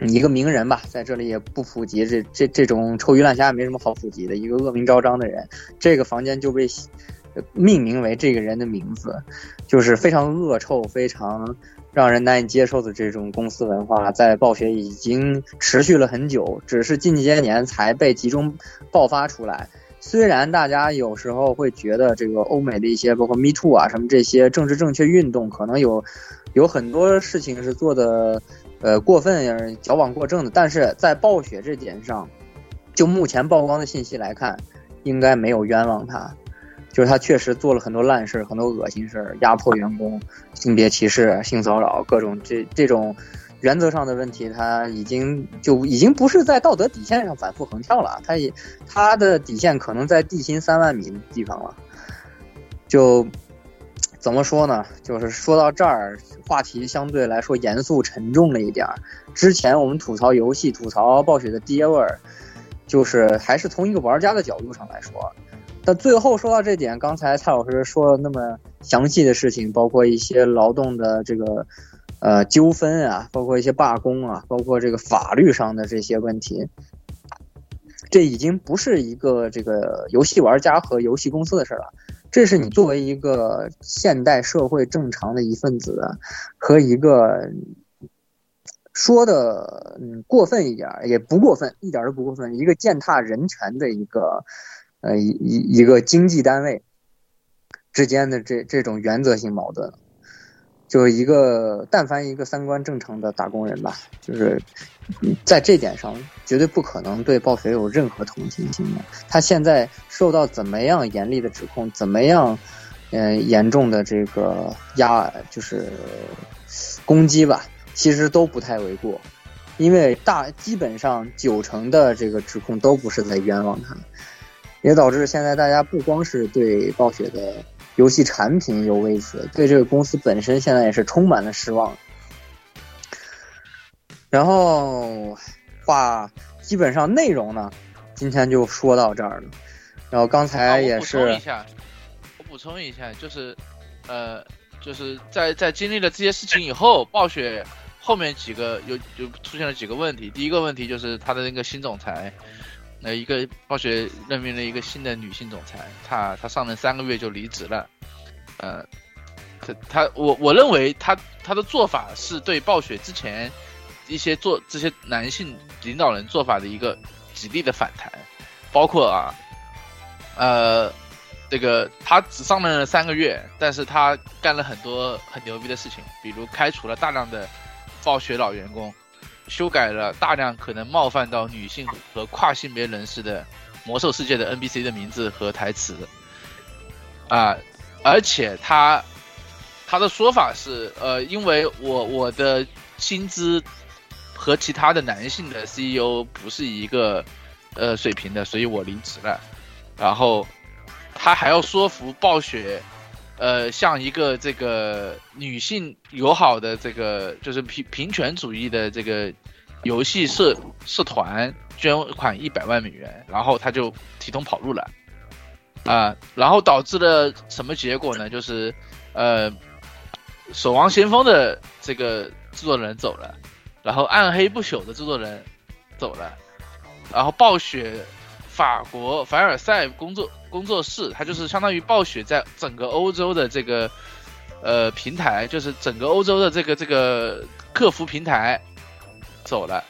一个名人吧，在这里也不普及这这这种臭鱼烂虾也没什么好普及的一个恶名昭彰的人，这个房间就被命名为这个人的名字，就是非常恶臭，非常。让人难以接受的这种公司文化，在暴雪已经持续了很久，只是近些年才被集中爆发出来。虽然大家有时候会觉得这个欧美的一些，包括 Me Too 啊什么这些政治正确运动，可能有有很多事情是做的呃过分、矫枉过正的，但是在暴雪这点上，就目前曝光的信息来看，应该没有冤枉他。就是他确实做了很多烂事儿很多恶心事儿压迫员工、性别歧视、性骚扰各种这这种原则上的问题，他已经就已经不是在道德底线上反复横跳了，他也他的底线可能在地心三万米的地方了。就怎么说呢？就是说到这儿，话题相对来说严肃沉重了一点儿。之前我们吐槽游戏、吐槽暴雪的爹味儿，就是还是从一个玩家的角度上来说。但最后说到这点，刚才蔡老师说了那么详细的事情，包括一些劳动的这个呃纠纷啊，包括一些罢工啊，包括这个法律上的这些问题，这已经不是一个这个游戏玩家和游戏公司的事了，这是你作为一个现代社会正常的一份子和一个说的嗯过分一点也不过分，一点都不过分，一个践踏人权的一个。呃，一一一个经济单位之间的这这种原则性矛盾，就是一个但凡一个三观正常的打工人吧，就是在这点上绝对不可能对暴雪有任何同情心的。他现在受到怎么样严厉的指控，怎么样嗯、呃、严重的这个压就是攻击吧，其实都不太为过，因为大基本上九成的这个指控都不是在冤枉他。也导致现在大家不光是对暴雪的游戏产品有微词，对这个公司本身现在也是充满了失望。然后话基本上内容呢，今天就说到这儿了。然后刚才也是，我补充一下，我补充一下，就是呃，就是在在经历了这些事情以后，暴雪后面几个有就出现了几个问题。第一个问题就是他的那个新总裁。那一个暴雪任命了一个新的女性总裁，她她上任三个月就离职了，呃，她她我我认为她她的做法是对暴雪之前一些做这些男性领导人做法的一个极力的反弹，包括啊，呃，这个他只上任了三个月，但是他干了很多很牛逼的事情，比如开除了大量的暴雪老员工，修改了大量可能冒犯到女性和跨性别人士的魔兽世界的 NPC 的名字和台词，啊，而且他他的说法是，呃，因为我我的薪资和其他的男性的 CEO 不是一个呃水平的，所以我离职了。然后他还要说服暴雪，呃，像一个这个女性友好的这个就是平平权主义的这个游戏社社团捐款一百万美元，然后他就提桶跑路了。啊，然后导致了什么结果呢？就是，呃，守望先锋的这个制作人走了，然后暗黑不朽的制作人走了，然后暴雪法国凡尔赛工作工作室，它就是相当于暴雪在整个欧洲的这个呃平台，就是整个欧洲的这个这个客服平台走了，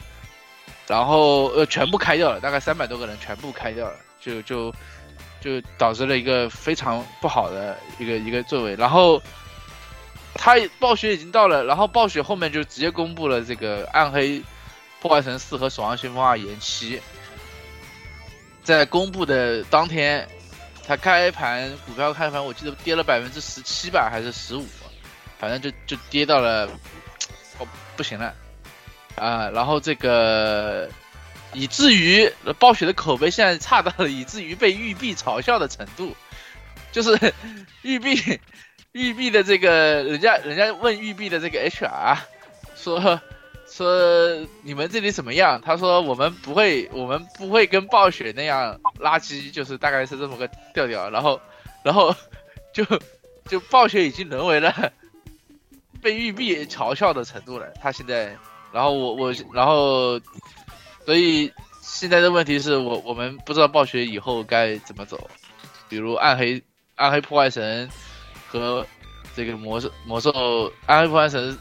然后呃全部开掉了，大概三百多个人全部开掉了，就就。就导致了一个非常不好的一个一个作为，然后他暴雪已经到了，然后暴雪后面就直接公布了这个《暗黑破坏神四》和《守望先锋二》延期，在公布的当天，它开盘股票开盘我记得跌了百分之十七吧，还是十五，反正就就跌到了哦不行了啊，然后这个。以至于暴雪的口碑现在差到了以至于被育碧嘲笑的程度，就是育碧育碧的这个人家人家问育碧的这个 HR 说说你们这里怎么样？他说我们不会我们不会跟暴雪那样垃圾，就是大概是这么个调调。然后 然后就就暴雪已经沦为了被玉璧嘲笑的程度了。他现在然后我我然后。所以现在的问题是我我们不知道暴雪以后该怎么走，比如暗黑暗黑破坏神和这个魔兽魔兽暗黑破坏神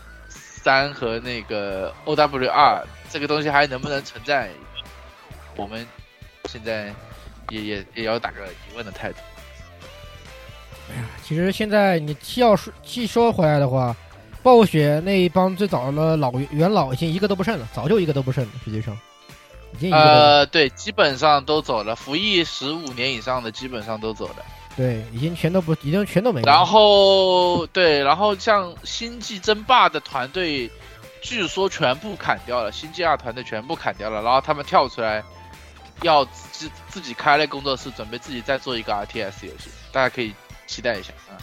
三和那个 O W 二这个东西还能不能存在？我们现在也也也要打个疑问的态度。哎呀，其实现在你既要说既说回来的话，暴雪那一帮最早的老元老已经一个都不剩了，早就一个都不剩了，实际上。呃，对，基本上都走了，服役十五年以上的基本上都走了。对，已经全都不，已经全都没了。然后，对，然后像星际争霸的团队，据说全部砍掉了，星际二团队全部砍掉了，然后他们跳出来，要自自己开了工作室，准备自己再做一个 RTS 游戏，大家可以期待一下啊。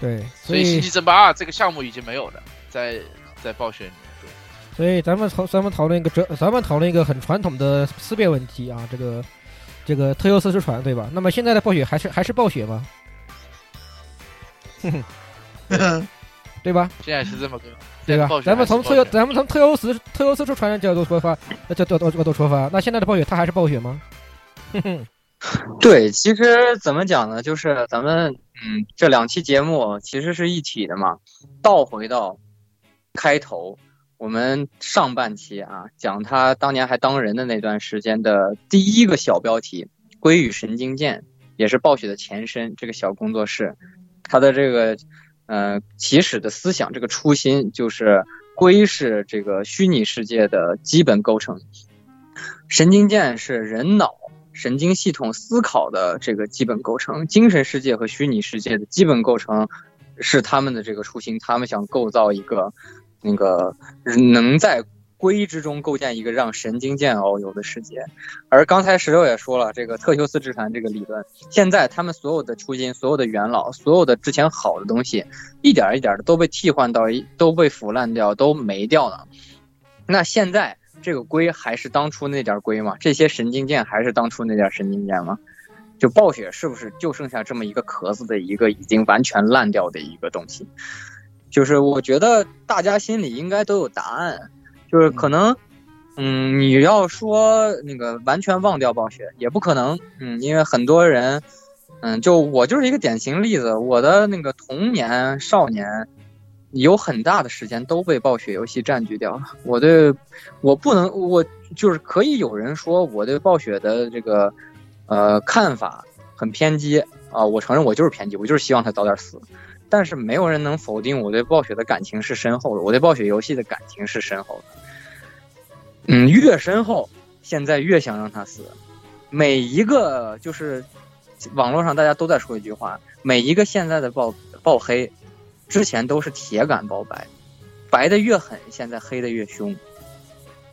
对，所以星际争霸二这个项目已经没有了，在在暴雪里面。对所以咱们讨咱们讨论一个哲咱们讨论一个很传统的思辨问题啊，这个这个特优斯之船对吧？那么现在的暴雪还是还是暴雪吗？哼哼，对吧？现在是这么个对吧？咱们从特优咱们从特优斯特优斯之船的角度出发，角角度角度出发，那现在的暴雪它还是暴雪吗？哼哼，对，其实怎么讲呢？就是咱们嗯这两期节目其实是一体的嘛，倒回到开头。我们上半期啊，讲他当年还当人的那段时间的第一个小标题“龟与神经剑”，也是暴雪的前身。这个小工作室，他的这个呃起始的思想，这个初心就是龟是这个虚拟世界的基本构成，神经剑是人脑神经系统思考的这个基本构成，精神世界和虚拟世界的基本构成是他们的这个初心，他们想构造一个。那个能在龟之中构建一个让神经剑遨游的世界，而刚才石榴也说了，这个特修斯之船这个理论，现在他们所有的初心、所有的元老、所有的之前好的东西，一点一点的都被替换到都被腐烂掉，都没掉了。那现在这个龟还是当初那点龟吗？这些神经剑还是当初那点神经剑吗？就暴雪是不是就剩下这么一个壳子的一个已经完全烂掉的一个东西？就是我觉得大家心里应该都有答案，就是可能，嗯，你要说那个完全忘掉暴雪也不可能，嗯，因为很多人嗯，就我就是一个典型例子，我的那个童年、少年，有很大的时间都被暴雪游戏占据掉了。我对，我不能，我就是可以有人说我对暴雪的这个，呃，看法很偏激啊，我承认我就是偏激，我就是希望他早点死。但是没有人能否定我对暴雪的感情是深厚的，我对暴雪游戏的感情是深厚的。嗯，越深厚，现在越想让他死。每一个就是网络上大家都在说一句话：每一个现在的暴暴黑，之前都是铁杆爆白，白的越狠，现在黑的越凶。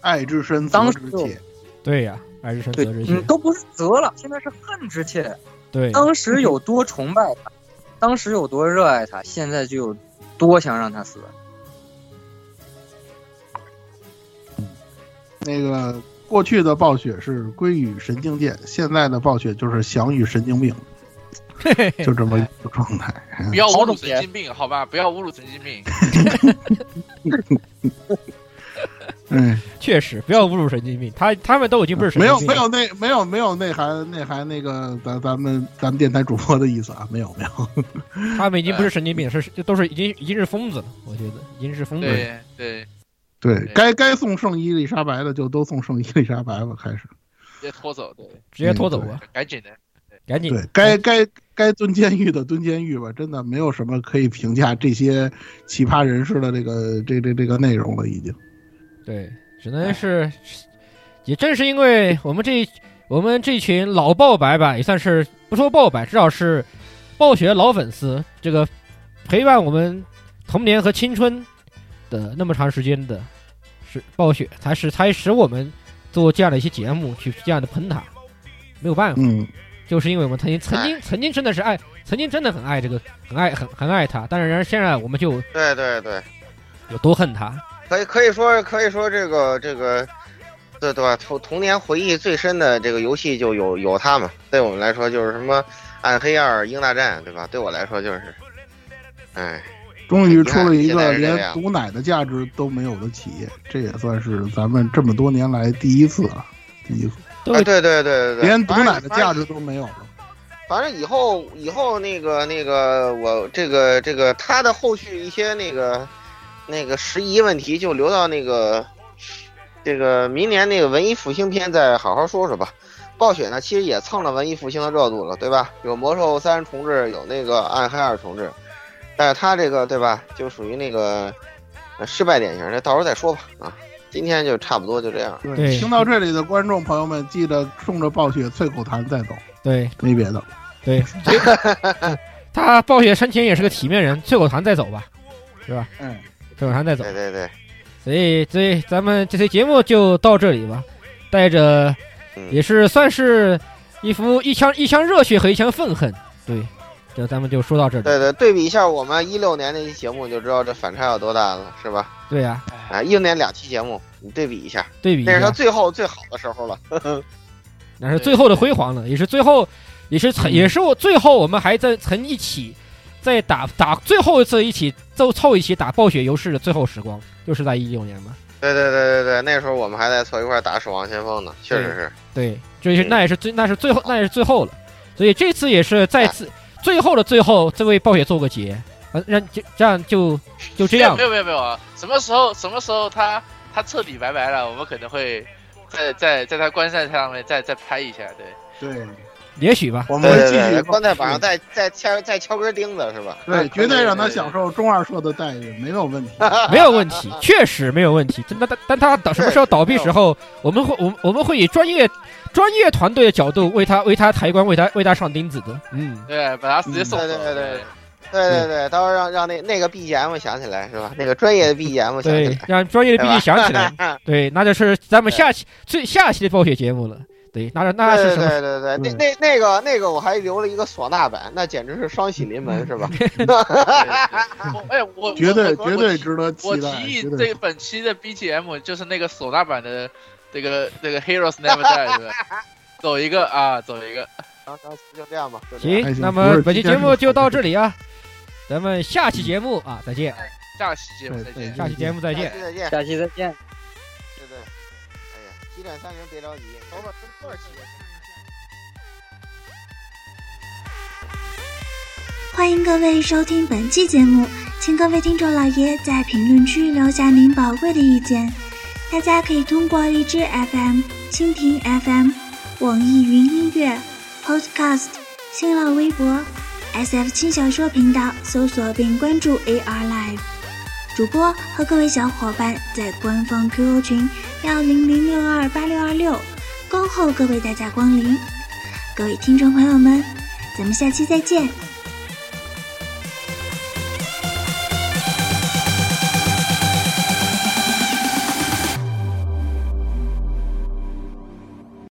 爱之深，当时责之切。对呀，爱之深，对责之切嗯，。都不是责了，现在是恨之切。对，当时有多崇拜他，当时有多热爱他，现在就有多想让他死。那个过去的暴雪是归于神经剑，现在的暴雪就是降于神经病，就这么一个状态。不要 侮辱神经病，好吧？不要侮辱神经病。嗯，确实不要侮辱神经病，他他们都已经不是神没有经病了没有内没有没有内涵内涵那个咱咱们咱们电台主播的意思啊，没有没有。他们已经不是神经病，是这都是已经已经是疯子了，我觉得已经是疯子了。对对，对该该送圣伊丽莎白的就都送圣伊丽莎白吧，开始。直接拖走，对，直接拖走吧，赶紧的。赶紧对，该该该蹲监狱的蹲监狱吧，真的没有什么可以评价这些奇葩人士的这个这这这个内容了，已经。对，只能是，也正是因为我们这我们这群老爆白吧，也算是不说爆白，至少是暴雪老粉丝，这个陪伴我们童年和青春的那么长时间的，是暴雪才使才使我们做这样的一些节目，去这样的喷他，没有办法，嗯，就是因为我们曾经曾经曾经真的是爱，曾经真的很爱这个很爱很很爱他，但是然而现在我们就对对对，有多恨他，可以可以说可以说这个这个，对对吧？童童年回忆最深的这个游戏就有有它嘛。对我们来说就是什么暗黑二、英大战，对吧？对我来说就是，哎，终于出了一个连毒奶的价值都没有的企业，这也算是咱们这么多年来第一次啊，第一次对对对对对，连毒奶的价值都没有了。反正以后以后那个那个我这个这个他的后续一些那个那个十一问题就留到那个这个明年那个文艺复兴篇再好好说说吧。暴雪呢，其实也蹭了文艺复兴的热度了，对吧？有魔兽三重置，有那个暗黑二重置，但是他这个对吧，就属于那个呃失败典型，的到时候再说吧。啊，今天就差不多就这样。对听到这里的观众朋友们，记得冲着暴雪啐口痰再走，对没别的。对，他暴雪生前也是个体面人，啐口痰再走吧，是吧？嗯，啐口痰再走。对对对，所以，所以咱们这期节目就到这里吧，带着嗯也是算是一副一腔一腔热血和一腔愤恨。对，这咱们就说到这里。对对，对比一下我们一六年那期节目，就知道这反差有多大了，是吧？对呀、啊，一六年两期节目，你对比一下，对比一下那是他，最后最好的时候了。那是最后的辉煌了，也是最后，也是曾，也是我最后我们还在曾一起在打打最后一次一起凑凑一起打暴雪游戏的最后时光，就是在一六年嘛。对对对对对，那时候我们还在凑一块打《守望先锋》呢，确实是。对，就是那也是最那是最后那也是最后了，所以这次也是再次最后的最后，这为暴雪做个结，啊让就这样就就这样没有没有没有啊！什么时候什么时候他他彻底拜拜了，我们可能会在在在他观赛上面再再拍一下，对。对，也许吧。我们继续棺材板上再再敲再敲根钉子是吧？对，绝对让他享受中二社的待遇，没有问题。没有问题，确实没有问题。但但但他倒什么时候倒闭时候，我们会我们我们会以专业专业团队的角度为他为他抬棺，为他为他上钉子的。嗯，对，把他直接送走。对对对对对对对，到时候让让那那个 BGM 响起来是吧？那个专业的 BGM 响起对来，，让专业的 BGM 响起。来。对，那就是咱们下期最下期的暴雪节目了。对，那那是对什么？对对对，那那那个那个我还留了一个唢呐版，那简直是双喜临门是吧？我 哎，我绝对绝对值得期我。提议这个本期的 BGM 就是那个唢呐版的这个这个 Heroes Never Die，对吧？走一个啊，走一个。行行，就这样吧。行，那么本期节目就到这里啊，咱们下期节目啊再见，下期节目再见。下期节目再见下。期再见。欢迎各位收听本期节目，请各位听众老爷在评论区留下您宝贵的意见。大家可以通过荔枝 FM、蜻蜓 FM、网易云音乐、Podcast、新浪微博、SF 轻小说频道搜索并关注 AR Live。主播和各位小伙伴在官方 QQ 群幺零零六二八六二六恭候各位大驾光临。各位听众朋友们，咱们下期再见。